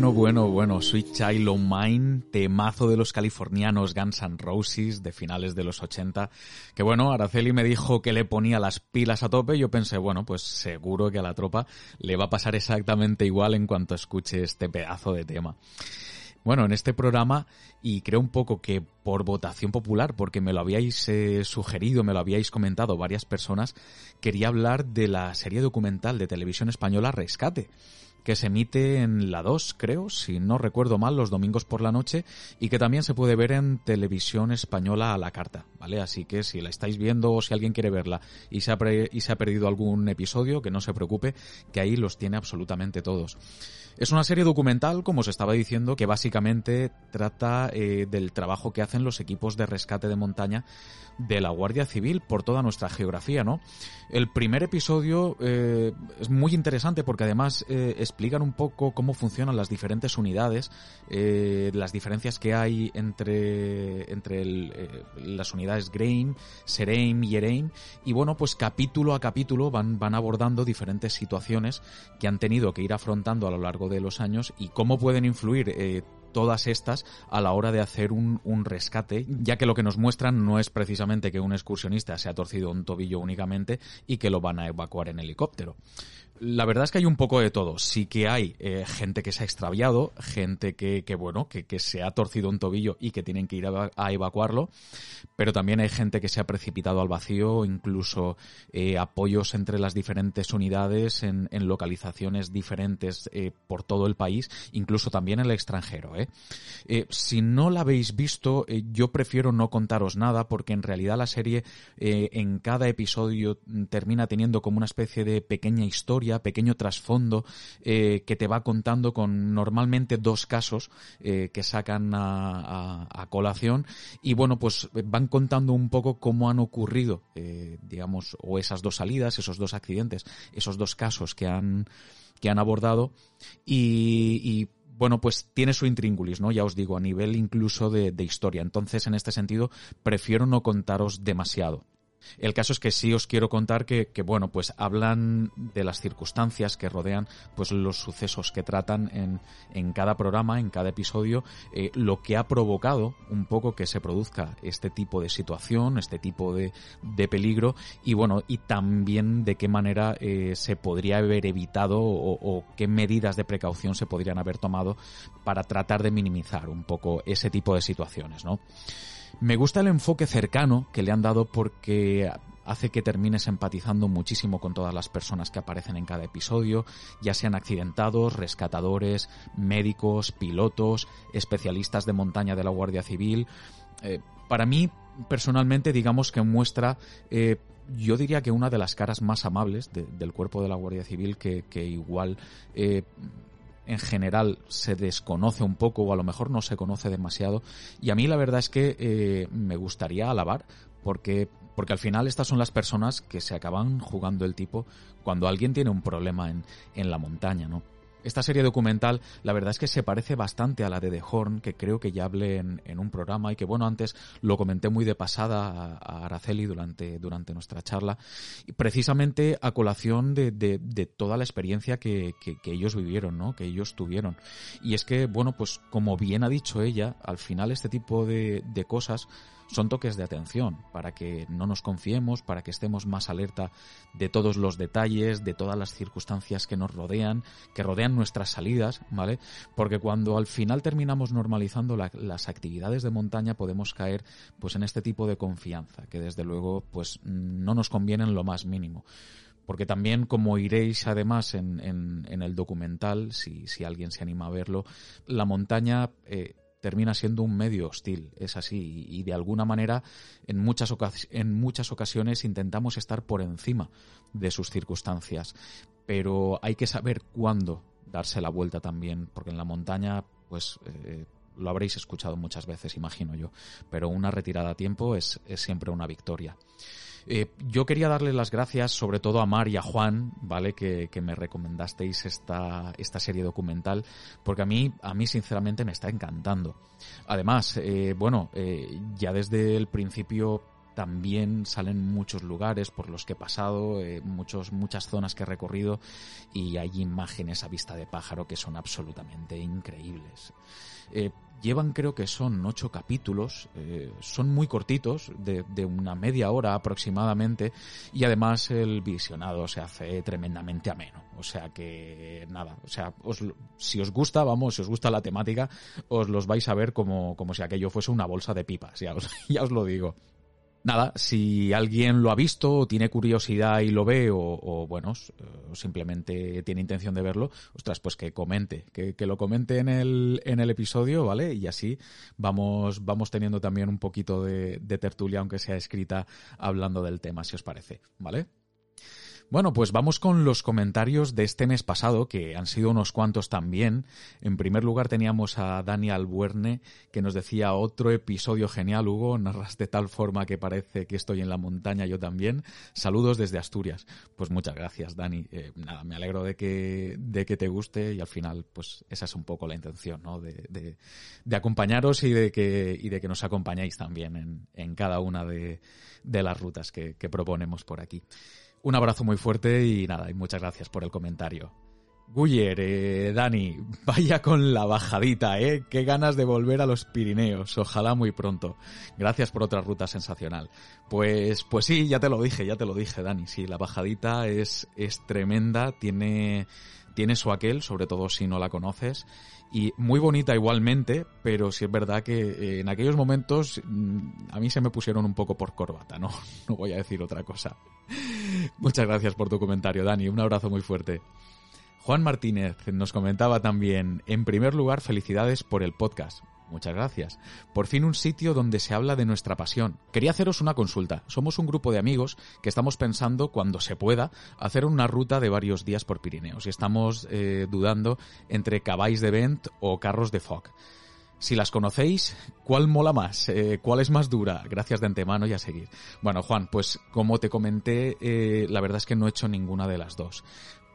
Bueno, bueno, bueno, Sweet Child O' Mine, temazo de los californianos Guns N' Roses de finales de los 80, que bueno, Araceli me dijo que le ponía las pilas a tope, yo pensé, bueno, pues seguro que a la tropa le va a pasar exactamente igual en cuanto escuche este pedazo de tema. Bueno, en este programa, y creo un poco que por votación popular, porque me lo habíais eh, sugerido, me lo habíais comentado varias personas, quería hablar de la serie documental de televisión española Rescate que se emite en la 2, creo, si no recuerdo mal, los domingos por la noche y que también se puede ver en televisión española a la carta, Así que si la estáis viendo o si alguien quiere verla y se ha, perdido algún episodio, que no se preocupe, que ahí los tiene absolutamente todos. Es una serie documental, como os estaba diciendo, que básicamente trata eh, del trabajo que hacen los equipos de rescate de montaña de la Guardia Civil por toda nuestra geografía, ¿no? El primer episodio eh, es muy interesante porque además eh, explican un poco cómo funcionan las diferentes unidades, las diferencias que hay entre, entre las unidades Grain, Sereim y Ereim, y bueno, pues capítulo a capítulo van, van abordando diferentes situaciones que han tenido que ir afrontando a lo largo de los años y cómo pueden influir todas estas a la hora de hacer un, un, rescate, ya que lo que nos muestran no es precisamente que un excursionista se ha torcido un tobillo únicamente y que lo van a evacuar en helicóptero. La verdad es que hay un poco de todo. Sí que hay eh, gente que se ha extraviado, gente que, que bueno, que, que, se ha torcido un tobillo y que tienen que ir a, evacuarlo, pero también hay gente que se ha precipitado al vacío, incluso eh, apoyos entre las diferentes unidades en, localizaciones diferentes eh, por todo el país, incluso también en el extranjero. si no la habéis visto, yo prefiero no contaros nada porque en realidad la serie en cada episodio termina teniendo como una especie de pequeña historia pequeño trasfondo eh, que te va contando con normalmente dos casos eh, que sacan a, colación y bueno pues van contando un poco cómo han ocurrido eh, digamos o esas dos salidas esos dos accidentes esos dos casos que han que han abordado y, bueno, pues tiene su intríngulis, ¿no? Ya os digo, a nivel incluso de, historia. Entonces, en este sentido, prefiero no contaros demasiado. El caso es que sí os quiero contar que, bueno, pues hablan de las circunstancias que rodean pues los sucesos que tratan en, en cada programa, en cada episodio, eh, lo que ha provocado un poco que se produzca este tipo de situación, este tipo de, de peligro y bueno, y también de qué manera eh, se podría haber evitado o, o qué medidas de precaución se podrían haber tomado para tratar de minimizar un poco ese tipo de situaciones, ¿no? Me gusta el enfoque cercano que le han dado porque hace que termines empatizando muchísimo con todas las personas que aparecen en cada episodio, ya sean accidentados, rescatadores, médicos, pilotos, especialistas de montaña de la Guardia Civil. Eh, para mí, personalmente, digamos que muestra, eh, yo diría que una de las caras más amables de, del cuerpo de la Guardia Civil que, que igual eh, en general se desconoce un poco o a lo mejor no se conoce demasiado y a mí la verdad es que eh, me gustaría alabar porque porque al final estas son las personas que se acaban jugando el tipo cuando alguien tiene un problema en, en la montaña, ¿no? Esta serie documental, la verdad es que se parece bastante a la de The Horn, que creo que ya hablé en, un programa y que, bueno, antes lo comenté muy de pasada a, Araceli durante, durante nuestra charla, y precisamente a colación de, toda la experiencia que, ellos vivieron, ¿no? Que ellos tuvieron. Y es que, bueno, pues como bien ha dicho ella, al final este tipo de cosas son toques de atención para que no nos confiemos, para que estemos más alerta de todos los detalles, de todas las circunstancias que nos rodean, que rodean nuestras salidas, ¿vale? Porque cuando al final terminamos normalizando las actividades de montaña podemos caer pues en este tipo de confianza que desde luego pues no nos conviene en lo más mínimo porque también como iréis además en, en, el documental, si, si, alguien se anima a verlo, la montaña eh, termina siendo un medio hostil, es así, y, de alguna manera en muchas, en muchas ocasiones intentamos estar por encima de sus circunstancias, pero hay que saber cuándo darse la vuelta también, porque en la montaña, pues... Eh, lo habréis escuchado muchas veces, imagino yo, pero una retirada a tiempo es, es siempre una victoria. Eh, yo quería darle las gracias sobre todo a Mar y a Juan, ¿vale? Que, me recomendasteis esta, esta serie documental, porque a mí, a mí sinceramente me está encantando. Además, eh, bueno, eh, ya desde el principio también salen muchos lugares por los que he pasado, muchos, muchas zonas que he recorrido y hay imágenes a vista de pájaro que son absolutamente increíbles. Llevan creo que son ocho capítulos, eh, son muy cortitos, de, de, una media hora aproximadamente, y además el visionado se hace tremendamente ameno. O sea que nada, o sea, os, si os gusta, vamos, si os gusta la temática, os los vais a ver como, como si aquello fuese una bolsa de pipas, ya os, ya os lo digo nada, si alguien lo ha visto o tiene curiosidad y lo ve o, bueno, o simplemente tiene intención de verlo, ostras, pues que comente, que, lo comente en el, en el episodio, ¿vale? Y así vamos, vamos teniendo también un poquito de, de tertulia, aunque sea escrita, hablando del tema, si os parece, ¿vale? Bueno, pues vamos con los comentarios de este mes pasado, que han sido unos cuantos también. En primer lugar teníamos a Dani Albuerne, que nos decía otro episodio genial, Hugo, narras de tal forma que parece que estoy en la montaña yo también. Saludos desde Asturias. Pues muchas gracias, Dani. Eh, nada, me alegro de que, de que te guste y al final, pues esa es un poco la intención, ¿no? De, de, de acompañaros y de que, y de que nos acompañéis también en, en cada una de, de las rutas que, que proponemos por aquí. Un abrazo muy fuerte y nada, y muchas gracias por el comentario. Guyer, eh, Dani, vaya con la bajadita, ¿eh? Qué ganas de volver a los Pirineos, ojalá muy pronto. Gracias por otra ruta sensacional. Pues, pues sí, ya te lo dije, ya te lo dije, Dani, sí, la bajadita es, es tremenda, tiene, tiene su aquel, sobre todo si no la conoces, y muy bonita igualmente, pero sí es verdad que eh, en aquellos momentos mm, a mí se me pusieron un poco por corbata, ¿no? No voy a decir otra cosa. Muchas gracias por tu comentario, Dani. Un abrazo muy fuerte. Juan Martínez nos comentaba también, en primer lugar, felicidades por el podcast. Muchas gracias. Por fin un sitio donde se habla de nuestra pasión. Quería haceros una consulta. Somos un grupo de amigos que estamos pensando, cuando se pueda, hacer una ruta de varios días por Pirineos y estamos eh, dudando entre caballos de vent o carros de fog. Si las conocéis, ¿cuál mola más? Eh, ¿Cuál es más dura? Gracias de antemano y a seguir. Bueno, Juan, pues como te comenté, eh, la verdad es que no he hecho ninguna de las dos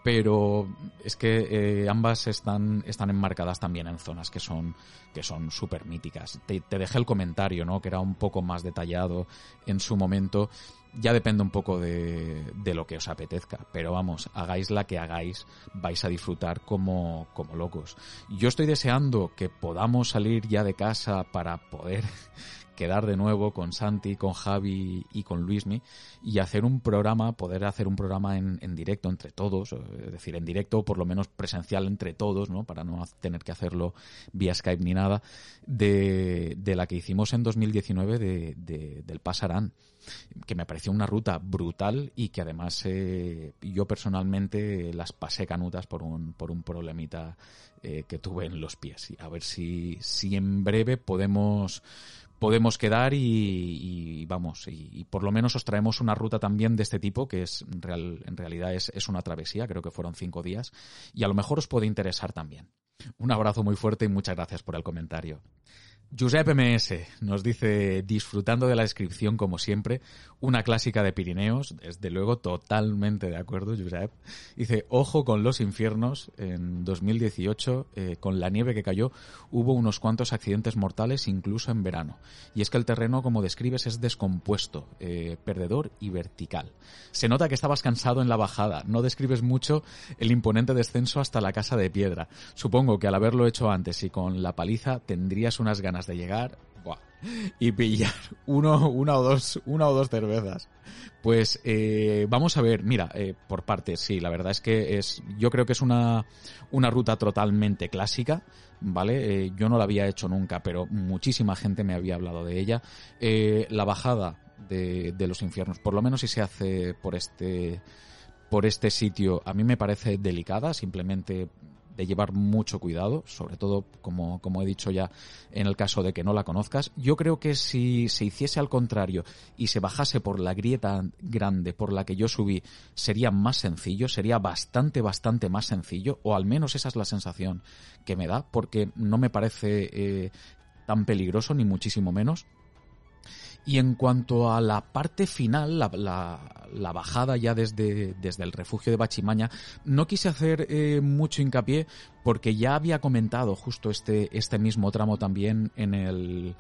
pero es que eh, ambas están, están enmarcadas también en zonas que son que son súper míticas. Te, te, dejé el comentario, ¿no? Que era un poco más detallado en su momento. Ya depende un poco de, de lo que os apetezca, pero vamos, hagáis la que hagáis, vais a disfrutar como, como locos. Yo estoy deseando que podamos salir ya de casa para poder quedar de nuevo con Santi, con Javi y con Luismi y hacer un programa, poder hacer un programa en, en directo entre todos, es decir, en directo por lo menos presencial entre todos, ¿no? Para no tener que hacerlo vía Skype ni nada, de, de la que hicimos en 2019 de, de, del Pasarán, que me pareció una ruta brutal y que además eh, yo personalmente las pasé canutas por un, por un problemita eh, que tuve en los pies. A ver si, si en breve podemos podemos quedar y, vamos, y, por lo menos os traemos una ruta también de este tipo, que es en realidad es una travesía, creo que fueron cinco días, y a lo mejor os puede interesar también. Un abrazo muy fuerte y muchas gracias por el comentario. Josep MS nos dice, disfrutando de la descripción como siempre, una clásica de Pirineos, desde luego totalmente de acuerdo, Josep. Dice, ojo con los infiernos, en 2018, eh, con la nieve que cayó, hubo unos cuantos accidentes mortales incluso en verano. Y es que el terreno, como describes, es descompuesto, eh, perdedor y vertical. Se nota que estabas cansado en la bajada, no describes mucho el imponente descenso hasta la casa de piedra. Supongo que al haberlo hecho antes y con la paliza tendrías unas ganas de llegar y pillar uno, una o dos, una o dos cervezas. Pues eh, vamos a ver, mira, eh, por partes, sí, la verdad es que es, yo creo que es una, una ruta totalmente clásica, ¿vale? Eh, yo no la había hecho nunca, pero muchísima gente me había hablado de ella. la bajada de, de los infiernos, por lo menos si se hace por este por este sitio a mí me parece delicada, simplemente de llevar mucho cuidado, sobre todo, como, como he dicho ya, en el caso de que no la conozcas. Yo creo que si se hiciese al contrario y se bajase por la grieta grande por la que yo subí, sería más sencillo, sería bastante, bastante más sencillo, o al menos esa es la sensación que me da, porque no me parece eh, tan peligroso, ni muchísimo menos. Y en cuanto a la parte final, la, la, bajada ya desde, desde, el refugio de Bachimaña, no quise hacer eh, mucho hincapié porque ya había comentado justo este, este mismo tramo también en el,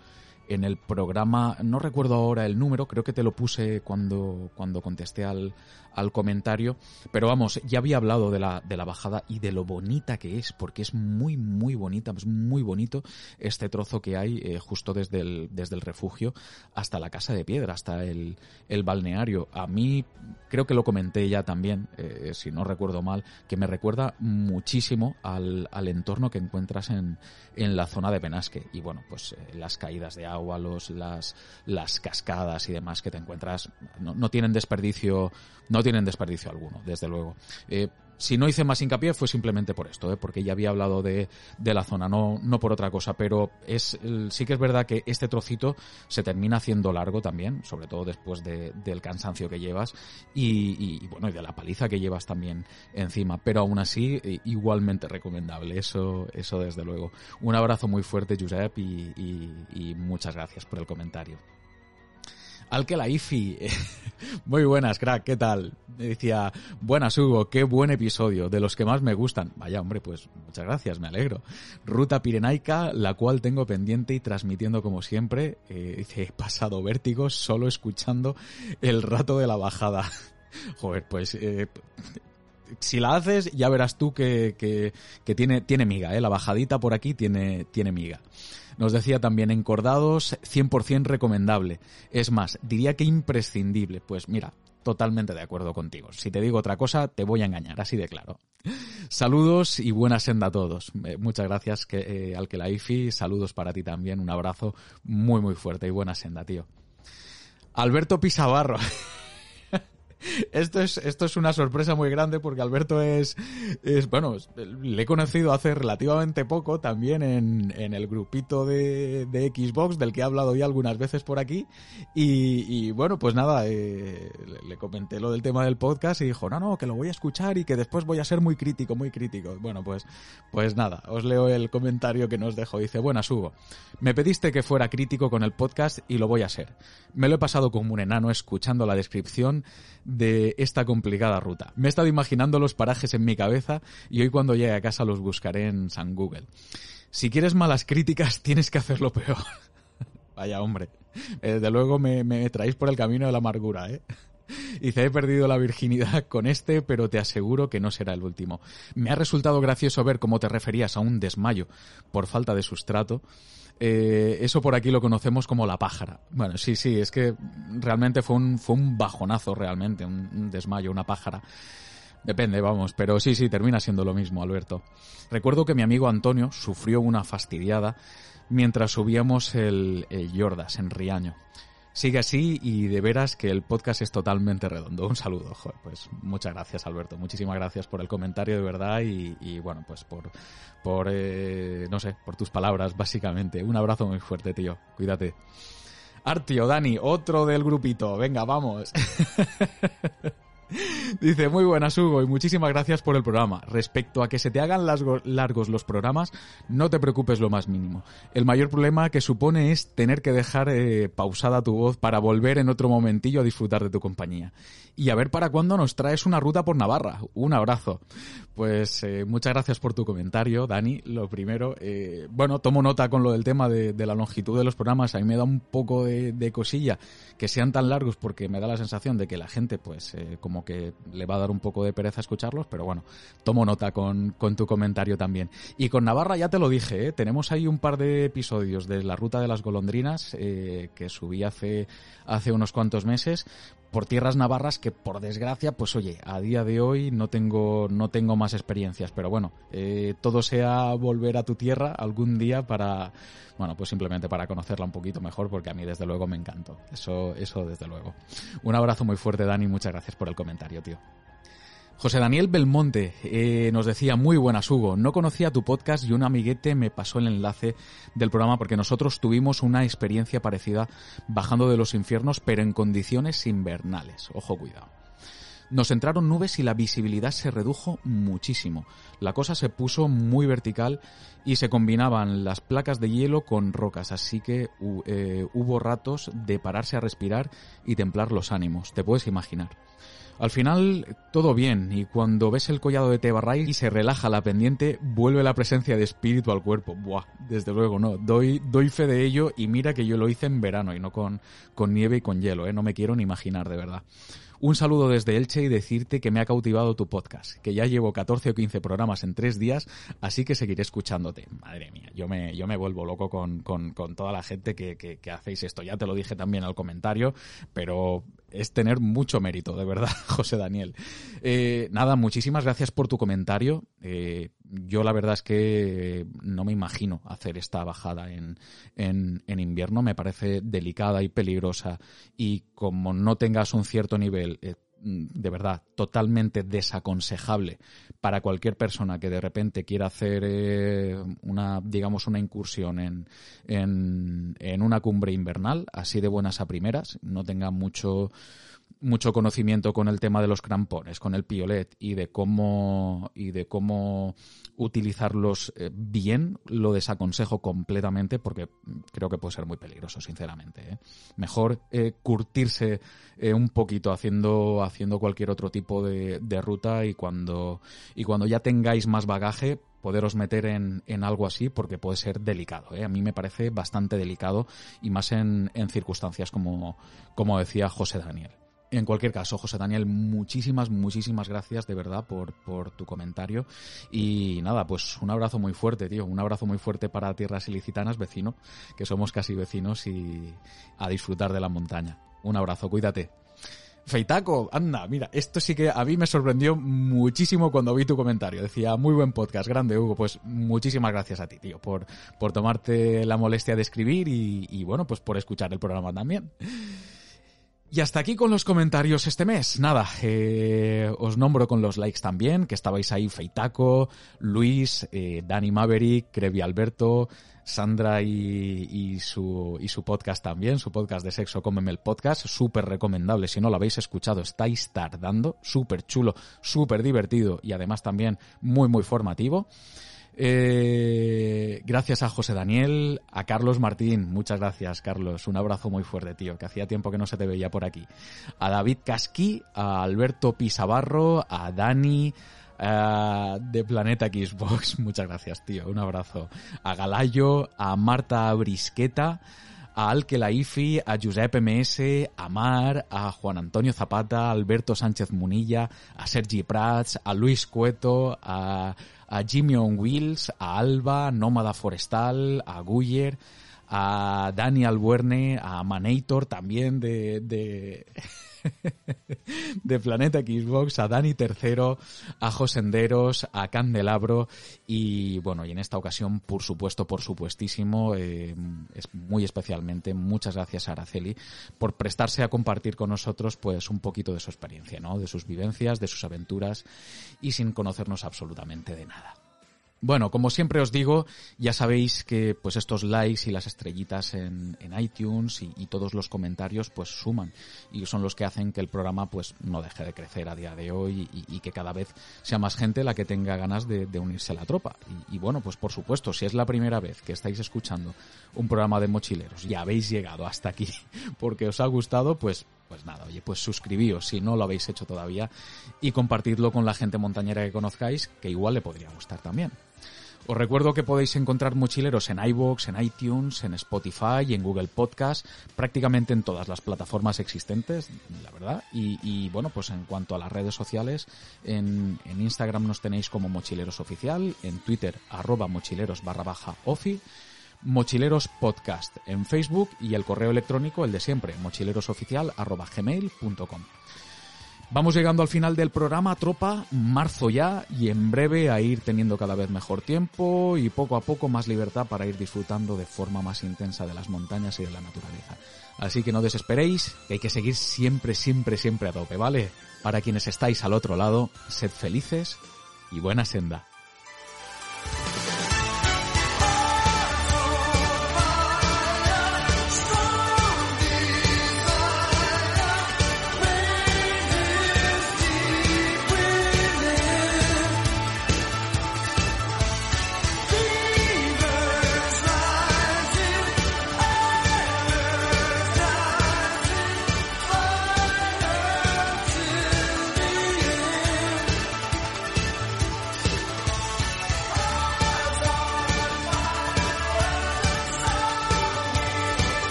en el programa, no recuerdo ahora el número, creo que te lo puse cuando, cuando contesté al, al comentario, pero vamos, ya había hablado de la, de la bajada y de lo bonita que es, porque es muy, muy bonita, es muy bonito este trozo que hay eh, justo desde el, desde el refugio hasta la casa de piedra, hasta el, el balneario. A mí, creo que lo comenté ya también, eh, si no recuerdo mal, que me recuerda muchísimo al, al entorno que encuentras en, en la zona de Penasque. Y bueno, pues eh, las caídas de agua, los, las, las cascadas y demás que te encuentras no, no tienen desperdicio, no tienen desperdicio alguno, desde luego. Eh, si no hice más hincapié fue simplemente por esto, ¿eh? porque ya había hablado de, de, la zona, no, no por otra cosa, pero es, sí que es verdad que este trocito se termina haciendo largo también, sobre todo después de, del cansancio que llevas y, bueno, y de la paliza que llevas también encima, pero aún así eh, igualmente recomendable, eso, eso desde luego. Un abrazo muy fuerte, Josep, y muchas gracias por el comentario. Al que la IFI. Muy buenas, crack, ¿qué tal? Me decía, buenas Hugo, qué buen episodio, de los que más me gustan. Vaya, hombre, pues muchas gracias, me alegro. Ruta Pirenaica, la cual tengo pendiente y transmitiendo como siempre. Eh, dice, he pasado vértigos solo escuchando el rato de la bajada. Joder, pues eh, si la haces, ya verás tú que, que, que, tiene, tiene miga, ¿eh? La bajadita por aquí tiene, tiene miga. Nos decía también encordados, 100% recomendable. Es más, diría que imprescindible. Pues mira, totalmente de acuerdo contigo. Si te digo otra cosa, te voy a engañar, así de claro. Saludos y buena senda a todos. Eh, muchas gracias que, eh, al que la IFI. Saludos para ti también. Un abrazo muy, muy fuerte y buena senda, tío. Alberto Pisabarro. Esto es, esto es una sorpresa muy grande porque Alberto es, es bueno, le he conocido hace relativamente poco también en, en el grupito de, de, Xbox del que he hablado ya algunas veces por aquí y, y bueno, pues nada, eh, le comenté lo del tema del podcast y dijo, no, no, que lo voy a escuchar y que después voy a ser muy crítico, muy crítico. Bueno, pues, pues nada, os leo el comentario que nos dejó. Dice, buenas Hugo, me pediste que fuera crítico con el podcast y lo voy a ser. Me lo he pasado como un enano escuchando la descripción de esta complicada ruta. Me he estado imaginando los parajes en mi cabeza y hoy cuando llegue a casa los buscaré en San Google. Si quieres malas críticas, tienes que hacerlo peor. Vaya hombre. Desde luego me, me traéis por el camino de la amargura, ¿eh? Dice, he perdido la virginidad con este, pero te aseguro que no será el último. Me ha resultado gracioso ver cómo te referías a un desmayo por falta de sustrato eh, eso por aquí lo conocemos como la pájara. Bueno, sí, sí, es que realmente fue un, fue un bajonazo realmente, un, desmayo, una pájara. Depende, vamos, pero sí, sí, termina siendo lo mismo, Alberto. Recuerdo que mi amigo Antonio sufrió una fastidiada mientras subíamos el, el Yordas en Riaño sigue así y de veras que el podcast es totalmente redondo. Un saludo, joder, pues muchas gracias Alberto, muchísimas gracias por el comentario de verdad y, bueno, pues por, por eh, no sé, por tus palabras básicamente. Un abrazo muy fuerte, tío, cuídate. Artio, Dani, otro del grupito, venga, vamos. Dice, muy buenas Hugo y muchísimas gracias por el programa. Respecto a que se te hagan largos los programas, no te preocupes lo más mínimo. El mayor problema que supone es tener que dejar eh, pausada tu voz para volver en otro momentillo a disfrutar de tu compañía. Y a ver para cuándo nos traes una ruta por Navarra. Un abrazo. Pues eh, muchas gracias por tu comentario, Dani. Lo primero, eh, bueno, tomo nota con lo del tema de, la longitud de los programas. A mí me da un poco de, de, cosilla que sean tan largos porque me da la sensación de que la gente, pues, como que le va a dar un poco de pereza escucharlos, pero bueno, tomo nota con, con tu comentario también. Y con Navarra ya te lo dije, ¿eh? tenemos ahí un par de episodios de La Ruta de las Golondrinas eh, que subí hace, hace unos cuantos meses por tierras navarras que por desgracia pues oye a día de hoy no tengo no tengo más experiencias. Pero bueno eh, todo sea volver a tu tierra algún día para bueno pues simplemente para conocerla un poquito mejor porque a mí desde luego me encantó. Eso eso desde luego. Un abrazo muy fuerte Dani. Muchas gracias por el comentario tío José Daniel Belmonte eh, nos decía, muy buenas Hugo, no conocía tu podcast y un amiguete me pasó el enlace del programa porque nosotros tuvimos una experiencia parecida bajando de los infiernos pero en condiciones invernales. Ojo cuidado. Nos entraron nubes y la visibilidad se redujo muchísimo. La cosa se puso muy vertical y se combinaban las placas de hielo con rocas, así que eh, hubo ratos de pararse a respirar y templar los ánimos, te puedes imaginar. Al final, todo bien, y cuando ves el collado de Tebarray y se relaja la pendiente, vuelve la presencia de espíritu al cuerpo. Buah, desde luego no. Doy, doy fe de ello y mira que yo lo hice en verano y no con, con nieve y con hielo, ¿eh? No me quiero ni imaginar, de verdad. Un saludo desde Elche y decirte que me ha cautivado tu podcast, que ya llevo 14 o 15 programas en tres días, así que seguiré escuchándote. Madre mía, yo me, yo me vuelvo loco con, con, con toda la gente que, que, que, hacéis esto. Ya te lo dije también al comentario, pero es tener mucho mérito, de verdad, José Daniel. Eh, nada, muchísimas gracias por tu comentario. Eh, yo la verdad es que no me imagino hacer esta bajada en, en, en, invierno. Me parece delicada y peligrosa y como no tengas un cierto nivel, eh, de verdad, totalmente desaconsejable para cualquier persona que de repente quiera hacer eh, una, digamos, una incursión en, en, en una cumbre invernal, así de buenas a primeras, no tenga mucho mucho conocimiento con el tema de los crampones, con el piolet y de cómo y de cómo utilizarlos eh, bien, lo desaconsejo completamente porque creo que puede ser muy peligroso, sinceramente. ¿eh? Mejor eh, curtirse un poquito haciendo haciendo cualquier otro tipo de, de, ruta y cuando y cuando ya tengáis más bagaje poderos meter en, en algo así porque puede ser delicado. A mí me parece bastante delicado y más en, en circunstancias como, como decía José Daniel. En cualquier caso, José Daniel, muchísimas, muchísimas gracias de verdad por, tu comentario. Y nada, pues un abrazo muy fuerte, tío. Un abrazo muy fuerte para Tierras Ilicitanas, vecino, que somos casi vecinos y a disfrutar de la montaña. Un abrazo, cuídate. Feitaco, anda, mira, esto sí que a mí me sorprendió muchísimo cuando vi tu comentario. Decía, muy buen podcast, grande Hugo. Pues muchísimas gracias a ti, tío, por, tomarte la molestia de escribir y bueno, pues por escuchar el programa también. Y hasta aquí con los comentarios este mes. Nada, eh, os nombro con los likes también, que estabais ahí Feitaco, Luis, eh, Dani Maverick, Crevi Alberto, Sandra y, su, y su podcast también, su podcast de sexo, cómeme el podcast, súper recomendable, si no lo habéis escuchado, estáis tardando, súper chulo, súper divertido y además también muy, muy formativo. Eh, gracias a José Daniel, a Carlos Martín, muchas gracias Carlos, un abrazo muy fuerte tío, que hacía tiempo que no se te veía por aquí. A David Casqui, a Alberto Pisabarro, a Dani, Uh, de Planeta Xbox. Muchas gracias, tío. Un abrazo. A Galayo, a Marta Brisqueta, a Alke Laifi, a Josep MS, a Mar, a Juan Antonio Zapata, a Alberto Sánchez Munilla, a Sergi Prats, a Luis Cueto, a, a Jimmy on Wheels, a Alba, Nómada Forestal, a Guyer, a Dani Albuerne, a Manator también de, de Planeta Xbox, a Dani Tercero, a Josenderos, a Candelabro y bueno, y en esta ocasión, por supuesto, por supuestísimo, eh, es muy especialmente muchas gracias a Araceli por prestarse a compartir con nosotros pues un poquito de su experiencia, ¿no? De sus vivencias, de sus aventuras y sin conocernos absolutamente de nada. Bueno, como siempre os digo, ya sabéis que pues estos likes y las estrellitas en, en iTunes y, todos los comentarios pues suman y son los que hacen que el programa pues no deje de crecer a día de hoy y, que cada vez sea más gente la que tenga ganas de, de unirse a la tropa. Y, y, bueno, pues por supuesto, si es la primera vez que estáis escuchando un programa de mochileros y habéis llegado hasta aquí porque os ha gustado, pues pues nada, oye, pues suscribíos si no lo habéis hecho todavía y compartidlo con la gente montañera que conozcáis, que igual le podría gustar también. Os recuerdo que podéis encontrar mochileros en iVoox, en iTunes, en Spotify y en Google Podcast, prácticamente en todas las plataformas existentes, la verdad. Y, bueno, pues en cuanto a las redes sociales, en, en, Instagram nos tenéis como Mochileros Oficial, en Twitter arroba mochileros barra baja ofi, Mochileros Podcast en Facebook y el correo electrónico, el de siempre, mochilerosoficial arroba gmail.com. Vamos llegando al final del programa, tropa, marzo ya y en breve a ir teniendo cada vez mejor tiempo y poco a poco más libertad para ir disfrutando de forma más intensa de las montañas y de la naturaleza. Así que no desesperéis, que hay que seguir siempre, siempre, siempre a tope, ¿vale? Para quienes estáis al otro lado, sed felices y buena senda.